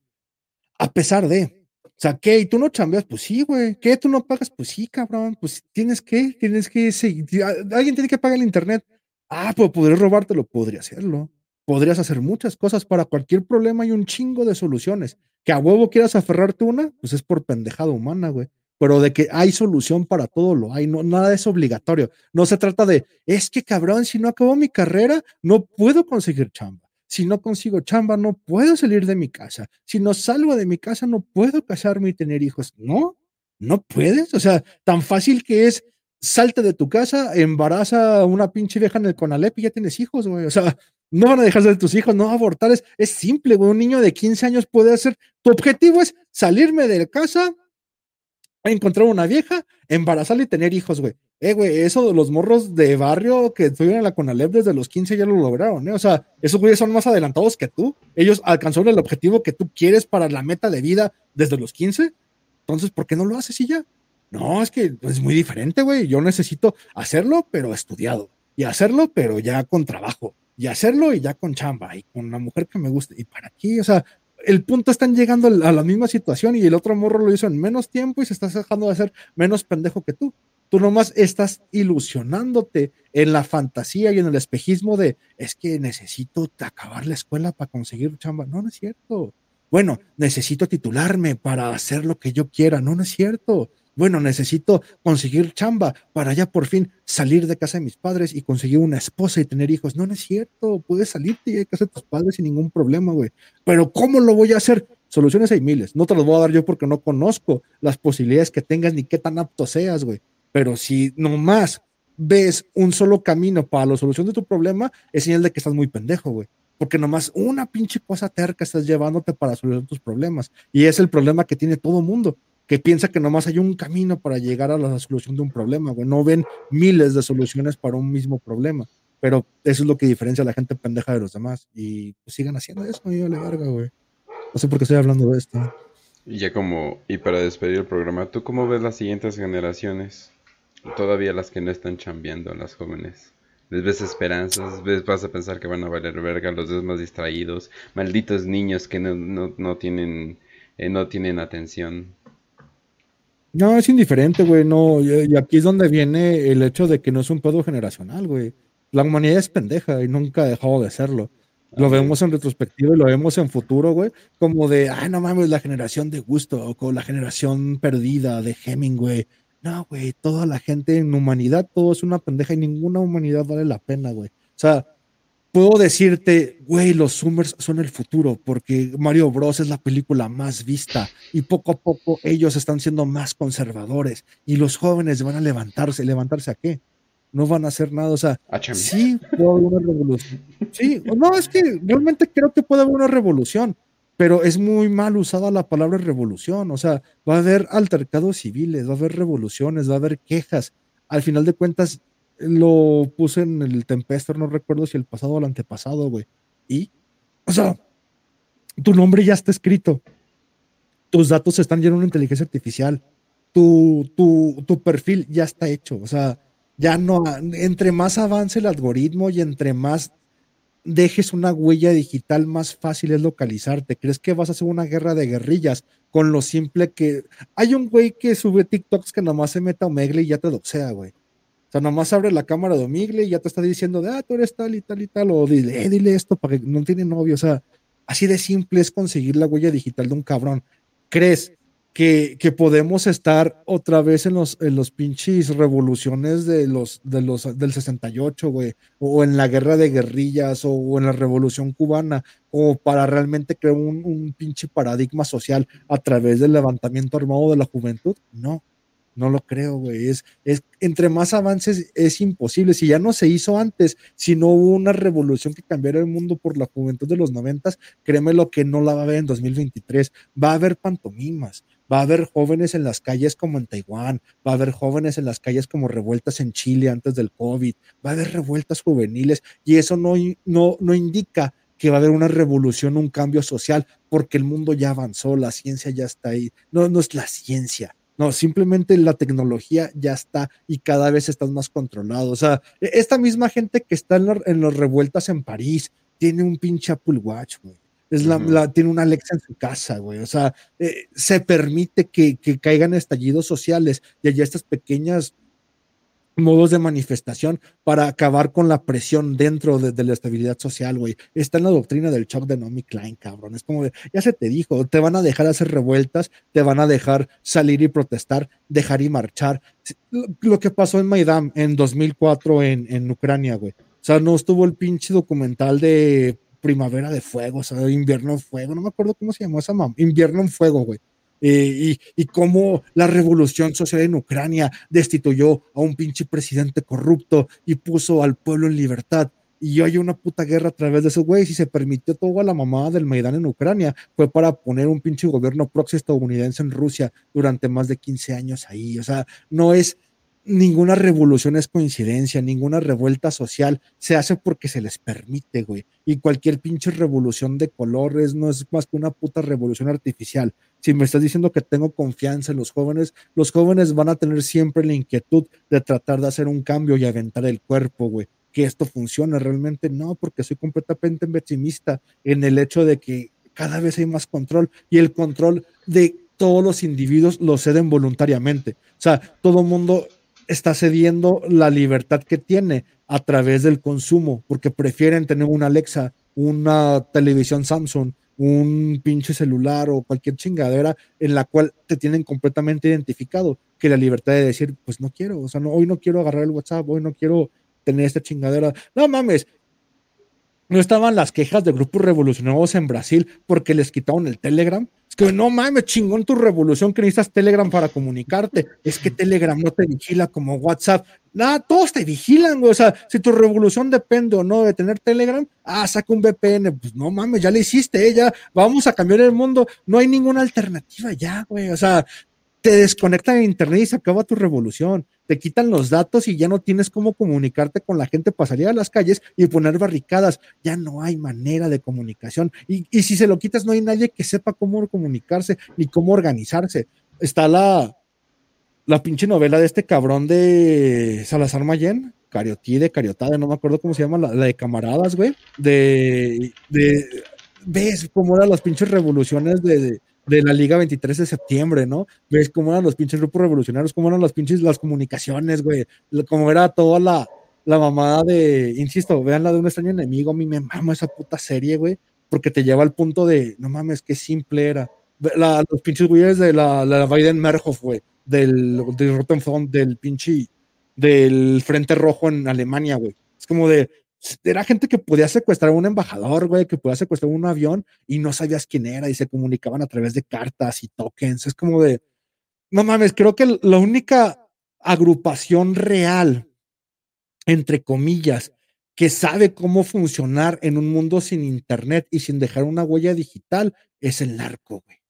A pesar de, o sea, ¿qué? ¿Y tú no chambeas? Pues sí, güey. ¿Qué? ¿Tú no pagas? Pues sí, cabrón. Pues tienes que, tienes que seguir. Alguien tiene que pagar el internet. Ah, pues podría robártelo, podría hacerlo. podrías hacer muchas cosas para cualquier problema hay un chingo de soluciones. Que a huevo quieras aferrarte una, pues es por pendejada humana, güey. Pero de que hay solución para todo lo hay, no, nada es obligatorio. No se trata de, es que cabrón, si no acabo mi carrera, no puedo conseguir chamba. Si no consigo chamba, no puedo salir de mi casa. Si no salgo de mi casa, no puedo casarme y tener hijos. No, no puedes. O sea, tan fácil que es, salte de tu casa, embaraza a una pinche vieja en el Conalep y ya tienes hijos, güey. O sea, no van a dejar de tus hijos, no abortar. Es, es simple, güey. Un niño de 15 años puede hacer. Tu objetivo es salirme de casa, encontrar una vieja, embarazarla y tener hijos, güey. Eh, güey, eso de los morros de barrio que estuvieron en la Conalep desde los 15 ya lo lograron, ¿eh? O sea, esos güeyes son más adelantados que tú. Ellos alcanzaron el objetivo que tú quieres para la meta de vida desde los 15. Entonces, ¿por qué no lo haces y ya? No, es que es muy diferente, güey. Yo necesito hacerlo, pero estudiado. Y hacerlo, pero ya con trabajo. Y hacerlo y ya con chamba. Y con una mujer que me guste. ¿Y para qué? O sea, el punto están llegando a la misma situación y el otro morro lo hizo en menos tiempo y se está dejando de hacer menos pendejo que tú. Tú nomás estás ilusionándote en la fantasía y en el espejismo de es que necesito acabar la escuela para conseguir chamba. No, no es cierto. Bueno, necesito titularme para hacer lo que yo quiera. No, no es cierto bueno, necesito conseguir chamba para ya por fin salir de casa de mis padres y conseguir una esposa y tener hijos. No, es cierto, puedes salirte de casa de tus padres sin ningún problema, güey. Pero ¿cómo lo voy a hacer? Soluciones hay miles. No te las voy a dar yo porque no conozco las posibilidades que tengas ni qué tan apto seas, güey. Pero si nomás ves un solo camino para la solución de tu problema, es señal de que estás muy pendejo, güey porque nomás una pinche cosa terca estás llevándote para solucionar tus problemas. Y es el problema que tiene todo mundo que piensa que nomás hay un camino para llegar a la solución de un problema, güey. No ven miles de soluciones para un mismo problema. Pero eso es lo que diferencia a la gente pendeja de los demás. Y pues sigan haciendo eso, y la verga, güey. No sé por qué estoy hablando de esto. Y ya como, y para despedir el programa, ¿tú cómo ves las siguientes generaciones? Todavía las que no están chambeando, las jóvenes. ¿Les ves esperanzas? ¿Ves, vas a pensar que van a valer verga? ¿Los ves más distraídos? Malditos niños que no, no, no tienen, eh, no tienen atención. No, es indiferente, güey, no, y aquí es donde viene el hecho de que no es un pedo generacional, güey. La humanidad es pendeja y nunca ha dejado de serlo. Lo vemos en retrospectiva y lo vemos en futuro, güey, como de, ay, no mames, la generación de gusto, o con la generación perdida de Hemingway. No, güey, toda la gente en humanidad, todo es una pendeja y ninguna humanidad vale la pena, güey. O sea, puedo decirte, güey, los Summers son el futuro, porque Mario Bros es la película más vista y poco a poco ellos están siendo más conservadores y los jóvenes van a levantarse. ¿Levantarse a qué? No van a hacer nada, o sea, sí puede haber una revolución. Sí, no, es que realmente creo que puede haber una revolución, pero es muy mal usada la palabra revolución, o sea, va a haber altercados civiles, va a haber revoluciones, va a haber quejas. Al final de cuentas, lo puse en el Tempester, no recuerdo si el pasado o el antepasado, güey. Y, o sea, tu nombre ya está escrito. Tus datos están llenos de inteligencia artificial. Tu, tu, tu perfil ya está hecho. O sea, ya no, entre más avance el algoritmo y entre más dejes una huella digital, más fácil es localizarte. ¿Crees que vas a hacer una guerra de guerrillas con lo simple que hay un güey que sube TikToks que nomás se meta Omegle y ya te doxea, güey? O sea, nomás abre la cámara de Omigle y ya te está diciendo de, ah, tú eres tal y tal y tal, o dile, eh, dile esto para que no tiene novio. O sea, así de simple es conseguir la huella digital de un cabrón. ¿Crees que, que podemos estar otra vez en los, en los pinches revoluciones de los, de los, del 68, güey? O en la guerra de guerrillas, o, en la revolución cubana, o para realmente crear un, un pinche paradigma social a través del levantamiento armado de la juventud? No no lo creo, güey. Es, es, entre más avances es imposible. Si ya no se hizo antes, si no hubo una revolución que cambiara el mundo por la juventud de los noventas, créeme lo que no la va a haber en 2023. Va a haber pantomimas, va a haber jóvenes en las calles como en Taiwán, va a haber jóvenes en las calles como revueltas en Chile antes del COVID, va a haber revueltas juveniles y eso no, no, no indica que va a haber una revolución, un cambio social, porque el mundo ya avanzó, la ciencia ya está ahí. No, no es la ciencia, no, simplemente la tecnología ya está y cada vez estás más controlado. O sea, e, esta misma gente que está en, las revueltas en París tiene un pinche Apple Watch, güey. Es la, tiene una Alexa en su casa, güey. O sea, eh, se permite que, que, caigan estallidos sociales y allá estas pequeñas modos de manifestación para acabar con la presión dentro de, la estabilidad social, güey. Está en la doctrina del shock de Nomi Klein, cabrón. Es como de, ya se te dijo, te van a dejar hacer revueltas, te van a dejar salir y protestar, dejar y marchar. Lo, lo que pasó en Maidán en 2004 en, en Ucrania, güey. O sea, no estuvo el pinche documental de Primavera de Fuego, o sea, Invierno en Fuego, no me acuerdo cómo se llamó esa mamá, Invierno en Fuego, güey. Eh, y, y cómo la revolución social en Ucrania destituyó a un pinche presidente corrupto y puso al pueblo en libertad. Y hay una puta guerra a través de esos güeyes y se permitió toda la mamada del Maidán en Ucrania. Fue para poner un pinche gobierno proxy estadounidense en Rusia durante más de 15 años ahí. O sea, no es, ninguna revolución es coincidencia, ninguna revuelta social se hace porque se les permite, güey. Y cualquier pinche revolución de colores no es más que una puta revolución artificial. Si me estás diciendo que tengo confianza en los jóvenes, los jóvenes van a tener siempre la inquietud de tratar de hacer un cambio y aventar el cuerpo, güey. Que esto funcione realmente no, porque soy completamente pesimista en el hecho de que cada vez hay más control y el control de todos los individuos lo ceden voluntariamente. O sea, todo mundo está cediendo la libertad que tiene a través del consumo, porque prefieren tener una Alexa, una televisión Samsung, un pinche celular o cualquier chingadera en la cual te tienen completamente identificado, que la libertad de decir, pues no quiero, o sea, no, hoy no quiero agarrar el WhatsApp, hoy no quiero tener esta chingadera. No mames, no estaban las quejas de grupos revolucionarios en Brasil porque les quitaron el Telegram. Es que no mames, chingón tu revolución que necesitas Telegram para comunicarte. Es que Telegram no te vigila como WhatsApp. Nada, todos te vigilan, güey. O sea, si tu revolución depende o no de tener Telegram, ah, saca un VPN. Pues no mames, ya le hiciste, ¿eh? ya vamos a cambiar el mundo. No hay ninguna alternativa ya, güey. O sea, te desconectan de internet y se acaba tu revolución. Te quitan los datos y ya no tienes cómo comunicarte con la gente para salir a las calles y poner barricadas. Ya no hay manera de comunicación. Y, y si se lo quitas, no hay nadie que sepa cómo comunicarse ni cómo organizarse. Está la, la pinche novela de este cabrón de Salazar Mayen, Cariotide, Cariotada, no me acuerdo cómo se llama, la, de camaradas, güey. De, de, ves cómo eran las pinches revoluciones de, de de la Liga 23 de septiembre, ¿no? Ves cómo eran los pinches grupos revolucionarios, cómo eran las pinches las comunicaciones, güey, cómo era toda la, la mamada de, insisto, vean la de un extraño enemigo, a mí me mama esa puta serie, güey, porque te lleva al punto de, no mames, qué simple era. La, los pinches güeyes de la, la Biden Merhoff, güey, del, del Rottenfront, del pinche, del Frente Rojo en Alemania, güey. Es como de, era gente que podía secuestrar a un embajador, güey, que podía secuestrar un avión y no sabías quién era y se comunicaban a través de cartas y tokens. Es como de, no mames, creo que la única agrupación real, entre comillas, que sabe cómo funcionar en un mundo sin internet y sin dejar una huella digital es el narco, güey.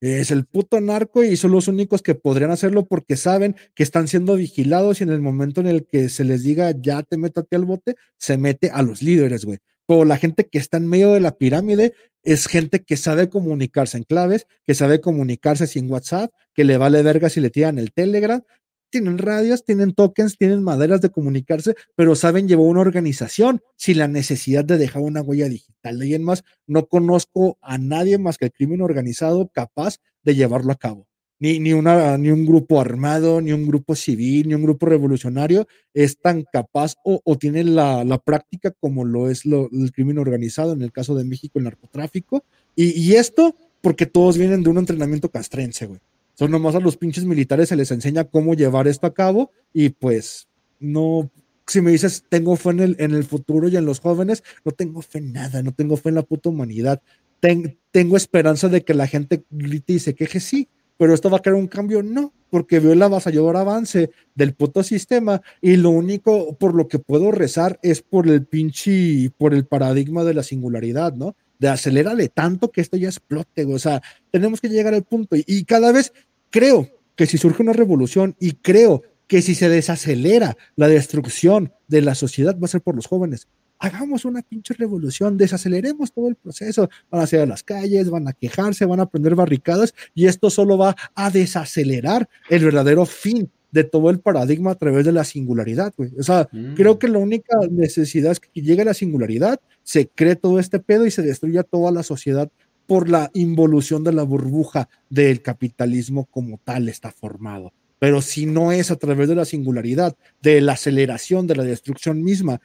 Es el puto narco y son los únicos que podrían hacerlo porque saben que están siendo vigilados y en el momento en el que se les diga ya te aquí al bote, se mete a los líderes, güey. Pero la gente que está en medio de la pirámide es gente que sabe comunicarse en claves, que sabe comunicarse sin WhatsApp, que le vale verga si le tiran el Telegram, tienen radios, tienen tokens, tienen maneras de comunicarse, pero saben llevar una organización sin la necesidad de dejar una huella digital. De ahí en más, no conozco a nadie más que el crimen organizado capaz de llevarlo a cabo. Ni, ni, una, ni un grupo armado, ni un grupo civil, ni un grupo revolucionario es tan capaz o, tiene la, la, práctica como lo es lo, el crimen organizado, en el caso de México, el narcotráfico. Y esto porque todos vienen de un entrenamiento castrense, güey. Son nomás a los pinches militares se les enseña cómo llevar esto a cabo y pues no, si me dices tengo fe en el, en el futuro y en los jóvenes, no tengo fe en nada, no tengo fe en la puta humanidad. Ten, tengo esperanza de que la gente grite y se queje, sí, pero esto va a crear un cambio, no, porque veo el avasallador avance del puto sistema y lo único por lo que puedo rezar es por el pinche, por el paradigma de la singularidad, ¿no? De acelérale tanto que esto ya explote, o sea, tenemos que llegar al punto y cada vez creo que si surge una revolución y creo que si se desacelera la destrucción de la sociedad va a ser por los jóvenes. Hagamos una pinche revolución, desaceleremos todo el proceso. Van a salir a las calles, van a quejarse, van a prender barricadas y esto solo va a desacelerar el verdadero fin de todo el paradigma a través de la singularidad, güey. O sea, mm. creo que la única necesidad es que llegue la singularidad, se cree todo este pedo y se destruya toda la sociedad por la involución de la burbuja del capitalismo como tal está formado. pero si no es a través de la singularidad, de la aceleración, de la destrucción misma.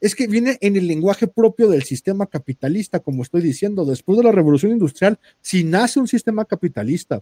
Es que viene en el lenguaje propio del sistema capitalista, como estoy diciendo, después de la revolución industrial, si nace un sistema capitalista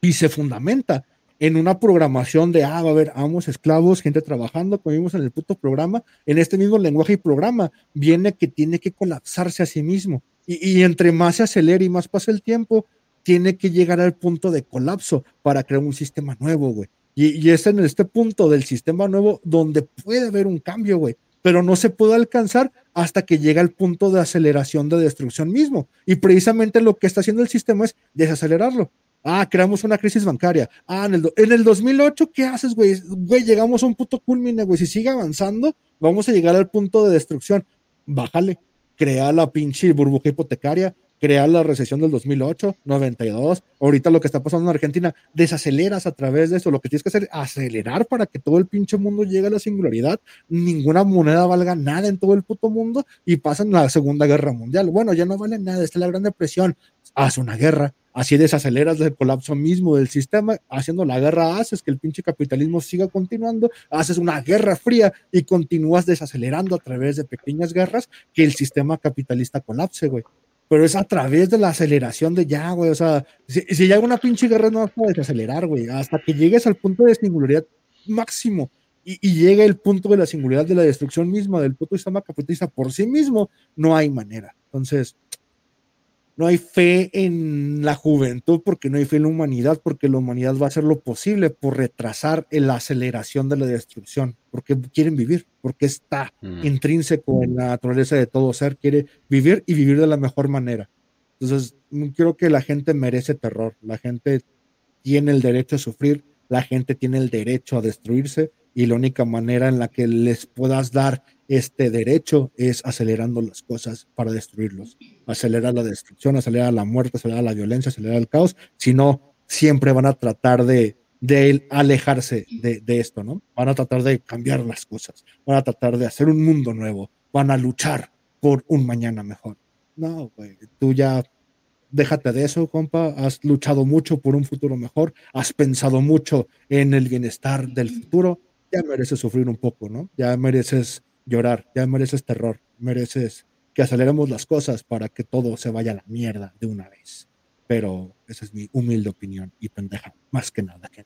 y se fundamenta en una programación de, ah, va a haber amos, esclavos, gente trabajando, como vimos en el puto programa, en este mismo lenguaje y programa, viene que tiene que colapsarse a sí mismo. Y, entre más se acelera y más pasa el tiempo, tiene que llegar al punto de colapso para crear un sistema nuevo, güey. Y, es en este punto del sistema nuevo donde puede haber un cambio, güey, pero no se puede alcanzar hasta que llega al punto de aceleración de destrucción mismo. Y precisamente lo que está haciendo el sistema es desacelerarlo. Ah, creamos una crisis bancaria. Ah, en el, en el 2008, ¿qué haces, güey? Güey, llegamos a un punto culmine, güey. Si sigue avanzando, vamos a llegar al punto de destrucción. Bájale, crea la pinche burbuja hipotecaria, crea la recesión del 2008, 92. Ahorita lo que está pasando en Argentina, desaceleras a través de eso. Lo que tienes que hacer es acelerar para que todo el pinche mundo llegue a la singularidad. Ninguna moneda valga nada en todo el puto mundo y pasan la Segunda Guerra Mundial. Bueno, ya no vale nada, está la Gran Depresión. Haz una guerra, así desaceleras el colapso mismo del sistema, haciendo la guerra haces que el pinche capitalismo siga continuando, haces una guerra fría y continúas desacelerando a través de pequeñas guerras que el sistema capitalista colapse, güey. Pero es a través de la aceleración de ya, güey, o sea, si, si ya una pinche guerra no vas a desacelerar, güey, hasta que llegues al punto de singularidad máximo y, y llegue el punto de la singularidad de la destrucción misma del puto sistema capitalista por sí mismo, no hay manera. Entonces, no hay fe en la juventud porque no hay fe en la humanidad, porque la humanidad va a hacer lo posible por retrasar la aceleración de la destrucción, porque quieren vivir, porque está Mm. intrínseco en la naturaleza de todo ser, quiere vivir y vivir de la mejor manera. Entonces, mm, creo que la gente merece terror, la gente tiene el derecho a sufrir, la gente tiene el derecho a destruirse y la única manera en la que les puedas dar este derecho es acelerando las cosas para destruirlos. Acelerar la destrucción, acelerar la muerte, acelerar la violencia, acelerar el caos. Si no, siempre van a tratar de, de alejarse de, de esto, ¿no? Van a tratar de cambiar las cosas, van a tratar de hacer un mundo nuevo, van a luchar por un mañana mejor. No, güey, tú ya déjate de eso, compa. Has luchado mucho por un futuro mejor, has pensado mucho en el bienestar del futuro. Ya mereces sufrir un poco, ¿no? Ya mereces llorar, ya mereces terror, mereces que aceleremos las cosas para que todo se vaya a la mierda de una vez. Pero esa es mi humilde opinión y pendeja, más que nada. Que...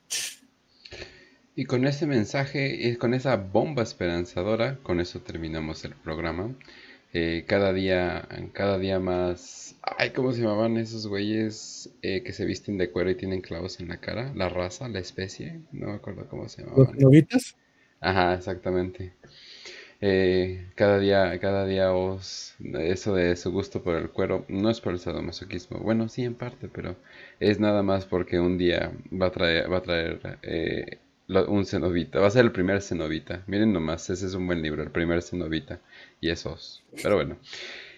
Y con ese mensaje y con esa bomba esperanzadora, con eso terminamos el programa. Eh, cada día, cada día más. Ay, ¿cómo se llamaban esos güeyes eh, que se visten de cuero y tienen clavos en la cara? La raza, la especie, no me acuerdo cómo se ¿Los llamaban. novitas? Ajá, exactamente. Eh, cada día, cada día os, eso de su gusto por el cuero, no es por el sadomasoquismo, bueno, sí en parte, pero es nada más porque un día va a traer, va a traer eh, un cenovita, va a ser el primer cenovita, miren nomás, ese es un buen libro, el primer cenovita, y esos, pero bueno.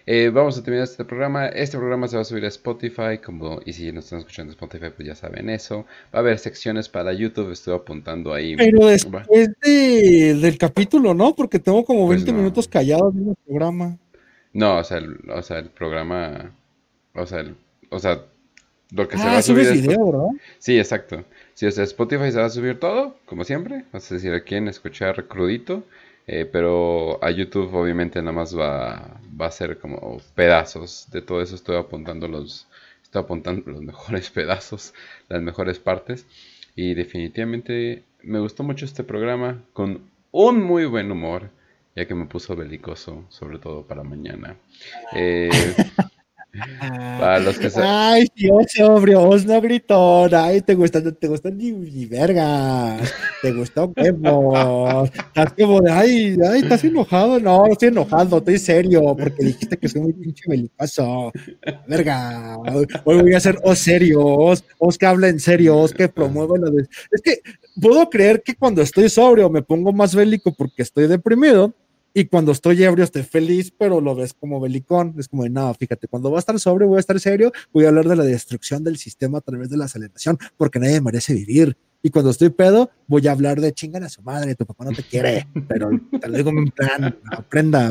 Eh, vamos a terminar este programa. Este programa se va a subir a Spotify, como y si nos están escuchando en Spotify, pues ya saben eso. Va a haber secciones para YouTube, estoy apuntando ahí. Pero después de, del capítulo, ¿no? Porque tengo como Pues 20 no. minutos callados en el programa. No, o sea, el, o sea, el programa, o sea, el- o sea, lo que se Ah, va a subir es- video, ¿verdad? Sí, exacto. Sí, o sea, Spotify se va a subir todo, como siempre. O sea, si lo quieren escuchar crudito, eh, pero a YouTube obviamente nada más va, va a ser como pedazos. De todo eso estoy apuntando los, estoy apuntando los mejores pedazos, las mejores partes. Y definitivamente me gustó mucho este programa con un muy buen humor, ya que me puso belicoso, sobre todo para mañana. Eh, para los que sa- Ay, Dios, sobrio, os no gritón. Ay, te gusta, te gusta ni, ni vergas. Te gustó huevos. Estás como de, ay, ay, estás enojado. No, no estoy enojado, estoy serio, porque dijiste que soy muy pinche belicoso. Verga. Hoy voy a ser os serio, os, os que habla en serio, os que promueve la de... Es que puedo creer que cuando estoy sobrio me pongo más bélico porque estoy deprimido. Y cuando estoy ebrio estoy feliz, pero lo ves como belicón. Es como de, no, fíjate, cuando voy a estar sobrio, voy a estar serio, voy a hablar de la destrucción del sistema a través de la aceleración, porque nadie merece vivir. Y cuando estoy pedo, voy a hablar de chingan a su madre, tu papá no te quiere, pero te lo digo en plan, aprenda,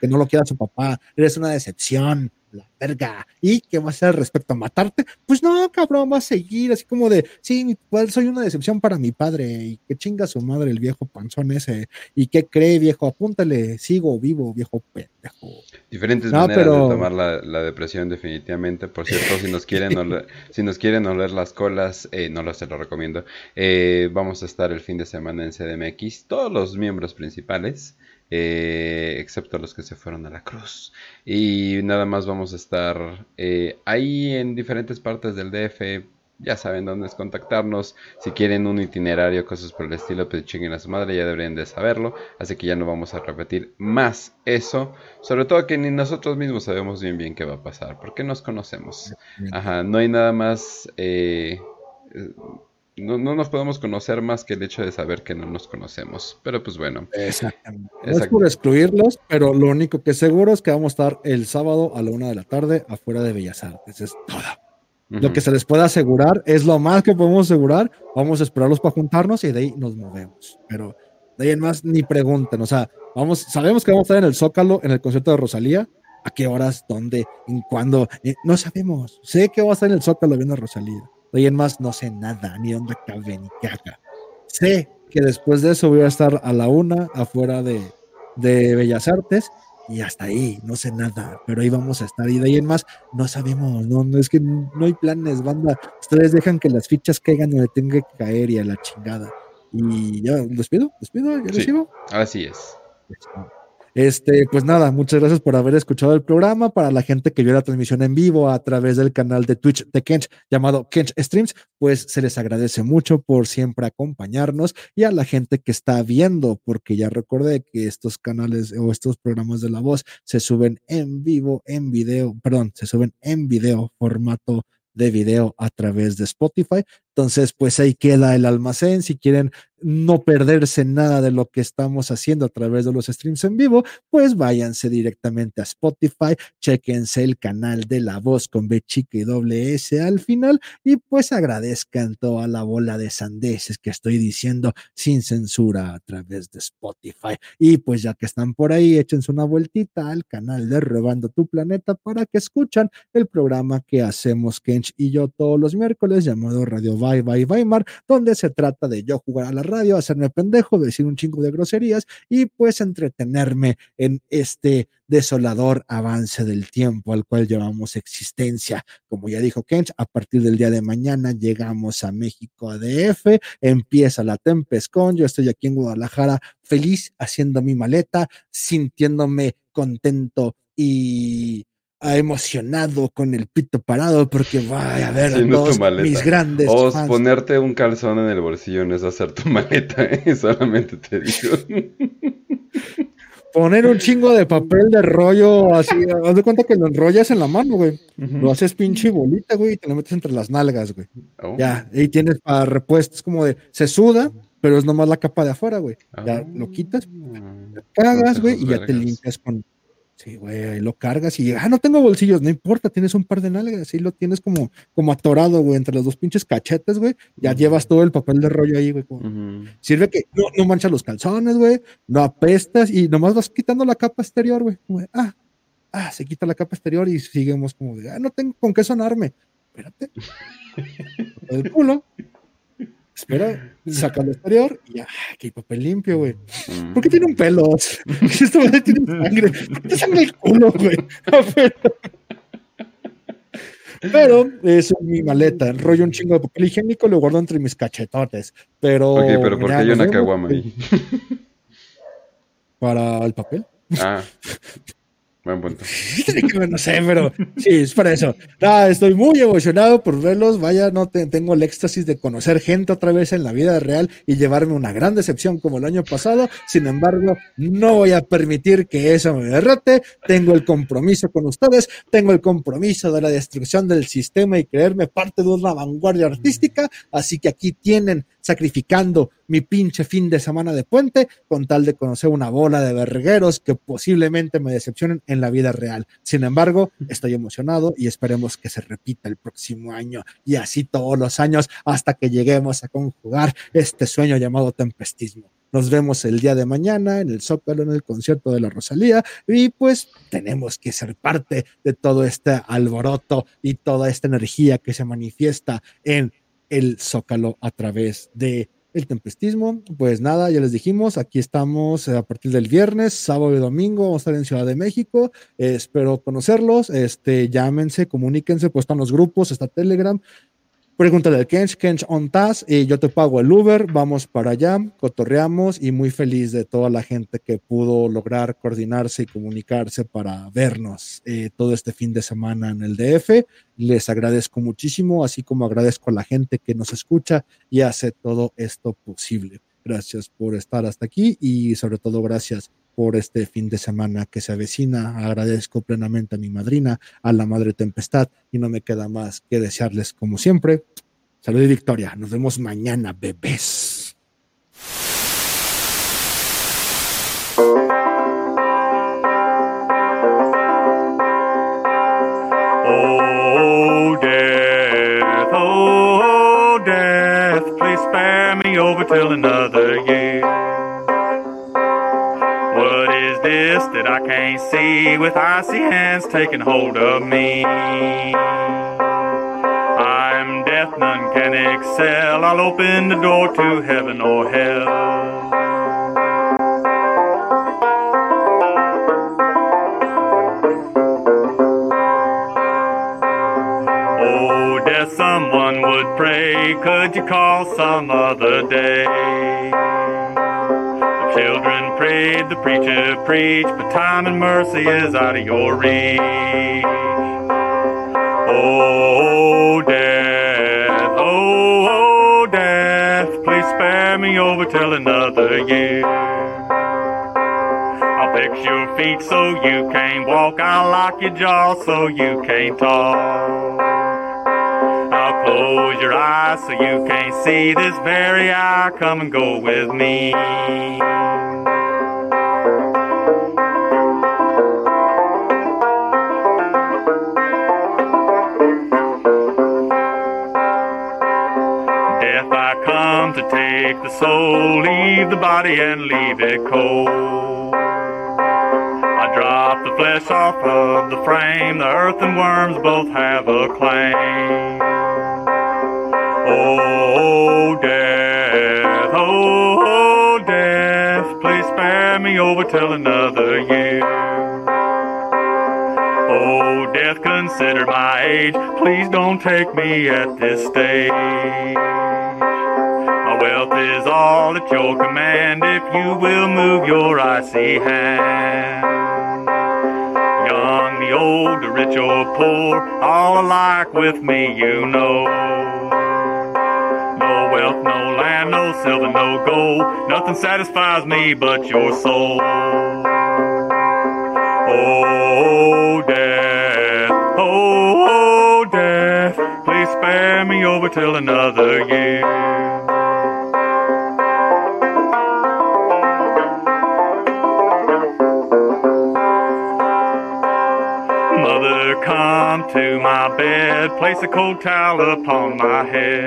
que no lo quiera su papá, eres una decepción, la verga. ¿Y qué va a hacer al respecto? ¿A matarte? Pues no, cabrón, va a seguir así como de, sí, pues, soy una decepción para mi padre y que chinga su madre el viejo panzón ese. ¿Y qué cree, viejo? Apúntale, sigo vivo, viejo pendejo. Diferentes No, maneras pero- de tomar la, la depresión definitivamente. Por cierto, si nos quieren oler, si nos quieren oler las colas, eh, no lo se lo recomiendo. Eh, vamos a estar el fin de semana en CDMX, todos los miembros principales, eh, excepto los que se fueron a la cruz. Y nada más vamos a estar eh, ahí en diferentes partes del DF. Ya saben dónde es contactarnos. Si quieren un itinerario, cosas por el estilo, pues chinguen a su madre, ya deberían de saberlo. Así que ya no vamos a repetir más eso. Sobre todo que ni nosotros mismos sabemos bien bien qué va a pasar, porque nos conocemos. Ajá, no hay nada más... eh, no, no nos podemos conocer más que el hecho de saber que no nos conocemos. Pero pues bueno. Exactamente. No es por excluirlos, pero lo único que seguro es que vamos a estar el sábado a la una de la tarde afuera de Bellas Artes. Es todo. Lo que se les puede asegurar es lo más que podemos asegurar. Vamos a esperarlos para juntarnos y de ahí nos movemos. Pero de ahí en más ni pregunten. O sea, vamos, sabemos que vamos a estar en el Zócalo, en el concierto de Rosalía. ¿A qué horas? ¿Dónde? ¿En cuándo? Eh, no sabemos. Sé que va a estar en el Zócalo viendo a Rosalía. De ahí en más no sé nada, ni dónde cabe, ni qué haga. Sé que después de eso voy a estar a la una afuera de, de Bellas Artes y hasta ahí, no sé nada, pero ahí vamos a estar y de ahí en más no sabemos, no, no es que no hay planes, banda, ustedes dejan que las fichas caigan donde tenga que caer y a la chingada. Y ya, ¿los pido? ¿los pido? ¿Ya les Sí, sigo? así es. Este, pues nada, muchas gracias por haber escuchado el programa. Para la gente que vio la transmisión en vivo a través del canal de Twitch de Kench llamado Kench Streams, pues se les agradece mucho por siempre acompañarnos y a la gente que está viendo, porque ya recordé que estos canales o estos programas de la voz se suben en vivo, en video, perdón, se suben en video, formato de video a través de Spotify. Entonces, pues ahí queda el almacén. Si quieren no perderse nada de lo que estamos haciendo a través de los streams en vivo, pues váyanse directamente a Spotify, chequense el canal de La Voz con B chica y doble S al final y pues agradezcan toda la bola de sandeces que estoy diciendo sin censura a través de Spotify. Y pues ya que están por ahí, échense una vueltita al canal de Robando tu Planeta para que escuchan el programa que hacemos Kench y yo todos los miércoles llamado Radio Bye Bye Weimar, donde se trata de yo jugar a la radio, hacerme pendejo, decir un chingo de groserías y pues entretenerme en este desolador avance del tiempo al cual llevamos existencia. Como ya dijo Kench, a partir del día de mañana llegamos a México ADF, empieza la Tempescon, yo estoy aquí en Guadalajara feliz haciendo mi maleta, sintiéndome contento y ah, emocionado con el pito parado porque vaya a ver mis grandes O fans. ponerte un calzón en el bolsillo no es hacer tu maleta, ¿eh? solamente te digo. Poner un chingo de papel de rollo así, haz de cuenta que lo enrollas en la mano, güey. Lo haces pinche bolita, güey, y te lo metes entre las nalgas, güey. Oh. Ya, ahí tienes para repuestos como de, se suda, pero es nomás la capa de afuera, güey. Ya lo quitas, te cagas, güey, y ya te limpias con... Sí, güey, ahí lo cargas y, ah, no tengo bolsillos, no importa, tienes un par de nalgas, ahí lo tienes como, como atorado, güey, entre los dos pinches cachetes, güey, ya llevas todo el papel de rollo ahí, güey. como- Sirve que no, no manchas los calzones, güey, no apestas y nomás vas quitando la capa exterior, güey. Ah, ah, se quita la capa exterior y seguimos como de, ah, no tengo con qué sonarme. Espérate. El culo. Espera, saca lo exterior y ya, ah, aquí hay papel limpio, güey. ¿Por qué tiene un pelo? Esto madre tiene sangre. ¿Por qué sangre el culo, güey? Pero eso es mi maleta. Enrollo un chingo de papel higiénico, lo guardo entre mis cachetotes. Pero. Ok, pero ¿por qué hay una caguama ahí? Para el papel. Ah, buen punto. no sé, pero sí, es para eso. Nada, estoy muy emocionado por verlos. Vaya, no te- tengo el éxtasis de conocer gente otra vez en la vida real y llevarme una gran decepción como el año pasado. Sin embargo, no voy a permitir que eso me derrote. Tengo el compromiso con ustedes, tengo el compromiso de la destrucción del sistema y creerme parte de una vanguardia artística. Así que aquí tienen sacrificando mi pinche fin de semana de puente con tal de conocer una bola de vergueros que posiblemente me decepcionen en la vida real. Sin embargo, estoy emocionado y esperemos que se repita el próximo año y así todos los años hasta que lleguemos a conjugar este sueño llamado tempestismo. Nos vemos el día de mañana en el Zócalo, en el concierto de la Rosalía, y pues tenemos que ser parte de todo este alboroto y toda esta energía que se manifiesta en el Zócalo a través de el tempestismo. Pues nada, ya les dijimos, aquí estamos a partir del viernes, sábado y domingo, vamos a estar en Ciudad de México. Eh, espero conocerlos, este, llámense, comuníquense, pues están los grupos, está Telegram. Pregúntale al Kench, Kench on task, y yo te pago el Uber, vamos para allá, cotorreamos y muy feliz de toda la gente que pudo lograr coordinarse y comunicarse para vernos eh, todo este fin de semana en el DF. Les agradezco muchísimo, así como agradezco a la gente que nos escucha y hace todo esto posible. Gracias por estar hasta aquí y sobre todo gracias por este fin de semana que se avecina. Agradezco plenamente a mi madrina, a la Madre Tempestad, y no me queda más que desearles, como siempre, salud y victoria. Nos vemos mañana, bebés. Oh, oh, over till another year. That I can't see with icy hands taking hold of me? I'm death, none can excel. I'll open the door to heaven or hell. Oh, death, someone would pray. Could you call some other day? The preacher preached, but time and mercy is out of your reach. Oh, death, oh, oh, death, please spare me over till another year. I'll fix your feet so you can't walk. I'll lock your jaw so you can't talk. I'll close your eyes so you can't see this very eye. Come and go with me. To take the soul, leave the body and leave it cold. I drop the flesh off of the frame, the earth and worms both have a claim. Oh, death, oh, oh, death, please spare me over till another year. Oh, death, consider my age, please don't take me at this stage. Wealth is all at your command if you will move your icy hand. Young, the old, the rich or poor, all alike with me, you know. No wealth, no land, no silver, no gold. Nothing satisfies me but your soul. Oh, death, oh, oh, death, please spare me over till another year. Come to my bed, place a cold towel upon my head.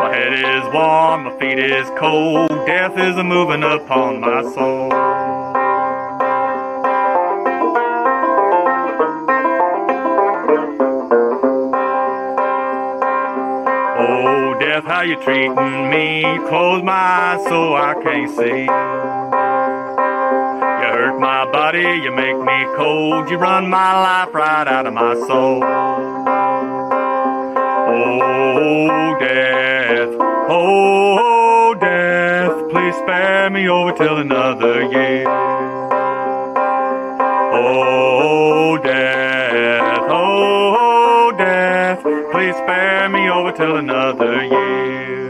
My head is warm, my feet is cold, death is a moving upon my soul. Oh, death, how you treating me? Close my eyes so I can't see. My body, you make me cold, you run my life right out of my soul. Oh, death, oh, death, please spare me over till another year. Oh, death, oh, death, please spare me over till another year.